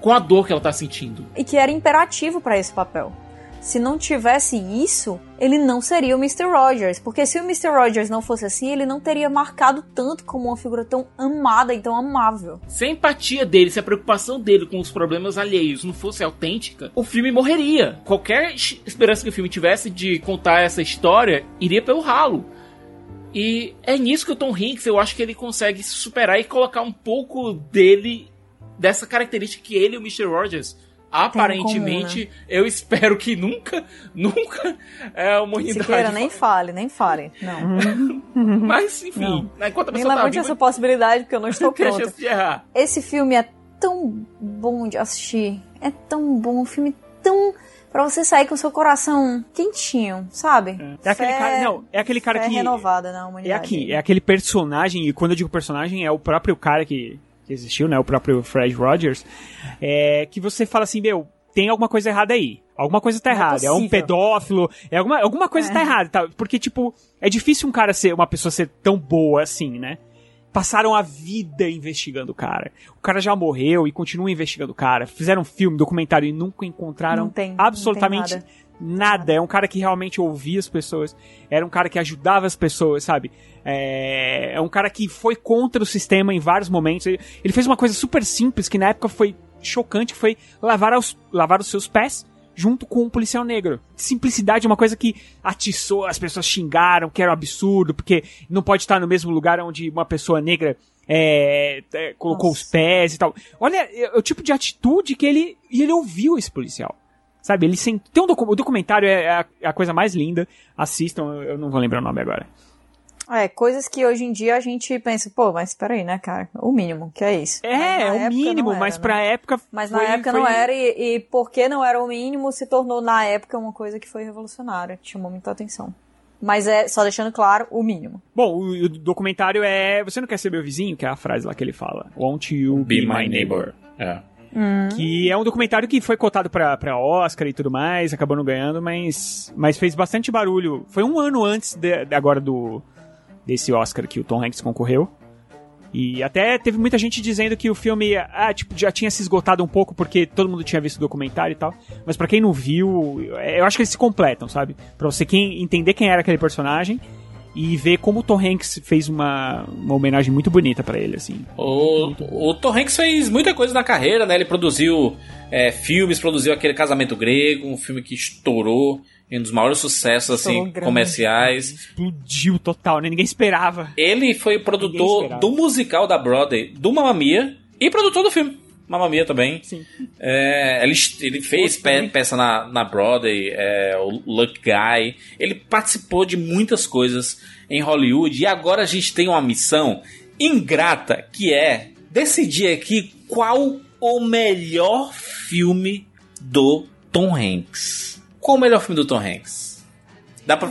com a dor que ela tá sentindo. E que era imperativo pra esse papel. Se não tivesse isso, ele não seria o Mr. Rogers. Porque se o Mr. Rogers não fosse assim, ele não teria marcado tanto como uma figura tão amada e tão amável. Se a empatia dele, se a preocupação dele com os problemas alheios não fosse autêntica, o filme morreria. Qualquer es- esperança que o filme tivesse de contar essa história iria pelo ralo. E é nisso que o Tom Hanks, eu acho que ele consegue se superar e colocar um pouco dele, dessa característica que ele e o Mr. Rogers, aparentemente, comum, eu espero que nunca, nunca é, a humanidade... Siqueira, nem fale, nem fale. Não. Mas, enfim, né, enquanto a Nem pessoa tá levante viva, essa possibilidade, porque eu não estou a pronta. Esse filme é tão bom de assistir. É tão bom. Um filme tão. Pra você sair com seu coração quentinho, sabe? É aquele Fé- cara, não, é aquele cara que renovada na É humanidade. aqui, é aquele personagem, e quando eu digo personagem, é o próprio cara que, que existiu, né? O próprio Fred Rogers. É, que você fala assim, meu, tem alguma coisa errada aí. Alguma coisa tá é errada. É, um possível. pedófilo, é alguma, alguma coisa É. tá errada. Tá? Porque, tipo, é difícil um cara ser, uma pessoa ser tão boa assim, né? Passaram a vida investigando o cara. O cara já morreu e continuam investigando o cara. Fizeram um filme, documentário e nunca encontraram tem absolutamente nada. É um cara que realmente ouvia as pessoas. Era um cara que ajudava as pessoas, sabe? É, é um cara que foi contra o sistema em vários momentos. Ele, ele fez uma coisa super simples que na época foi chocante, foi lavar, os, lavar os seus pés junto com um policial negro. Simplicidade é uma coisa que atiçou, as pessoas xingaram, que era um absurdo, porque não pode estar no mesmo lugar onde uma pessoa negra é, é, colocou os pés e tal. Olha, é, o tipo de atitude que ele. E ele ouviu esse policial. Sabe, ele sent... tem um docu- o documentário é a, é a coisa mais linda. Assistam, eu não vou lembrar o nome agora. É, coisas que hoje em dia a gente pensa, pô, mas peraí, né, cara? O mínimo, que é isso. É, na é o mínimo, era, mas né? pra época. Mas na foi- época foi- não era, e, e porque não era o mínimo, se tornou na época uma coisa que foi revolucionária, que chamou muita atenção. Mas é, só deixando claro, o mínimo. Bom, o, o documentário é. Você não quer ser meu vizinho? Que é a frase lá que ele fala. Won't you be, my neighbor? É. Que é um documentário que foi cotado pra, pra Oscar e tudo mais, acabou não ganhando, mas, mas fez bastante barulho. Foi um ano antes de, de agora do desse Oscar que o Tom Hanks concorreu. E até teve muita gente dizendo que o filme ah, tipo, já tinha se esgotado um pouco porque todo mundo tinha visto o documentário e tal. Mas pra quem não viu, eu acho que eles se completam, sabe? Pra você quem, entender quem era aquele personagem e ver como o Tom Hanks fez uma, uma homenagem muito bonita pra ele, assim. O, o Tom Hanks fez muita coisa na carreira, né? Ele produziu é, filmes, produziu aquele Casamento Grego, um filme que estourou, um dos maiores sucessos assim, grande. comerciais. Explodiu total, né? Ninguém esperava. Ele foi produtor do musical da Broadway, do Mamma Mia, e produtor do filme. Mamma Mia também. Sim. É, ele, ele fez pe- peça na, na Broadway, é, o Luck Guy. Ele participou de muitas coisas em Hollywood. E agora a gente tem uma missão ingrata que é decidir aqui qual o melhor filme do Tom Hanks. Qual o melhor filme do Tom Hanks? Dá pra,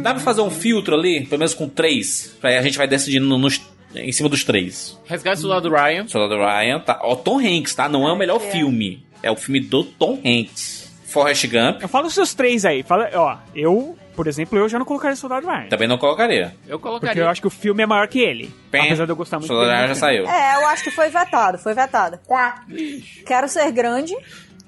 dá pra fazer um filtro ali, pelo menos com três? Aí a gente vai decidindo nos- em cima dos três. Resgate do Soldado Ryan. Soldado Ryan, tá? Ó, Tom Hanks, tá? Não é o melhor é. filme. É o filme do Tom Hanks. Forrest Gump. Eu falo os seus três aí. Fala, ó, eu por exemplo, eu já não colocaria Soldado Ryan. Também não colocaria. Eu Porque eu acho que o filme é maior que ele. Bem, apesar de eu gostar muito Soldado. Ryan já saiu. É, eu acho que foi vetado, foi vetado. Quero ser grande.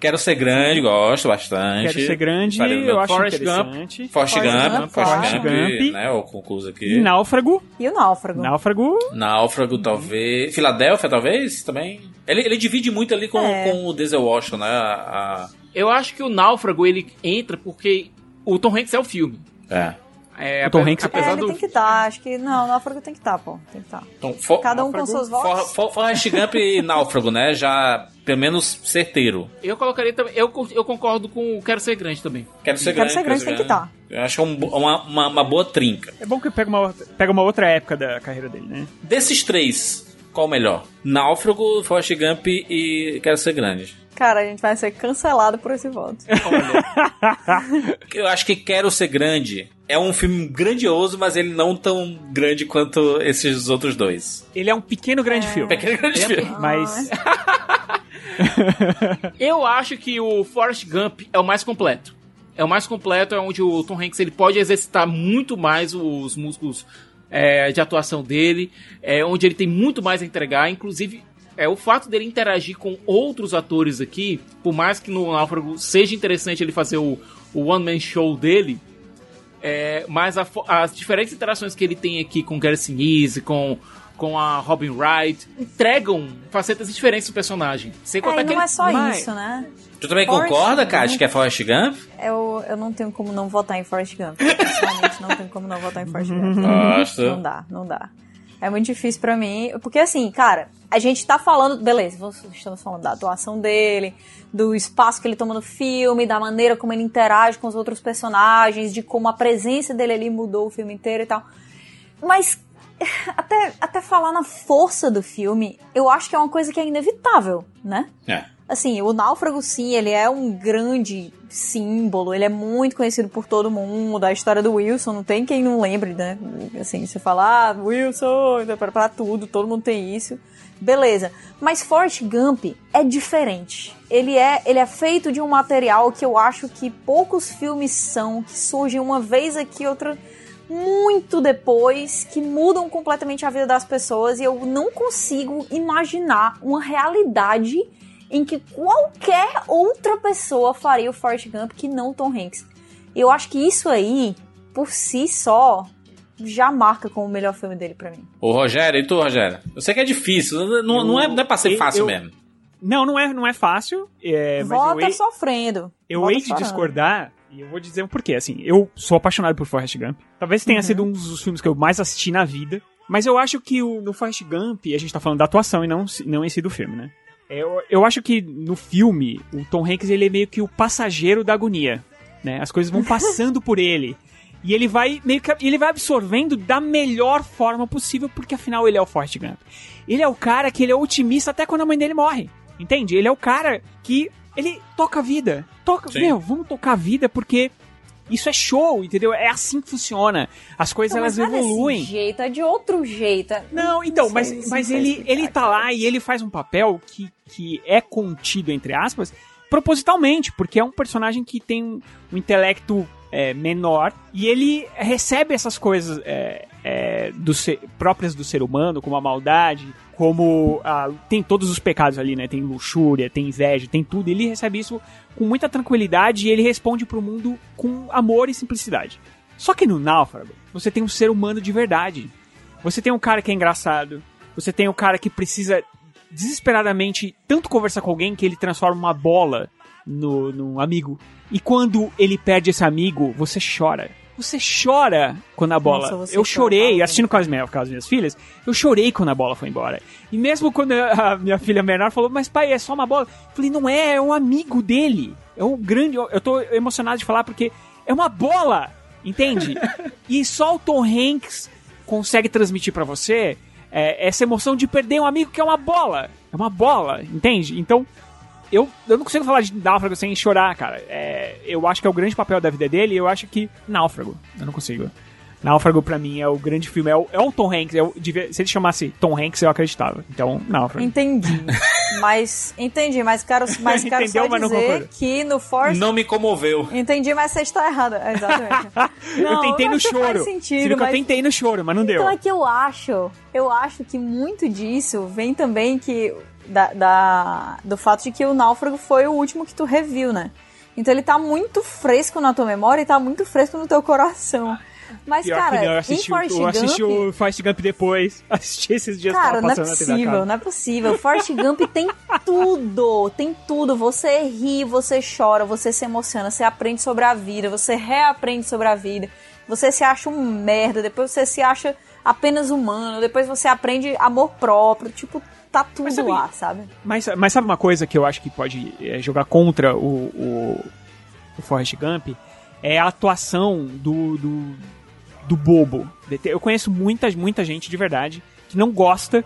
Quero ser grande, gosto bastante. Quero ser grande, meu- eu acho Forrest interessante. Forrest Gump, Forrest Forrest Gump, Gump. né? O concurso aqui. E Náufrago. E o Náufrago. Náufrago. Náufrago, talvez. Filadélfia, talvez, também. Ele, ele divide muito ali com, É. com o Denzel Washington, né? A, Eu acho que o Náufrago ele entra porque o Tom Hanks é o filme. é. É, O Tom Hanks- É, apesar ele do tem que estar, acho que. Não, o Náufrago tem que estar, pô. Tem que estar. Então, for, Cada um com seus For, votos. For- Forrest Gump e Náufrago, né? Já, pelo menos, certeiro. eu colocaria também. Eu, eu concordo com o Quero Ser Grande também. Quero ser Quero grande. ser grande, tem que estar. Eu acho um bo- uma, uma, uma boa trinca. É bom que pega uma, outra- pega uma outra época da carreira dele, né? Desses três, qual o melhor? Náufrago, Forrest Gump e Quero Ser Grande. Cara, a gente vai ser cancelado por esse voto. Eu acho que Quero Ser Grande é um filme grandioso, mas ele não tão grande quanto esses outros dois. Ele é um pequeno grande filme. Pequeno grande é- filme. Mas. Eu acho que o Forrest Gump é o mais completo. É o mais completo, é onde o Tom Hanks ele pode exercitar muito mais os músculos é, de atuação dele, é onde ele tem muito mais a entregar, inclusive é o fato dele interagir com outros atores aqui, por mais que no Náufrago seja interessante ele fazer o, o one man show dele, é, mas a as diferentes interações que ele tem aqui com Gary Sinise, com com a Robin Wright, entregam facetas diferentes do personagem. Sem É, contar e que não é só isso, né? Tu também Forrest concorda, Gump. Kat, que é Forrest Gump? Eu, eu não tenho como não votar em Forrest Gump. Pessoalmente, não tenho como não votar em Forrest Gump. Gosto. Não dá, não dá. É muito difícil pra mim, porque assim, cara, a gente tá falando, beleza, estamos falando da atuação dele, do espaço que ele toma no filme, da maneira como ele interage com os outros personagens, de como a presença dele ali mudou o filme inteiro e tal. Mas até, até falar na força do filme, eu acho que é uma coisa que é inevitável, né? É. Assim, o Náufrago, sim, ele é um grande símbolo, ele é muito conhecido por todo mundo, a história do Wilson, não tem quem não lembre, né? Assim, você fala, ah, Wilson, pra, pra tudo, todo mundo tem isso. Beleza. Mas Forrest Gump é diferente. Ele é, ele é feito de um material que eu acho que poucos filmes são, que surgem uma vez aqui, outra muito depois, que mudam completamente a vida das pessoas e eu não consigo imaginar uma realidade em que qualquer outra pessoa faria o Forrest Gump que não o Tom Hanks. Eu acho que isso aí, por si só, já marca como o melhor filme dele pra mim. Ô, Rogério, e tu, Rogério? Eu sei que é difícil, não, não, é, não é pra ser eu- fácil eu- mesmo. Não, não é, não é fácil. É, mas Vota eu hei, sofrendo. eu hei de discordar e eu vou dizer o porquê. Assim, eu sou apaixonado por Forrest Gump. Talvez tenha Uhum. sido um dos filmes que eu mais assisti na vida. Mas eu acho que o, no Forrest Gump, a gente tá falando da atuação e não, não em si do filme, né? Eu, eu acho que no filme, o Tom Hanks ele é meio que o passageiro da agonia. Né? As coisas vão passando por ele. E ele vai meio que ele vai absorvendo da melhor forma possível, porque afinal ele é o Forrest Gump. Ele é o cara que ele é otimista até quando a mãe dele morre. Entende? Ele é o cara que ele toca a vida. Toca, Sim. meu, vamos tocar a vida porque isso é show, entendeu? É assim que funciona. As coisas Não, elas mas não é evoluem. desse jeito, é de outro jeito. Não, então, mas, não mas sei ele, explicar ele tá lá e ele faz um papel que, que é contido, entre aspas, propositalmente, porque é um personagem que tem um, um intelecto é, menor e ele recebe essas coisas é, é, do ser- próprias do ser humano, como a maldade, como a- tem todos os pecados ali, né? Tem luxúria, tem inveja, tem tudo. Ele recebe isso com muita tranquilidade e ele responde pro mundo com amor e simplicidade. Só que no Náufrago, você tem um ser humano de verdade. Você tem um cara que é engraçado. Você tem um cara que precisa desesperadamente tanto conversar com alguém que ele transforma uma bola no, num amigo. E quando ele perde esse amigo, você chora. Você chora quando a bola. Nossa, eu chorei, assistindo com as, minhas, com as minhas filhas, eu chorei quando a bola foi embora. E mesmo quando a minha filha menor falou, mas pai, é só uma bola. Eu falei, não é, é um amigo dele. É um grande. Eu tô emocionado de falar porque é uma bola, entende? e só o Tom Hanks consegue transmitir pra você é, essa emoção de perder um amigo que é uma bola. É uma bola, entende? Então, eu, eu não consigo falar de Náufrago sem chorar, cara. É, eu acho que é o grande papel da vida dele e eu acho que Náufrago. Eu não consigo. Náufrago, pra mim, é o grande filme. É o, é o Tom Hanks. é o- devia- se ele chamasse Tom Hanks, eu acreditava. Então, Náufrago. Entendi. mas entendi, mas quero, mas quero Entendeu, só dizer que no Force Não me comoveu. Entendi, mas você está errada. Exatamente. eu Não, tentei no choro. Faz sentido, mas... eu tentei no choro, mas não deu. Então é que eu acho, eu acho que muito disso vem também que da, da- do fato de que o Náufrago foi o último que tu reviu, né? Então ele tá muito fresco na tua memória e tá muito fresco no teu coração. Mas, Pior cara, não, eu em assisti, Forrest eu assisti Gump... o Forrest Gump depois. Assisti esses dias Cara, não é possível, não é possível. Forrest Gump tem tudo, tem tudo. Você ri, você chora, você se emociona, você aprende sobre a vida, você reaprende sobre a vida. Você se acha um merda, depois você se acha apenas humano, depois você aprende amor próprio, tipo, tá tudo lá, sabe? Mas, mas sabe uma coisa que eu acho que pode é, jogar contra o, o, o Forrest Gump? É a atuação do, do, do bobo. Eu conheço muita, muita gente de verdade que não gosta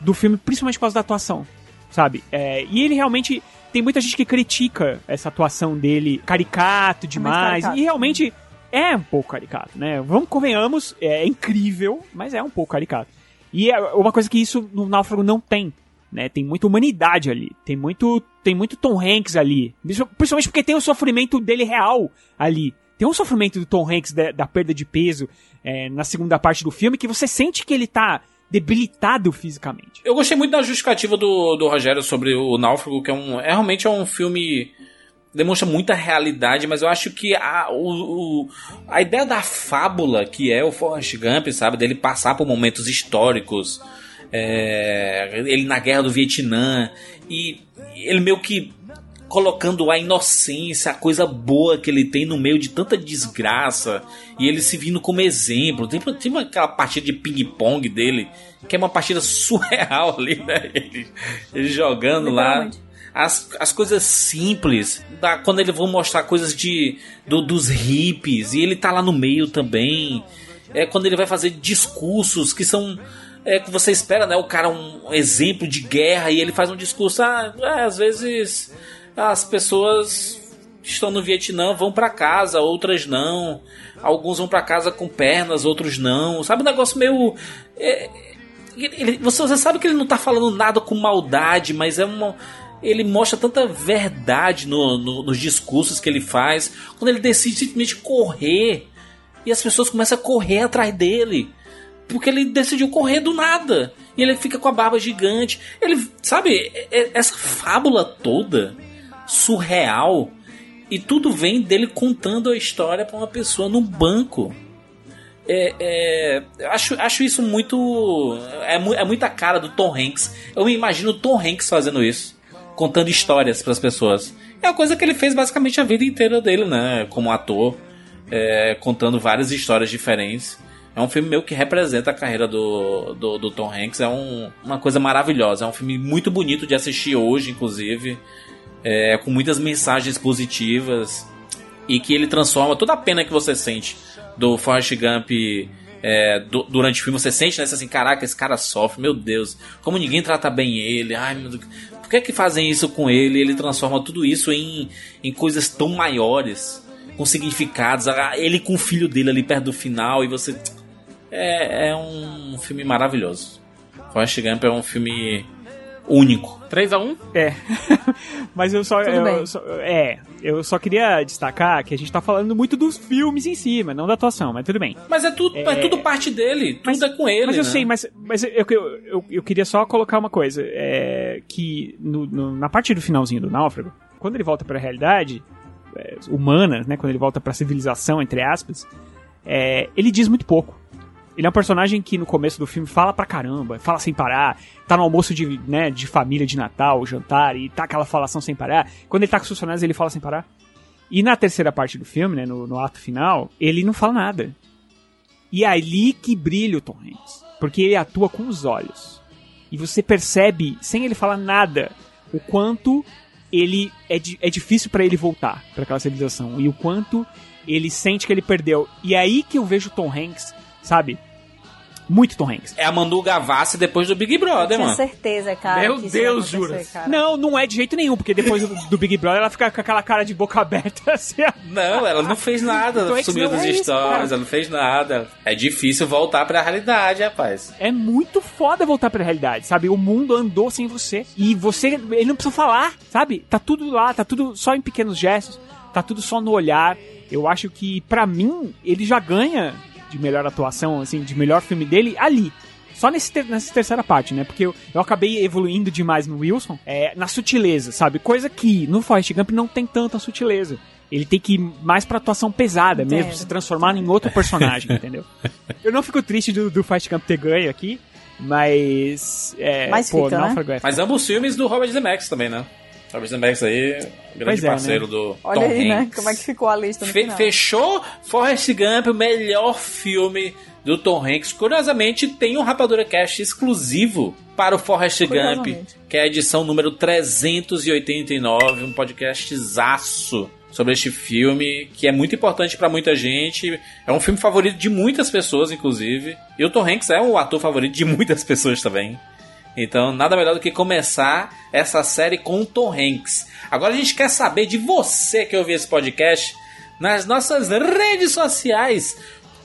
do filme, principalmente por causa da atuação, sabe? É, e ele realmente. Tem muita gente que critica essa atuação dele caricato demais. caricato. E realmente é um pouco caricato, né? Vamos, convenhamos, é incrível, mas é um pouco caricato. E é uma coisa que isso no Náufrago não tem, né? Tem muita humanidade ali, tem muito, tem muito Tom Hanks ali, principalmente porque tem o sofrimento dele real ali. Tem um sofrimento do Tom Hanks da, da perda de peso é, na segunda parte do filme que você sente que ele tá debilitado fisicamente. Eu gostei muito da justificativa do, do Rogério sobre o Náufrago, que é um. É, realmente é um filme. Demonstra muita realidade, mas eu acho que a, o, o- a ideia da fábula que é o Forrest Gump, sabe? Dele passar por momentos históricos, é, ele na guerra do Vietnã, e ele meio que colocando a inocência, a coisa boa que ele tem no meio de tanta desgraça, e ele se vindo como exemplo. Tem, tem aquela partida de ping-pong dele, que é uma partida surreal ali, né? Ele, ele jogando lá. As, as coisas simples, da, quando eles vão mostrar coisas de do- dos hippies, e ele tá lá no meio também. É quando ele vai fazer discursos que são é que você espera, né? O cara um exemplo de guerra e ele faz um discurso. Ah, é, às vezes as pessoas estão no Vietnã vão pra casa, outras não. Alguns vão pra casa com pernas, outros não. Sabe um negócio meio é, ele- você, você sabe que ele não tá falando nada com maldade, mas é uma. Ele mostra tanta verdade no- no- nos discursos que ele faz. Quando ele decide simplesmente correr e as pessoas começam a correr atrás dele. Porque ele decidiu correr do nada. E ele fica com a barba gigante. Ele, sabe, essa fábula toda, surreal, e tudo vem dele contando a história pra uma pessoa no banco. É, é, acho, acho isso muito. É, é muita cara do Tom Hanks. Eu me imagino o Tom Hanks fazendo isso, contando histórias pras pessoas. É uma coisa que ele fez basicamente a vida inteira dele, né? Como ator, é, contando várias histórias diferentes. É um filme meio que representa a carreira do, do, do Tom Hanks. É um- uma coisa maravilhosa. É um filme muito bonito de assistir hoje, inclusive. É, com muitas mensagens positivas. E que ele transforma toda a pena que você sente do Forrest Gump é, du- durante o filme. Você sente, né? Você assim, caraca, esse cara sofre, meu Deus. Como ninguém trata bem ele. Ai, meu Deus. Por que, que fazem isso com ele? Ele transforma tudo isso em, em coisas tão maiores. Com significados. Ah, Ele com o filho dele ali perto do final. E você. É, é um filme maravilhoso. Forrest Gump é um filme único. 3x1? É. Mas eu só, Tudo eu bem. só- É, eu só queria destacar que a gente tá falando muito dos filmes em si, mas não da atuação, mas tudo bem. Mas é tudo, é... tudo parte dele. Tudo é com ele. Mas eu né? sei, mas, mas eu, eu, eu, eu queria só colocar uma coisa. É, que no, no- na parte do finalzinho do Náufrago, quando ele volta pra realidade é, humana, né? Quando ele volta pra civilização, entre aspas, é, ele diz muito pouco. Ele é um personagem que no começo do filme fala pra caramba, fala sem parar, tá no almoço de, né, de família de Natal, jantar, e tá aquela falação sem parar. Quando ele tá com os funcionários, ele fala sem parar. E na terceira parte do filme, né, no, no ato final, ele não fala nada. E é ali que brilha o Tom Hanks. Porque ele atua com os olhos. E você percebe, sem ele falar nada, o quanto ele é, di- é difícil pra ele voltar pra aquela civilização. E o quanto ele sente que ele perdeu. E é aí que eu vejo o Tom Hanks, sabe? Muito Tom Hanks. É a Manu Gavassi depois do Big Brother, Tinha mano. certeza, cara. Meu Deus, jura? Não, não é de jeito nenhum, porque depois do, do Big Brother ela fica com aquela cara de boca aberta assim. Não, ela não fez nada. Tom Hanks Sumiu dos é cara. ela não fez nada. É difícil voltar pra realidade, rapaz. É muito foda voltar pra realidade, sabe? O mundo andou sem você. E você, ele não precisa falar, sabe? Tá tudo lá, tá tudo só em pequenos gestos, tá tudo só no olhar. Eu acho que, pra mim, ele já ganha de melhor atuação, assim, de melhor filme dele ali. Só nesse ter- nessa terceira parte, né? Porque eu, eu acabei evoluindo demais no Wilson, é, na sutileza, sabe? Coisa que no Forrest Gump não tem tanta sutileza. Ele tem que ir mais pra atuação pesada mesmo, Entendo. se transformar em outro personagem, entendeu? Eu não fico triste do, do Forrest Gump ter ganho aqui, mas. É, Mas pô, fica, né? É Mas ambos filmes do Robert Zemeckis também, né? Robert Zemeckis aí, grande é, parceiro né? do Olha Tom aí, né? Hanks. Como é que ficou a lista no Fe- final. fechou Forrest Gump, o melhor filme do Tom Hanks. Curiosamente, tem um Rapadura Cast exclusivo para o Forrest Gump, que é a edição número 389, um podcast zaço sobre este filme, que é muito importante para muita gente. É um filme favorito de muitas pessoas, inclusive. E o Tom Hanks é o ator favorito de muitas pessoas também. Então, nada melhor do que começar essa série com o Tom Hanks. Agora a gente quer saber de você que ouviu esse podcast nas nossas redes sociais.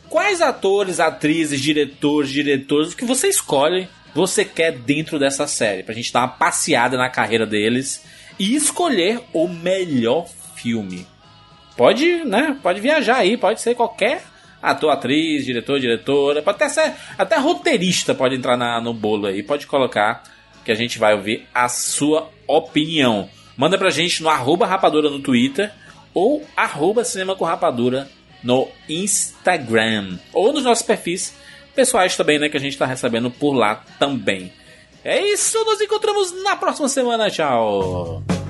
Quais atores, atrizes, diretores, diretores, o que você escolhe, você quer dentro dessa série? Pra gente dar uma passeada na carreira deles e escolher o melhor filme. Pode, né? Pode viajar aí, pode ser qualquer ator, atriz, diretor, diretora, pode até ser até roteirista pode entrar na- no bolo aí, pode colocar que a gente vai ouvir a sua opinião. Manda pra gente no arroba rapadura no Twitter ou arroba cinema com rapadura no Instagram. Ou nos nossos perfis pessoais também, né? Que a gente tá recebendo por lá também. É isso, nos encontramos na próxima semana. Tchau!